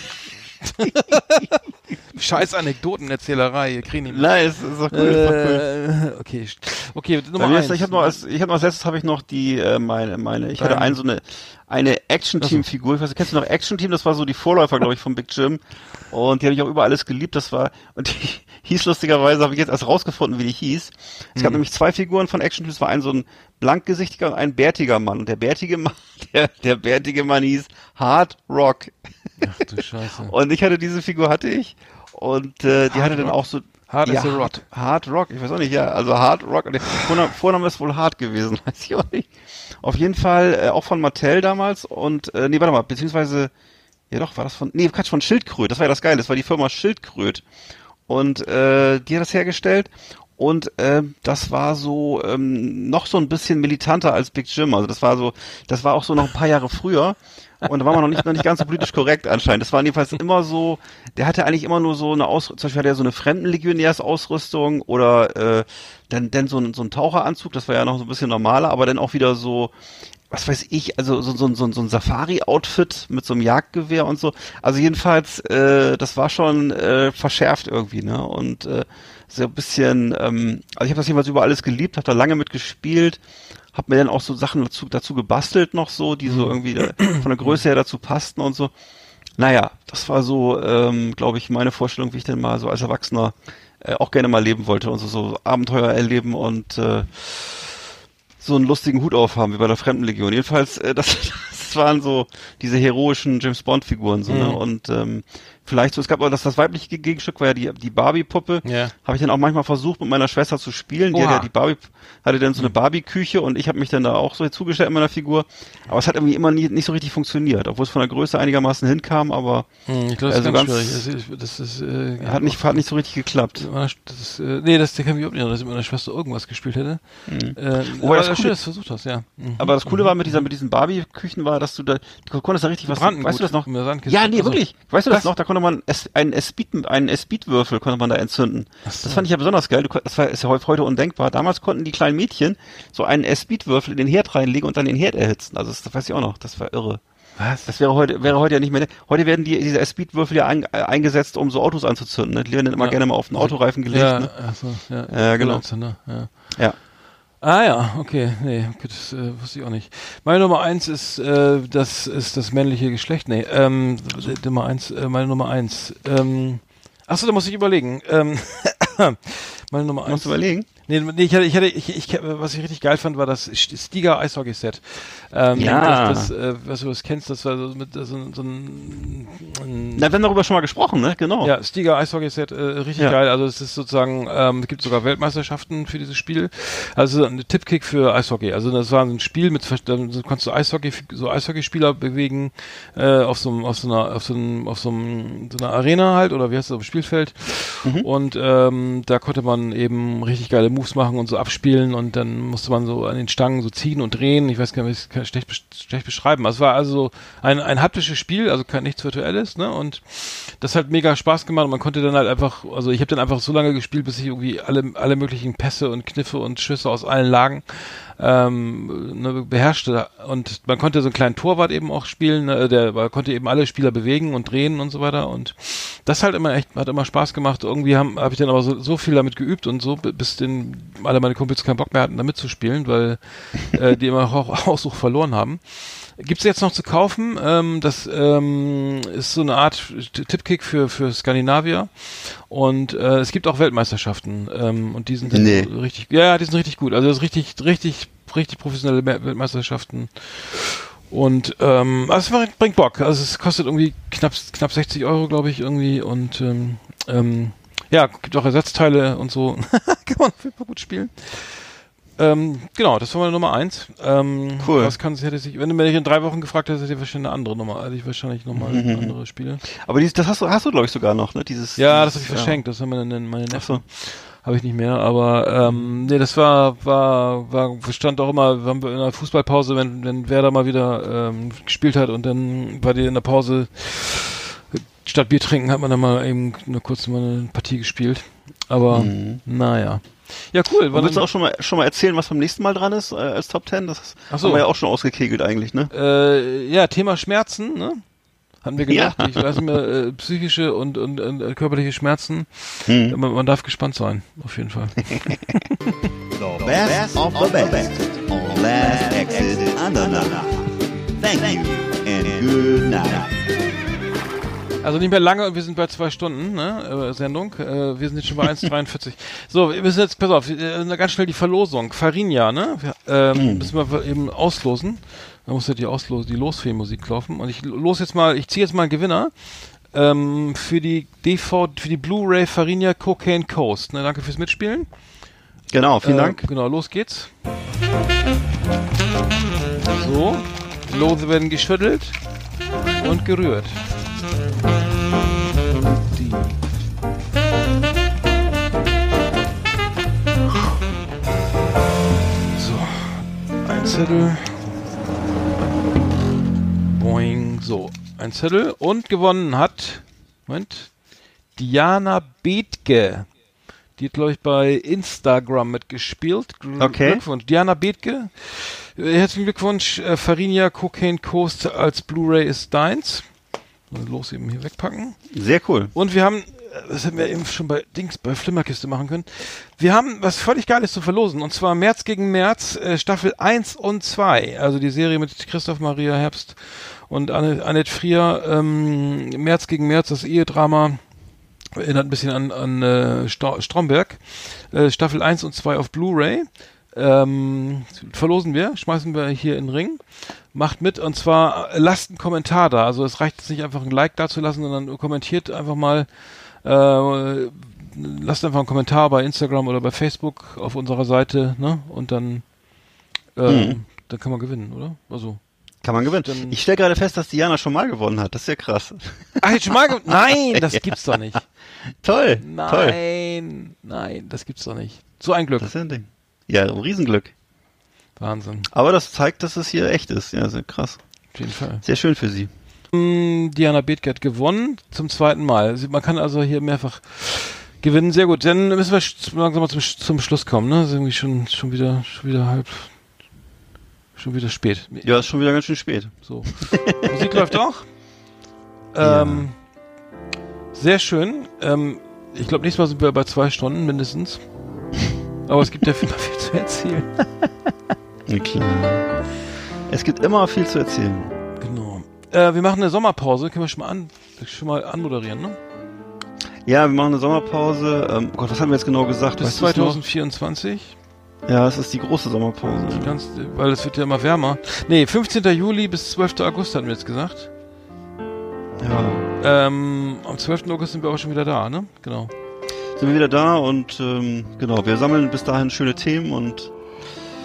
Scheiß Anekdotenerzählerei, ihr kriegen die Nice, ist doch cool, ist doch cool. äh, okay, okay, Bei Nummer eins. ich habe noch als ich habe noch als letztes habe ich noch die äh, meine meine ich hatte Dein- ein so eine eine Action Team Figur. Ich weiß, nicht, kennst du noch Action Team? Das war so die Vorläufer, glaube ich, vom Big Jim. Und die habe ich auch über alles geliebt. Das war und die *laughs* hieß lustigerweise habe ich jetzt erst rausgefunden, wie die hieß. Es gab nämlich zwei Figuren von Action Team. Es war ein so ein blankgesichtiger und ein bärtiger Mann. Und der bärtige Mann, *laughs* der der bärtige Mann hieß Hard Rock. Ach du Scheiße. *laughs* Und ich hatte diese Figur hatte ich und äh, die Hard hatte dann Rock. auch so Hard ja, as a rock. Hard, Hard Rock, ich weiß auch nicht, ja, also Hard Rock. Und der Vorname, Vorname ist wohl Hard gewesen, *laughs* weiß ich auch nicht. Auf jeden Fall äh, auch von Mattel damals und äh, nee, warte mal, beziehungsweise ja doch, war das von nee, Quatsch von Schildkröt. Das war ja das Geile, das war die Firma Schildkröt und äh, die hat das hergestellt. Und äh, das war so ähm, noch so ein bisschen militanter als Big Jim. Also das war so, das war auch so noch ein paar Jahre früher. Und da war man noch nicht, noch nicht ganz so politisch korrekt anscheinend. Das war jedenfalls immer so, der hatte eigentlich immer nur so eine Aus, zum Beispiel hatte er so eine Fremdenlegionärsausrüstung oder äh, dann, dann so ein, so ein Taucheranzug, das war ja noch so ein bisschen normaler, aber dann auch wieder so, was weiß ich, also so, so, so, so ein Safari-Outfit mit so einem Jagdgewehr und so. Also jedenfalls, äh, das war schon äh, verschärft irgendwie, ne? Und äh, so ein bisschen, ähm, also ich habe das jedenfalls über alles geliebt, habe da lange mit gespielt, habe mir dann auch so Sachen dazu, dazu gebastelt noch so, die so irgendwie da, von der Größe her dazu passten und so. Naja, das war so, ähm, glaube ich, meine Vorstellung, wie ich denn mal so als Erwachsener äh, auch gerne mal leben wollte und so, so Abenteuer erleben und äh, so einen lustigen Hut aufhaben wie bei der Fremdenlegion. Jedenfalls, äh, *laughs* das, das waren so diese heroischen James Bond Figuren so, ne? Und ähm, vielleicht so, es gab auch das, das weibliche Gegenstück war ja die die Barbie Puppe. Ja. Habe ich dann auch manchmal versucht mit meiner Schwester zu spielen. Die, hat Oha. ja die Barbie hatte dann so eine Barbie Küche und ich habe mich dann da auch so zugestellt in meiner Figur. Aber es hat irgendwie immer nie, nicht so richtig funktioniert, obwohl es von der Größe einigermaßen hinkam, aber Hm, ich glaube, das Also ist ganz, ganz- schwierig. Das ist, das ist äh, hat nicht hat nicht so richtig geklappt. Das äh, nee, das der kann mich überhaupt nicht dass ich mit meiner Schwester irgendwas gespielt hätte. Äh, Wobei das aber Coole- schön, dass du versucht hast, ja. Mhm. Aber das Coole war mit dieser, mit diesen Barbie-Küchen war, dass du da, du konntest da richtig was, weißt du das noch? Ja, nee, Also, wirklich. Weißt du das was? noch? Da konnte man einen S-Speed, einen S-Speed-Würfel konnte man da entzünden. Das fand ich ja besonders geil. Das war, ist ja heu- heute undenkbar. Damals konnten die kleinen Mädchen so einen S-Speed-Würfel in den Herd reinlegen und dann den Herd erhitzen. Also das, das weiß ich auch noch. Das war irre. Was? Das wäre heute, wäre heute ja nicht mehr. Heute werden die, diese Speedwürfel ja ein, äh, eingesetzt, um so Autos anzuzünden. Ne? Die werden immer Ja. gerne mal auf den Autoreifen gelegt. ja, Ne? so, ja, Ja, genau. Ne? Ja. Ja. Ah ja, okay, nee, das äh, wusste ich auch nicht. Meine Nummer eins ist, äh, das ist das männliche Geschlecht. Nee, ähm, äh, Nummer eins, äh, meine Nummer eins. Ähm, achso, da muss ich überlegen. Ähm, *coughs* meine Nummer eins. Musst du überlegen? Nee, nee, ich hatte, ich hatte, ich, ich, was ich richtig geil fand, war das Stiga Eishockey Set. Ähm, Ja. Das, das, äh, was du das kennst, das war so mit so, so ein, ein Na, wir haben darüber schon mal gesprochen, ne? Genau. ja, Stiga Eishockey Set, äh, richtig Ja. geil. Also es ist sozusagen, ähm, es gibt sogar Weltmeisterschaften für dieses Spiel. Also ein Tippkick für Eishockey. Also das war ein Spiel mit, dann konntest du Eishockey, so Eishockeyspieler bewegen äh, auf so einem, auf so einer, auf so einem, auf so einem, so einer Arena halt oder wie heißt das, auf dem Spielfeld. Und ähm, da konnte man eben richtig geile Moves machen und so abspielen und dann musste man so an den Stangen so ziehen und drehen. Ich weiß gar nicht, ich kann es schlecht, schlecht beschreiben. Also es war also so ein, ein haptisches Spiel, also kein nichts Virtuelles, ne? Und das hat mega Spaß gemacht und man konnte dann halt einfach, also ich habe dann einfach so lange gespielt, bis ich irgendwie alle, alle möglichen Pässe und Kniffe und Schüsse aus allen Lagen ähm, ne, beherrschte. Und man konnte so einen kleinen Torwart eben auch spielen, ne, der man konnte eben alle Spieler bewegen und drehen und so weiter. Und das halt immer echt, hat immer Spaß gemacht. Irgendwie habe hab ich dann aber so, so viel damit geübt und so, bi- bis den alle meine Kumpels keinen Bock mehr hatten, da mitzuspielen, weil äh, die immer *laughs* auch Aussuch verloren haben. Gibt's jetzt noch zu kaufen. Ähm, das ähm, ist so eine Art Tippkick für für Skandinavier und äh, es gibt auch Weltmeisterschaften ähm, und die sind Nee. richtig, ja, die sind richtig gut. Also das ist richtig, richtig, richtig professionelle Me- Weltmeisterschaften und ähm, also es bringt Bock. Also es kostet irgendwie knapp knapp 60 Euro, glaube ich, irgendwie und ähm, ähm, ja, gibt auch Ersatzteile und so. *laughs* Kann man auf jeden Fall gut spielen. Ähm, genau, das war meine Nummer eins. Ähm, Cool. Was kann hätte sich, wenn du mich in drei Wochen gefragt hättest, hätte ich wahrscheinlich eine andere Nummer, hätte ich wahrscheinlich nochmal Mhm. andere Spiele. Aber dieses, das hast du, hast du glaube ich sogar noch, ne? Dieses. Ja, das habe dieses, ich verschenkt, das haben meine, meine so. Habe ich nicht mehr, aber ähm, nee, das war, war, war, stand auch immer, haben wir in der Fußballpause, wenn, wenn Werder mal wieder ähm, gespielt hat und dann war die in der Pause statt Bier trinken hat man dann mal eben nur kurz mal eine Partie gespielt. Aber naja. Ja, cool. Willst du auch schon mal, schon mal erzählen, was beim nächsten Mal dran ist äh, als Top Ten? Das Ach so. haben wir ja auch schon ausgekegelt eigentlich, ne? äh, ja, Thema Schmerzen, ne? Hatten wir Ja. gedacht. Ich weiß nicht mehr, äh, psychische und, und, und äh, körperliche Schmerzen. Hm. Man, man darf gespannt sein, auf jeden Fall. *laughs* The best of the best on Last Exit Andernach. Thank you and good night. Also nicht mehr lange und wir sind bei zwei Stunden, ne, äh, Sendung. Äh, wir sind jetzt schon bei 1,43. *laughs* so, wir müssen jetzt, pass auf, äh, ganz schnell die Verlosung. Farinja, ne? Wir, ähm, Müssen wir eben auslosen. Da muss ja die Auslos die Losfee-Musik laufen. Und ich los jetzt mal, ich ziehe jetzt mal einen Gewinner. Ähm, für die DV, für die Blu-ray Farinja Cocaine Coast. Ne, danke fürs Mitspielen. Genau, vielen Äh, Dank. Genau, los geht's. So, Lose werden geschüttelt und gerührt. So, ein Zettel. Boing, so, ein Zettel und gewonnen hat, Moment, Diana Bethke. Die hat, glaube ich, bei Instagram mitgespielt. Gl Okay. Glückwunsch. Diana Bethke. Äh, Herzlichen Glückwunsch. Äh, Farinia Cocaine Coast als Blu-ray ist deins. Los eben hier wegpacken. Sehr cool. Und wir haben, das hätten wir eben schon bei Dings, bei Flimmerkiste machen können. Wir haben was völlig Geiles zu verlosen. Und zwar März gegen März, äh, Staffel 1 und 2. Also die Serie mit Christoph Maria Herbst und Anne, Annette Frier. Ähm, März gegen März, das Ehedrama. Erinnert ein bisschen an, an äh, Stromberg. Äh, Staffel 1 und 2 auf Blu-ray. Ähm, verlosen wir, schmeißen wir hier in den Ring. Macht mit und zwar äh, lasst einen Kommentar da. Also es reicht jetzt nicht einfach ein Like da zu lassen, sondern kommentiert einfach mal, äh, lasst einfach einen Kommentar bei Instagram oder bei Facebook auf unserer Seite, ne? Und dann, äh, Mhm. dann kann man gewinnen, oder? Also. Kann man gewinnen. Dann- Ich stelle gerade fest, dass Diana schon mal gewonnen hat. Das ist ja krass. Ach, jetzt schon mal ge *laughs* Nein, das gibt's doch nicht. Toll. Toll. Nein, nein, das gibt's doch nicht. So ein Glück. Das ist ein Ding. Ja, ein Riesenglück. Wahnsinn. Aber das zeigt, dass es hier echt ist. Ja, sehr krass. Auf jeden Fall. Sehr schön für sie. Mm, Diana Bethke hat gewonnen zum zweiten Mal. Man kann also hier mehrfach gewinnen. Sehr gut. Dann müssen wir langsam mal zum, zum Schluss kommen. Ne? Ist irgendwie schon schon wieder schon wieder halb Schon wieder spät. Ja, ist schon wieder ganz schön spät. So. *laughs* Musik läuft auch. Ähm, Sehr schön. Ähm, ich glaube, nächstes Mal sind wir bei zwei Stunden mindestens. Aber es gibt ja viel, *laughs* viel zu erzählen. Ja, klar. Es gibt immer viel zu erzählen. Genau. Äh, wir machen eine Sommerpause. Können wir schon mal, an, schon mal anmoderieren, ne? Ja, wir machen eine Sommerpause. Ähm, Gott, was haben wir jetzt genau gesagt? Bis Weißt du's noch? 2024. Ja, es ist die große Sommerpause. Ganz, weil es wird ja immer wärmer. Nee, 15. Juli bis 12. August hatten wir jetzt gesagt. Ja. Ähm, am 12. August sind wir aber schon wieder da, ne? Genau. Sind wir wieder da und ähm, genau, wir sammeln bis dahin schöne Themen und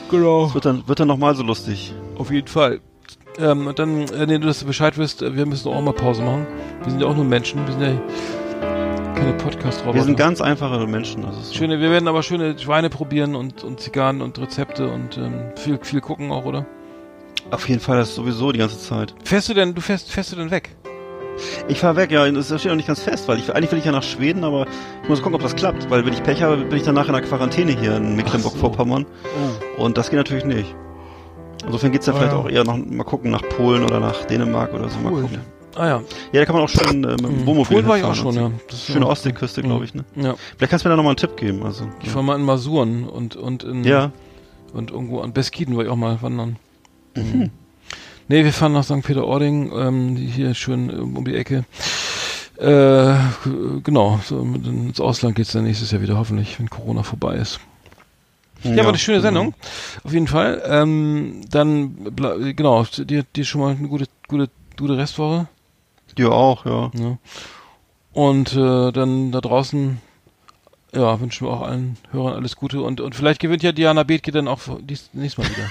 Genau. es wird dann, wird dann nochmal so lustig. Auf jeden Fall. Ähm, und dann, äh, nee, du, dass du Bescheid wirst, äh, wir müssen auch mal Pause machen. Wir sind ja auch nur Menschen, wir sind ja keine Podcast-Roboter. Wir sind ganz einfache Menschen. Also so. Schöne, wir werden aber schöne Schweine probieren und, und Zigarren und Rezepte und ähm, viel, viel gucken auch, oder? Auf jeden Fall, das sowieso die ganze Zeit. Fährst du denn, du fährst, fährst du denn weg? Ich fahr weg, ja, das steht noch nicht ganz fest, weil ich eigentlich will ich ja nach Schweden, aber ich muss gucken, ob das klappt, weil wenn ich Pech habe, bin ich danach in der Quarantäne hier in Mecklenburg-Vorpommern Oh. und das geht natürlich nicht. Insofern geht's ja Ah, vielleicht ja. auch eher noch mal gucken nach Polen oder nach Dänemark oder so mal Polen. gucken. Ah ja. Ja, da kann man auch schön äh, mit dem Hm. Wohnmobil Polen war ich auch schon, ja. so. Das Schöne ja- Ostseeküste, glaube ich, ne? Ja. Vielleicht kannst du mir da nochmal einen Tipp geben, also. Ich war mal in Masuren und, und in, Ja. und irgendwo an Beskiden war ich auch mal wandern. Mhm. Nee, wir fahren nach St. Peter-Ording, ähm, hier schön ähm, um die Ecke. Äh, genau, so ins Ausland geht's dann nächstes Jahr wieder, hoffentlich, wenn Corona vorbei ist. Ja, war eine schöne Sendung, auf jeden Fall. Ähm, dann, genau, dir, dir schon mal eine gute, gute, gute Restwoche. Dir auch, ja. Ja. Und äh, dann da draußen, ja, wünschen wir auch allen Hörern alles Gute und, und vielleicht gewinnt ja Diana Bethke dann auch dies, nächstes Mal wieder.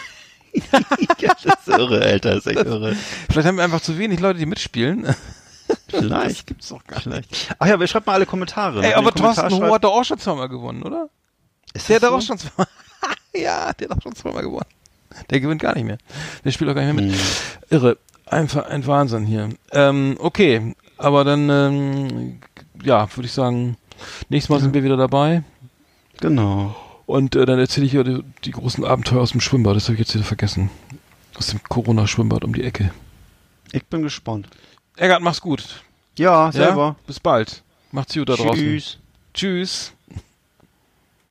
*laughs* ja, das ist irre, Alter, das ist echt irre. vielleicht haben wir einfach zu wenig Leute, die mitspielen. *laughs* Vielleicht. gibt's doch gar Vielleicht. Ach ja, wir schreibt mal alle Kommentare. Ey, Wenn aber Thorsten Ho schreibt- hat doch auch schon zweimal gewonnen, oder? Ist Der hat das doch auch so? schon zweimal. *laughs* ja, der hat auch schon zweimal gewonnen. Der gewinnt gar nicht mehr. Der spielt auch gar nicht mehr mit. Hm. Irre. Einfach ein Wahnsinn hier. Ähm, okay, aber dann, ähm, ja, würde ich sagen, nächstes Mal sind wir wieder dabei. Genau. Und äh, dann erzähle ich ja die, die großen Abenteuer aus dem Schwimmbad. Das habe ich jetzt wieder vergessen. Aus dem Corona-Schwimmbad um die Ecke. Ich bin gespannt. Eggert, mach's gut. Ja, Ja? selber. Bis bald. Macht's gut da draußen. Tschüss. Tschüss.